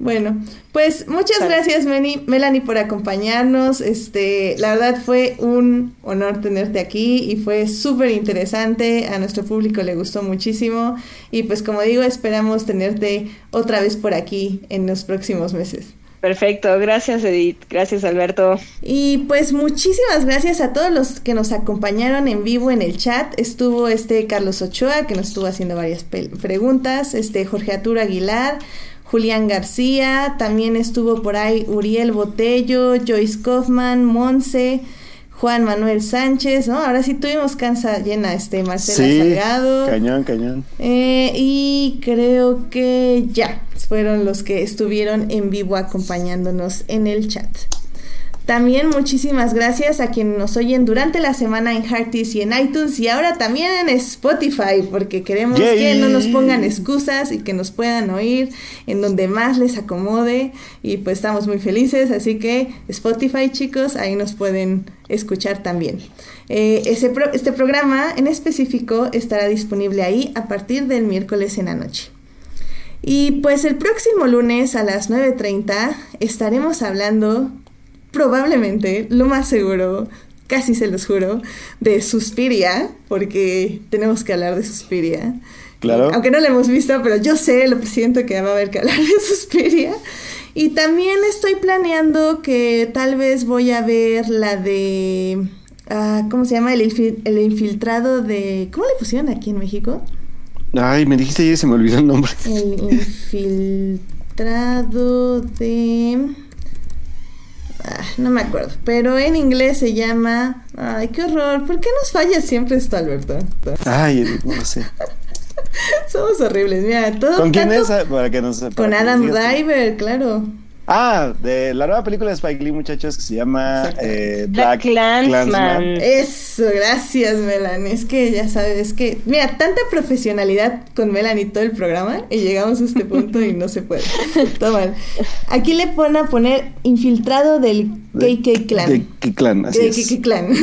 Bueno, pues muchas gracias Melanie por acompañarnos. Este, la verdad fue un honor tenerte aquí y fue súper interesante. A nuestro público le gustó muchísimo y pues como digo esperamos tenerte otra vez por aquí en los próximos meses. Perfecto, gracias Edith, gracias Alberto. Y pues muchísimas gracias a todos los que nos acompañaron en vivo en el chat. Estuvo este Carlos Ochoa que nos estuvo haciendo varias preguntas, este Jorge Arturo Aguilar, Julián García, también estuvo por ahí Uriel Botello, Joyce Kaufman, Monse, Juan Manuel Sánchez, ¿no? Ahora sí tuvimos cansa llena, este, Marcela sí, Salgado. Cañón, cañón. Eh, y creo que ya fueron los que estuvieron en vivo acompañándonos en el chat. También muchísimas gracias a quienes nos oyen durante la semana en Hearties y en iTunes y ahora también en Spotify, porque queremos que no nos pongan excusas y que nos puedan oír en donde más les acomode. Y pues estamos muy felices, así que Spotify chicos, ahí nos pueden escuchar también. Eh, ese este programa en específico estará disponible ahí a partir del miércoles en la noche. Y pues el próximo lunes a las 9.30 estaremos hablando probablemente, lo más seguro, casi se los juro, de Suspiria, porque tenemos que hablar de Suspiria. Claro. Aunque no la hemos visto, pero yo sé, lo siento que va a haber que hablar de Suspiria. Y también estoy planeando que tal vez voy a ver la de... Ah, ¿Cómo se llama? El, el, infiltrado de... ¿Cómo le pusieron aquí en México? Ay, me dijiste y se me olvidó el nombre. El infiltrado de... Ah, no me acuerdo, pero en inglés se llama... Ay, qué horror. ¿Por qué nos falla siempre esto, Alberto? Ay, no sé. Somos horribles, mira, todo. ¿Con quién es? Para que nos, con Adam Driver, claro. Ah, de la nueva película de Spike Lee, muchachos, que se llama eh, Black, Clansman. Eso, gracias, Melanie. Es que ya sabes que, mira, tanta profesionalidad con Melanie todo el programa y llegamos a este punto y no se puede. Toma. Aquí le pone a poner infiltrado del KK Clan. De KK Clan, así de KK Clan.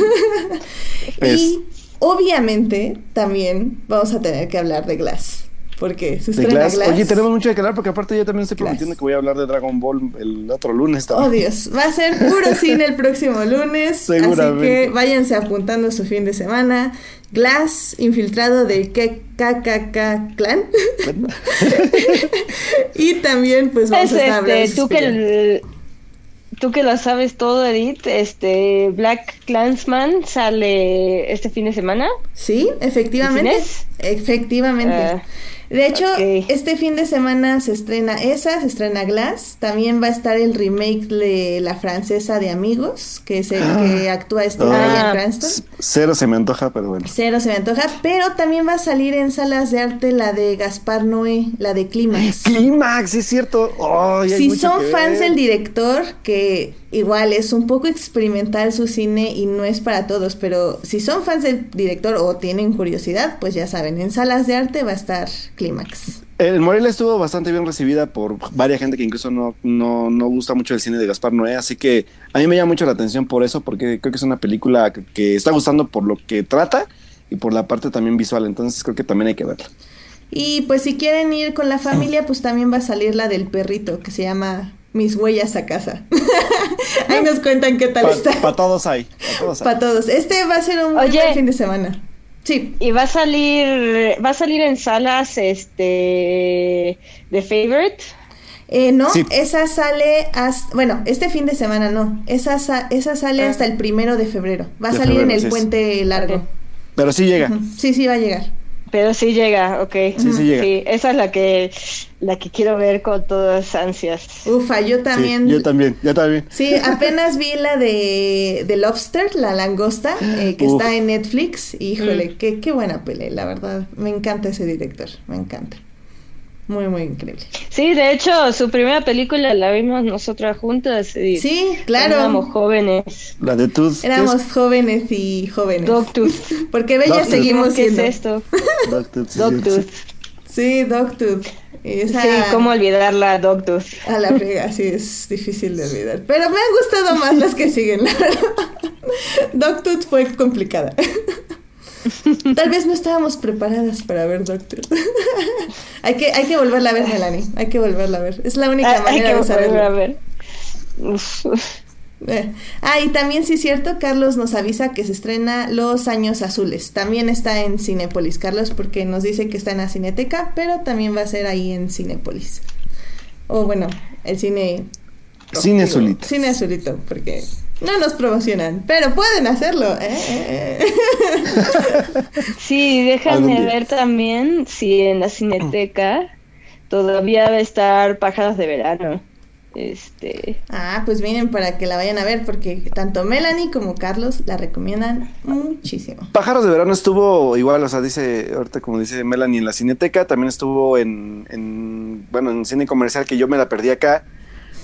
y obviamente también vamos a tener que hablar de Glass. Porque se estrena Glass. Oye, tenemos mucho que hablar porque aparte yo también estoy prometiendo que voy a hablar de Dragon Ball el otro lunes también. Oh Dios, va a ser puro cine el próximo lunes. Seguramente. Así que váyanse apuntando su fin de semana. Glass, infiltrado del KKK Clan. y también pues vamos a estar este, tú que Tú que lo sabes todo, Edith, este Black Clansman sale este fin de semana. Sí, efectivamente. Efectivamente. Ah. De hecho, este fin de semana se estrena esa, se estrena Glass. También va a estar el remake de La Francesa de Amigos, que es el que actúa este ah, Cranston. Cero se me antoja, pero bueno. Cero se me antoja, pero también va a salir en salas de arte la de Gaspar Noé, la de Clímax. Clímax, es cierto. si son fans del director, que igual es un poco experimental su cine y no es para todos, pero si son fans del director o tienen curiosidad, pues ya saben, en salas de arte va a estar Clímax. El Morelia estuvo bastante bien recibida por varias gente que incluso no, no, no, gusta mucho el cine de Gaspar Noé, así que a mí me llama mucho la atención por eso, porque creo que es una película que, está gustando por lo que trata y por la parte también visual, entonces creo que también hay que verla. Y pues si quieren ir con la familia, pues también va a salir la del perrito, que se llama Mis huellas a casa. Ahí nos cuentan qué tal está. Para todos hay. Para todos, Este va a ser un buen fin de semana. Sí. Y va a salir, va a salir en salas, este, The Favorite. Eh, no, esa sale hasta, bueno, este fin de semana no, esa, esa sale ah. hasta el primero de febrero, va a salir en el puente largo. Pero sí llega. Sí, sí va a llegar. Pero sí llega, ok. Sí, sí llega. Sí, esa es la que, la que quiero ver con todas ansias. Ufa, yo también. yo también, yo también. Sí, apenas vi la de, de Lobster, la langosta, eh, que está en Netflix. Híjole, mm. qué, qué buena pelea, la verdad. Me encanta ese director, me encanta. Muy, muy increíble. Sí, de hecho, su primera película la vimos nosotras juntas. Y sí, claro. Éramos jóvenes. La de Tooth. Éramos jóvenes y jóvenes. Dogtooth. Porque bellas seguimos siendo. ¿Qué es esto? Dogtooth. Sí, Dogtooth. Sí, ¿cómo olvidarla, Dogtooth? A la friega, sí, es difícil de olvidar. Pero me han gustado más las que siguen, la verdad. Dogtooth fue complicada. Tal vez no estábamos preparadas para ver Doctor. hay, que, hay que volverla a ver, Melanie. Hay que volverla a ver. Es la única manera de saberlo. A ver. Eh. Ah, y también sí es cierto, Carlos nos avisa que se estrena Los Años Azules. También está en Cinépolis, Carlos, porque nos dice que está en la Cineteca, pero también va a ser ahí en Cinépolis. O bueno, el cine... Cine azulito. Cine azulito, porque no nos promocionan, pero pueden hacerlo. ¿eh? sí, déjame ver también si en la cineteca todavía va a estar Pájaros de Verano. Este. Ah, pues vienen para que la vayan a ver, porque tanto Melanie como Carlos la recomiendan muchísimo. Pájaros de Verano estuvo igual, o sea, dice, ahorita como dice Melanie en la Cineteca, también estuvo en, en bueno, en cine comercial que yo me la perdí acá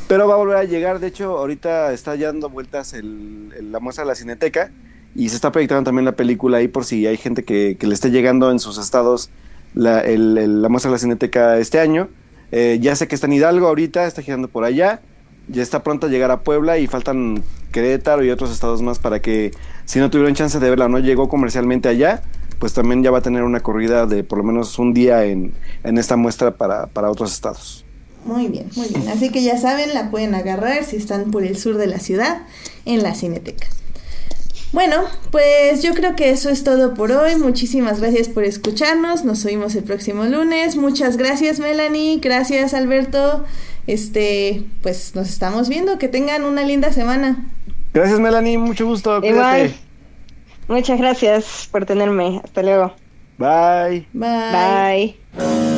pero va a volver a llegar, de hecho, ahorita está ya dando vueltas la muestra de la Cineteca y se está proyectando también la película ahí por si hay gente que, le esté llegando en sus estados la, la muestra de la Cineteca este año. Eh, ya sé que está en Hidalgo ahorita, está girando por allá, ya está pronto a llegar a Puebla y faltan Querétaro y otros estados más para que si no tuvieron chance de verla no llegó comercialmente allá, pues también ya va a tener una corrida de por lo menos un día en, esta muestra para, para otros estados. Muy bien, muy bien. Así que ya saben, la pueden agarrar si están por el sur de la ciudad en la Cineteca. Bueno, pues yo creo que eso es todo por hoy. Muchísimas gracias por escucharnos. Nos oímos el próximo lunes. Muchas gracias, Melanie. Gracias, Alberto. Este, pues nos estamos viendo. Que tengan una linda semana. Gracias, Melanie. Mucho gusto. Igual. Muchas gracias por tenerme. Hasta luego. Bye. Bye. Bye.